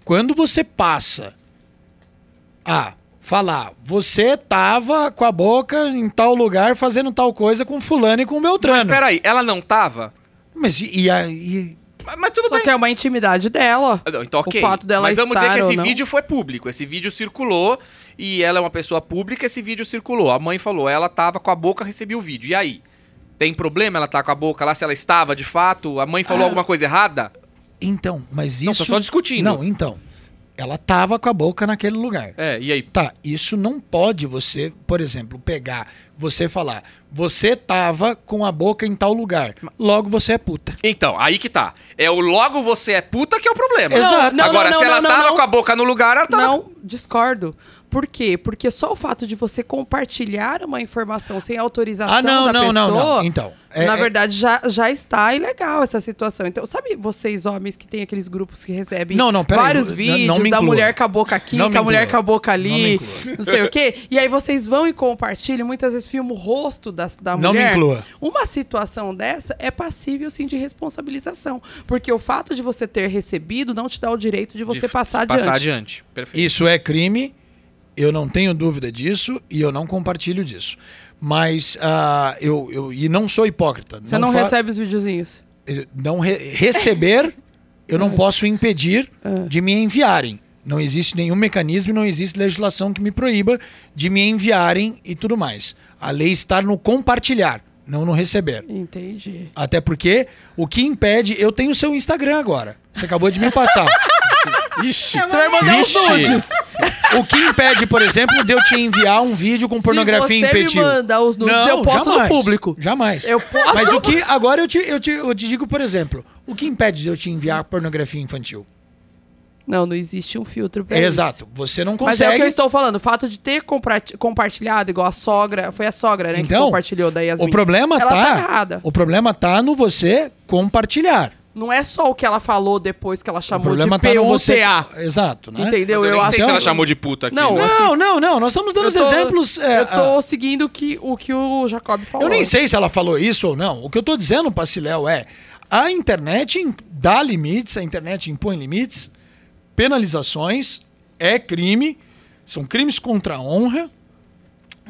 Quando você passa a falar, você tava com a boca em tal lugar fazendo tal coisa com fulano e com Mas Beltrano. peraí, ela não tava? Mas e, a- e- Mas, mas tudo Só bem. que é uma intimidade dela. Ah, não, Então, ok. O fato dela Mas vamos dizer que esse vídeo foi público. Esse vídeo circulou e ela é uma pessoa pública, esse vídeo circulou. A mãe falou, ela tava com a boca, recebeu o vídeo. E aí? Tem problema ela tá com a boca lá, se ela estava de fato? A mãe falou Ah. alguma coisa errada? Então, mas Não, isso tô só discutindo. Não, então. Ela tava com a boca naquele lugar. É, e aí? Tá, isso não pode você, por exemplo, pegar, você falar, você tava com a boca em tal lugar, logo você é puta. Então, aí que tá. É o logo você é puta que é o problema. Exato. Não, Agora, não, se não, ela não, tava não. com a boca no lugar, ela tava... Não, discordo. Por quê? Porque só o fato de você compartilhar uma informação sem autorização Ah, não, da não, não, pessoa, não. Então, é- na é- verdade, já, já está ilegal essa situação. Então, sabe vocês, homens, que tem aqueles grupos que recebem Não, não, vários não- vídeos não me da mulher com a boca aqui, Não com me a mulher com a boca Não me ali, inclua. não sei o quê. E aí vocês vão e compartilham, muitas vezes filmam o rosto da, da Não me mulher. inclua. Uma situação dessa é passível, sim, de responsabilização. Porque o fato de você ter recebido não te dá o direito de você De passar adiante. Passar adiante. Perfeito. Isso é crime, eu não tenho dúvida disso e eu não compartilho disso. Mas ah, eu, eu e não sou hipócrita. Você não, fa- recebe os videozinhos. não re- receber, eu não posso impedir de me enviarem. Não existe nenhum mecanismo, e não existe legislação que me proíba de me enviarem e tudo mais. A lei está no compartilhar, não no receber. Entendi. Até porque o que impede, eu tenho o seu Instagram agora. Você acabou de me passar. <laughs> Ixi. Você vai mandar os nudes. o que impede, por exemplo, de eu te enviar um vídeo com pornografia Se você infantil? me manda os nudes, Não, eu posto no jamais, público. Jamais. Eu posso. Mas o que. Agora eu te, eu, te, eu te digo, por exemplo, o que impede de eu te enviar pornografia infantil? Não, não existe um filtro pra É, isso. exato. Você não Mas é o consegue. que eu estou falando. O fato de ter compartilhado, igual a sogra, foi a sogra, né, que Então, compartilhou da Yasmin. o problema Ela tá. tá errada. O problema tá no você compartilhar. Não é só o que ela falou depois que ela chamou problema de tá você. PUTA. Exato, né? Entendeu? Mas eu, Eu acho sei se ela chamou de puta aqui. Não, né? assim, Não, não, não. Nós estamos dando tô- exemplos. é, eu tô ah, seguindo o que, o que o Jacob falou. Eu nem sei se ela falou isso ou não. O que eu tô dizendo, Paciléu, é a internet dá limites, a internet impõe limites, penalizações, é crime, são crimes contra a honra,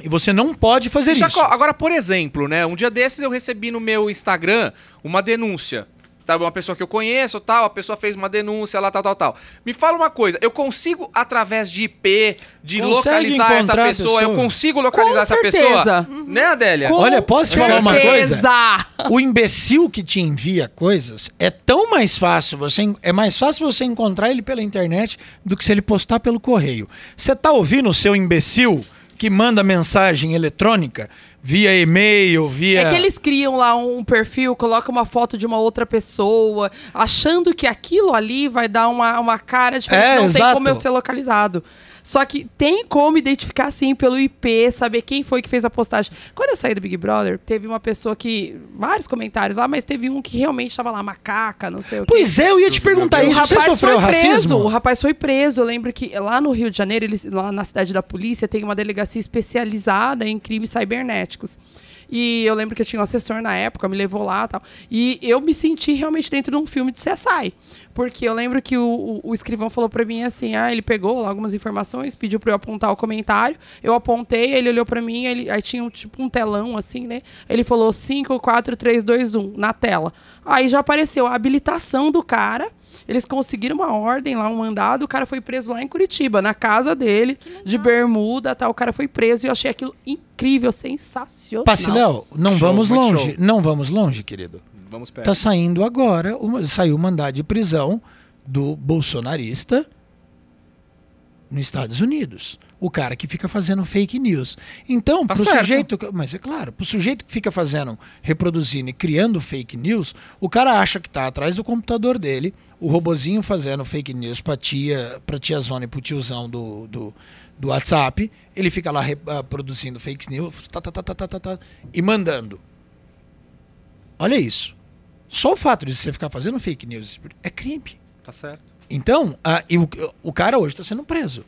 e você não pode fazer Jacó, isso. agora, por exemplo, né? Um dia desses eu recebi no meu Instagram uma denúncia. Tá? Uma pessoa que eu conheço, tal, a pessoa fez uma denúncia lá, tal, tal, tal. Me fala uma coisa, eu consigo, através de IP, de Consegue localizar essa encontrar a pessoa, eu pessoa? consigo localizar Com essa certeza. pessoa? Né, Adélia? Com Olha, posso te falar uma coisa? certeza. O imbecil que te envia coisas é tão mais fácil você é mais fácil você encontrar ele pela internet do que se ele postar pelo correio. Você tá ouvindo o seu imbecil que manda mensagem eletrônica via e-mail, via É que eles criam lá um perfil, colocam uma foto de uma outra pessoa, achando que aquilo ali vai dar uma, uma cara diferente. É, não tem exato. como eu ser localizado. Só que tem como identificar, sim, pelo IP, saber quem foi que fez a postagem. Quando eu saí do Big Brother, teve uma pessoa que. Vários comentários lá, mas teve um que realmente estava lá, macaca, não sei o quê. Pois é, eu ia te perguntar isso. Você rapaz sofreu foi preso. racismo? O rapaz foi preso. Eu lembro que lá no Rio de Janeiro, eles, lá na cidade da polícia, tem uma delegacia especializada em crimes cibernéticos. E eu lembro que eu tinha um assessor na época, me levou lá e tal. E eu me senti realmente dentro de um filme de CSI. Porque eu lembro que o, o, o escrivão falou pra mim assim: ah, ele pegou lá algumas informações, pediu pra eu apontar o comentário. Eu apontei, ele olhou pra mim, ele, aí tinha um, tipo um telão assim, né? Ele falou 5, 4, 3, 2, 1 na tela. Aí já apareceu a habilitação do cara. Eles conseguiram uma ordem lá, um mandado, o cara foi preso lá em Curitiba, na casa dele, de bermuda, tal. O cara foi preso e eu achei aquilo incrível, sensacional. Passiléu, não Show, vamos longe. show. Não vamos longe, querido. Vamos perto. Tá saindo agora, uma- saiu o mandado de prisão do bolsonarista nos Estados Unidos. O cara que fica fazendo fake news. Então, Tá pro certo. sujeito, mas é claro, pro sujeito que fica fazendo, reproduzindo e criando fake news, o cara acha que tá atrás do computador dele, o robozinho fazendo fake news pra tia, pra tia Zona e pro tiozão do, do, do WhatsApp, ele fica lá ah, produzindo fake news tá, tá, tá, tá, tá, tá, tá, e mandando. Olha isso. Só o fato de você ficar fazendo fake news é crime. Tá certo. Então, ah, e o, o cara hoje está sendo preso.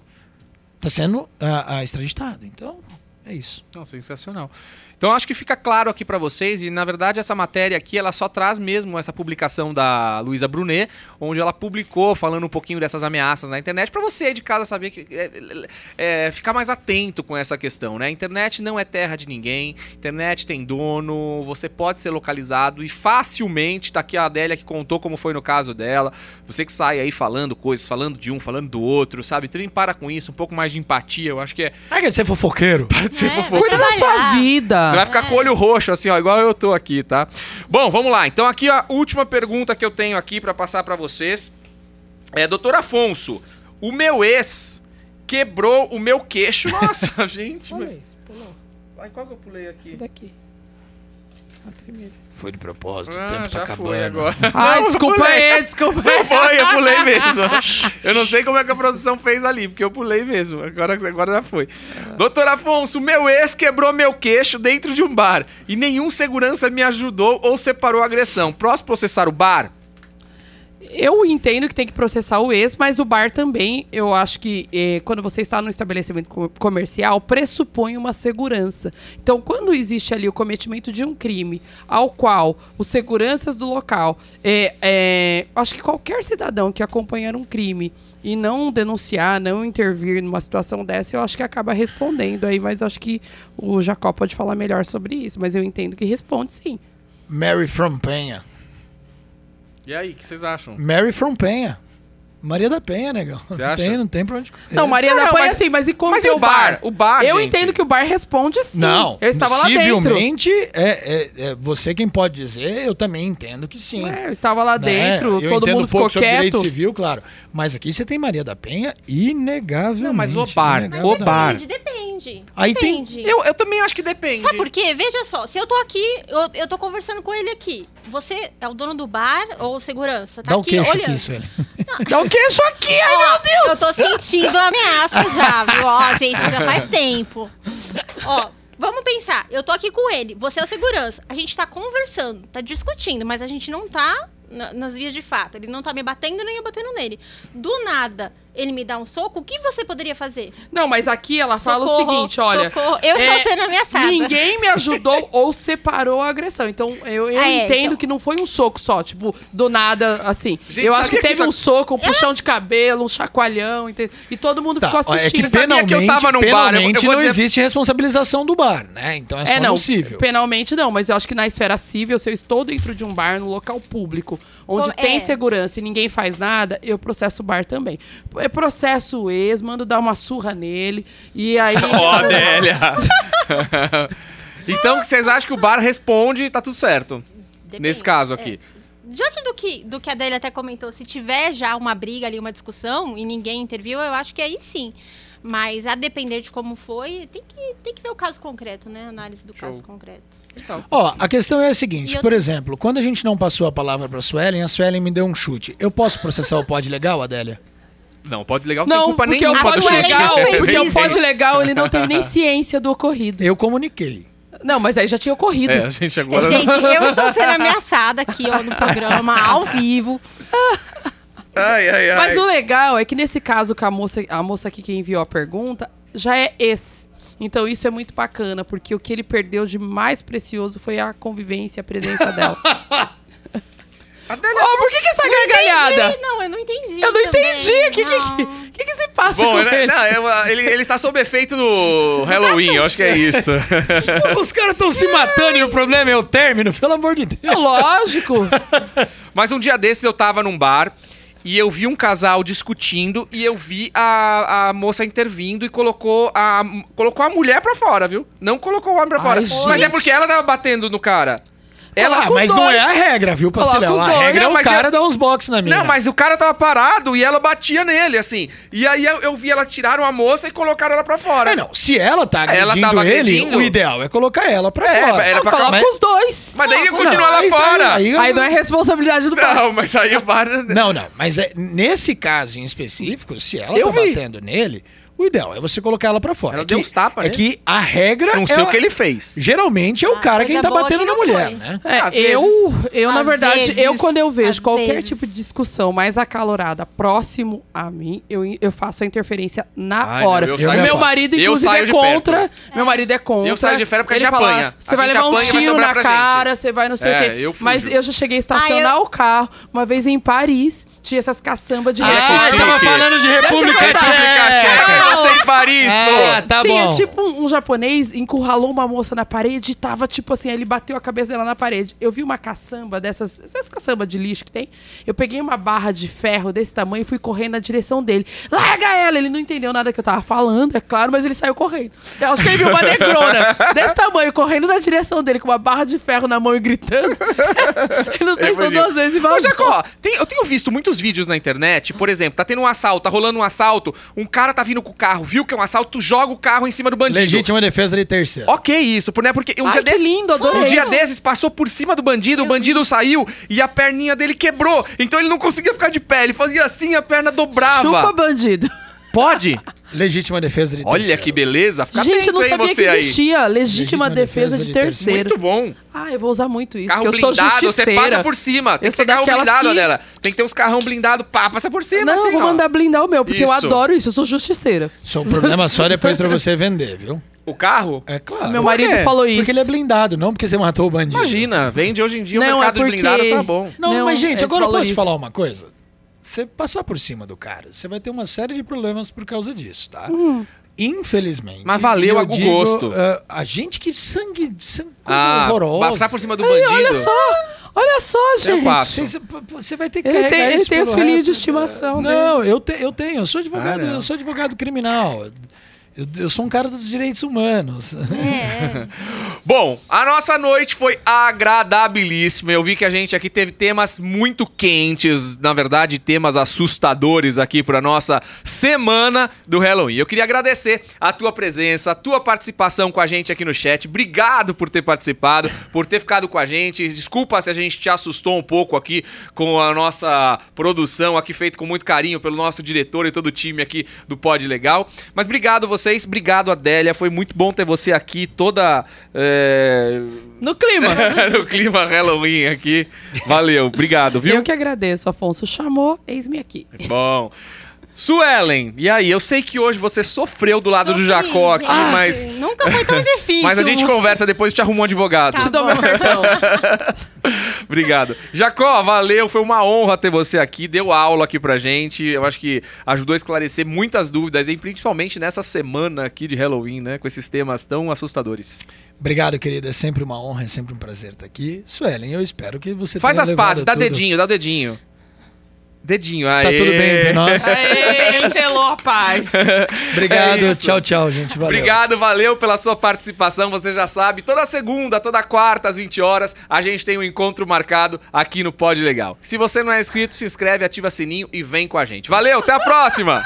Está sendo ah, ah, extraditado. Então, é isso. Não, sensacional. Então acho que fica claro aqui pra vocês e na verdade essa matéria aqui ela só traz mesmo essa publicação da Luísa Brunet, onde ela publicou falando um pouquinho dessas ameaças na internet pra você aí de casa saber que é, é, ficar mais atento com essa questão, né? A internet não é terra de ninguém, internet tem dono, você pode ser localizado e facilmente, tá aqui a Adélia que contou como foi no caso dela, você que sai aí falando coisas, falando de um, falando do outro, sabe? Também para com isso, um pouco mais de empatia, eu acho que é Ah, quer ser fofoqueiro? para de ser É, fofoca. Cuida da sua vida. Você vai ficar com o olho roxo, assim, ó, igual eu tô aqui, tá? Bom, vamos lá. Então, aqui a última pergunta que eu tenho aqui pra passar pra vocês. É, doutor Afonso, o meu ex quebrou o meu queixo. <laughs> Nossa, gente, mas. pulou. Ai, qual que eu pulei aqui? Esse daqui. A primeira. Foi de propósito, o Ah, tempo tá já acabando. foi agora. <laughs> Ai, Não, desculpa aí, desculpa aí. Foi, eu pulei mesmo. <laughs> Eu não sei como é que a produção fez ali, porque eu pulei mesmo. Agora, agora já foi. Doutor Afonso, meu ex quebrou meu queixo dentro de um bar e nenhum segurança me ajudou ou separou a agressão. Posso processar o bar? Eu entendo que tem que processar o ex, mas o bar também, eu acho que eh, quando você está num estabelecimento co- comercial, pressupõe uma segurança. Então, quando existe ali o cometimento de um crime, ao qual os seguranças do local, eh, eh, acho que qualquer cidadão que acompanhar um crime e não denunciar, não intervir numa situação dessa, eu acho que acaba respondendo aí, mas eu acho que o Jacó pode falar melhor sobre isso, mas eu entendo que responde sim. Mary from Penha. E aí, o que vocês acham? Mary from Penha. Maria da Penha, negão. Você não acha? tem, não tem pra onde correr. Não, Maria Não, da não, Penha mas- sim, mas e como mas tem e o bar? O bar, Eu gente? entendo que o bar responde sim. Não, eu estava lá dentro. possivelmente é, é, é você quem pode dizer, eu também entendo que sim. É, eu estava lá né? dentro, Eu todo mundo um ficou sobre direito quieto. civil, claro. Mas aqui você tem Maria da Penha, inegavelmente. Não, mas o bar, o bar. Depende, depende. Aí tem- depende. Eu, eu também acho que depende. Sabe por quê? Veja só, se eu tô aqui, eu, eu tô conversando com ele aqui. Você é o dono do bar ou o segurança? Tá Dá o aqui queixo olhando. aqui, Sueli. Dá o queixo aqui, ai meu Deus! Eu tô sentindo ameaça já, viu? Ó, gente, já faz tempo. Ó, vamos pensar. Eu tô aqui com ele, você é o segurança. A gente tá conversando, tá discutindo, mas a gente não tá na- nas vias de fato. Ele não tá me batendo nem eu batendo nele. Do nada, ele me dá um soco, o que você poderia fazer? Não, mas aqui ela fala o Socorro, seguinte, olha. socorro. Eu estou é, sendo ameaçada. Ninguém me ajudou <laughs> ou separou a agressão. Então, eu, eu Ah, é, entendo então. que não foi um soco só, tipo, do nada, assim. Gente, eu acho que que teve isso- um soco, um puxão de cabelo, um chacoalhão, entende? e todo mundo Tá, ficou ó, é assistindo. que sabia que eu penalmente, tava num bar, eu- eu penalmente vou não dizer- existe responsabilização do bar, né? Então é só É, não, possível. penalmente não, mas eu acho que na esfera civil, se eu estou dentro de um bar, no local público, onde Co- tem é. segurança e ninguém faz nada, eu processo o bar também. É processo o ex, mando dar uma surra nele, e aí... <laughs> Ó, Adélia. então, que vocês acham que o bar responde e tá tudo certo? Depende. Nesse caso aqui. Diante do que, do que a Adélia até comentou, se tiver já uma briga ali, uma discussão, e ninguém interviu, eu acho que aí sim. Mas a depender de como foi, tem que, tem que ver o caso concreto, né? Análise do Show. caso concreto. Então. Ó, a questão é a seguinte, eu- por exemplo, quando a gente não passou a palavra pra Suelen, a Suelen me deu um chute. Eu posso processar o pod legal, Adélia? Não, pode legal, não tem culpa porque nenhuma o pode legal, <laughs> porque o pode legal, ele não teve nem ciência do ocorrido. Eu comuniquei. Não, mas aí já tinha ocorrido. É, a gente agora... Gente, eu estou sendo ameaçada aqui ó, no programa, ao vivo. <laughs> Ai, ai, ai. Mas o legal é que nesse caso com a moça, a moça aqui que enviou a pergunta, já é esse. Então isso é muito bacana, porque o que ele perdeu de mais precioso foi a convivência, a presença dela. <laughs> Adélia- oh, por que, que essa gargalhada? Ih, Não, eu não entendi. Eu não também, entendi. O que, que, não. que, que, se passa Bom, com né, ele? não, eu- ele, ele está sob efeito do Halloween, eu acho que é isso. <laughs> Os caras estão se matando e o problema é o término, pelo amor de Deus. Lógico. <laughs> Mas um dia desses eu tava num bar e eu vi um casal discutindo e eu vi a, a moça intervindo e colocou a, colocou a mulher pra fora, viu? Não colocou o homem pra Ai, fora. gente. Mas é porque ela tava batendo no cara. Ela, Ah, mas não dois. é a regra, viu, Pacilhão? A dois. regra é Não, o cara eu- dar uns box na mina. Não, mas o cara tava parado e ela batia nele, assim. E aí eu, eu vi ela tiraram a moça e colocaram ela pra fora. É, não. Se ela tá Ela agredindo tava ele, agredindo? o ideal é colocar ela pra É, fora. era pra Coloca Mas- os dois. Mas daí Não, continua lá é isso aí, fora. aí- Aí não é responsabilidade do bar. Não, mas aí o bar. Não, não. Mas é, nesse caso em específico, se ela Eu tá vi. batendo nele, o ideal é você colocar ela pra fora. Ela é deu que, uns tapas É nele. que a regra Não é sei o a- que ele fez. Geralmente é o Ah, cara quem tá batendo que na mulher, foi. né? É, Às eu, vezes. eu na verdade, vezes. eu quando eu vejo qualquer vezes. tipo de discussão mais acalorada próximo a mim, eu, eu faço a interferência na Ai, não, hora. eu o saio- meu eu marido, faço. Eu inclusive, saio é de contra. perto. Meu marido é contra. Eu saio de fora porque a Ele gente fala, apanha. Você A vai levar um tiro na cara, gente." você vai não sei É, o quê. eu fujo. Mas eu já cheguei a estacionar Ah, eu- o carro uma vez em Paris, tinha essas caçambas de Ah, tava falando de eu. República Tcheca, Ah, você em Paris, Ah, pô. tá Tinha, bom. tipo, um, um japonês encurralou uma moça na parede e tava, tipo assim, ele bateu a cabeça dela na parede. Eu vi uma caçamba dessas, essas caçamba de lixo que tem. Eu peguei uma barra de ferro desse tamanho e fui correndo na direção dele. Larga ela! Ele não entendeu nada que eu tava falando, é claro, mas ele saiu correndo. Eu acho que ele viu uma negrona desse tamanho correndo na direção dele com uma barra de ferro na mão e gritando. <laughs> ele não pensou duas vezes e Ô, vazou. Jacó, tem- eu tenho visto muitos vídeos na internet, por exemplo, tá tendo um assalto, tá rolando um assalto, um cara tá vindo com o carro, viu que é um assalto, tu joga o carro em cima do bandido. Legítima defesa de terceiro. Ok, isso, né? Porque um Ai, dia que desses. lindo, adorei. Um dia desses passou por cima do bandido, o bandido saiu e a perninha dele quebrou. Então ele não conseguia ficar de pé, ele fazia assim, a perna dobrava. Chupa bandido. Pode? <laughs> Legítima defesa de Olha terceiro. que beleza, fica Gente, eu atento não sabia você que aí. existia legítima, defesa, de, terceiro. Muito bom. Ah, eu vou usar muito isso, Carro porque eu sou blindado, você passa por cima. Tem Eu que ter carro blindado que- dela. Tem que ter uns carrão blindado, pá, passa por cima, Não, assim, eu vou ó. mandar blindar o meu, porque eu Isso. adoro isso, eu sou justiceira. Isso é um problema só depois pra você vender, viu? O carro? É claro. Meu marido falou isso. Porque ele é blindado, não porque você matou o bandido. Imagina, vende hoje em dia o Não, mercado é de blindado porque- tá bom. Não, Não, mas gente, é agora eu posso te falar uma coisa. Você passar por cima do cara, você vai ter uma série de problemas por causa disso, tá? Hum. Infelizmente. Mas valeu eu a digo, gosto. ah, a gente que sangue, sangue coisa Ah, horrorosa. passar por cima do Aí, bandido. olha só, olha só, gente. Você, vai ter que Ele carregar tem, ele tem os filhinhos de estimação. né? Não, eu, te- eu tenho, eu sou advogado, Ah, eu sou advogado criminal. Eu, eu sou um cara dos direitos humanos. É, Bom, a nossa noite foi agradabilíssima. Eu vi que a gente aqui teve temas muito quentes, na verdade, temas assustadores aqui para nossa semana do Halloween. Eu queria agradecer a tua presença, a tua participação com a gente aqui no chat. Obrigado por ter participado, por ter ficado com a gente. Desculpa se a gente te assustou um pouco aqui com a nossa produção aqui feita com muito carinho pelo nosso diretor e todo o time aqui do Pod Legal. Mas obrigado vocês, obrigado Adélia, foi muito bom ter você aqui toda é, No clima. <laughs> no clima Halloween aqui. Valeu, obrigado, viu? Eu que agradeço, Afonso chamou, eis-me aqui. Bom. Suelen, e aí? Eu sei que hoje você sofreu do lado do Sofri, Jacó aqui, gente. mas. Nunca foi tão <laughs> difícil. Mas a gente conversa depois e te arruma um advogado. Tá Te dou bom. meu cartão. <laughs> Obrigado. Jacó, valeu, foi uma honra ter você aqui, deu aula aqui pra gente. Eu acho que ajudou a esclarecer muitas dúvidas, e principalmente nessa semana aqui de Halloween, né? Com esses temas tão assustadores. Obrigado, querida. É sempre uma honra, é sempre um prazer estar aqui. Suelen, eu espero que você Faz tenha as pazes, dá tudo. dedinho, dá dedinho. Dedinho, aí. Tá tudo bem entre nós. Aê, ele selou a paz. Obrigado. É tchau, tchau, gente. Valeu. Obrigado, valeu pela sua participação. Você já sabe, toda segunda, toda quarta, às 20 horas, a gente tem um encontro marcado aqui no Pod Legal. Se você não é inscrito, se inscreve, ativa sininho e vem com a gente. Valeu, até a próxima!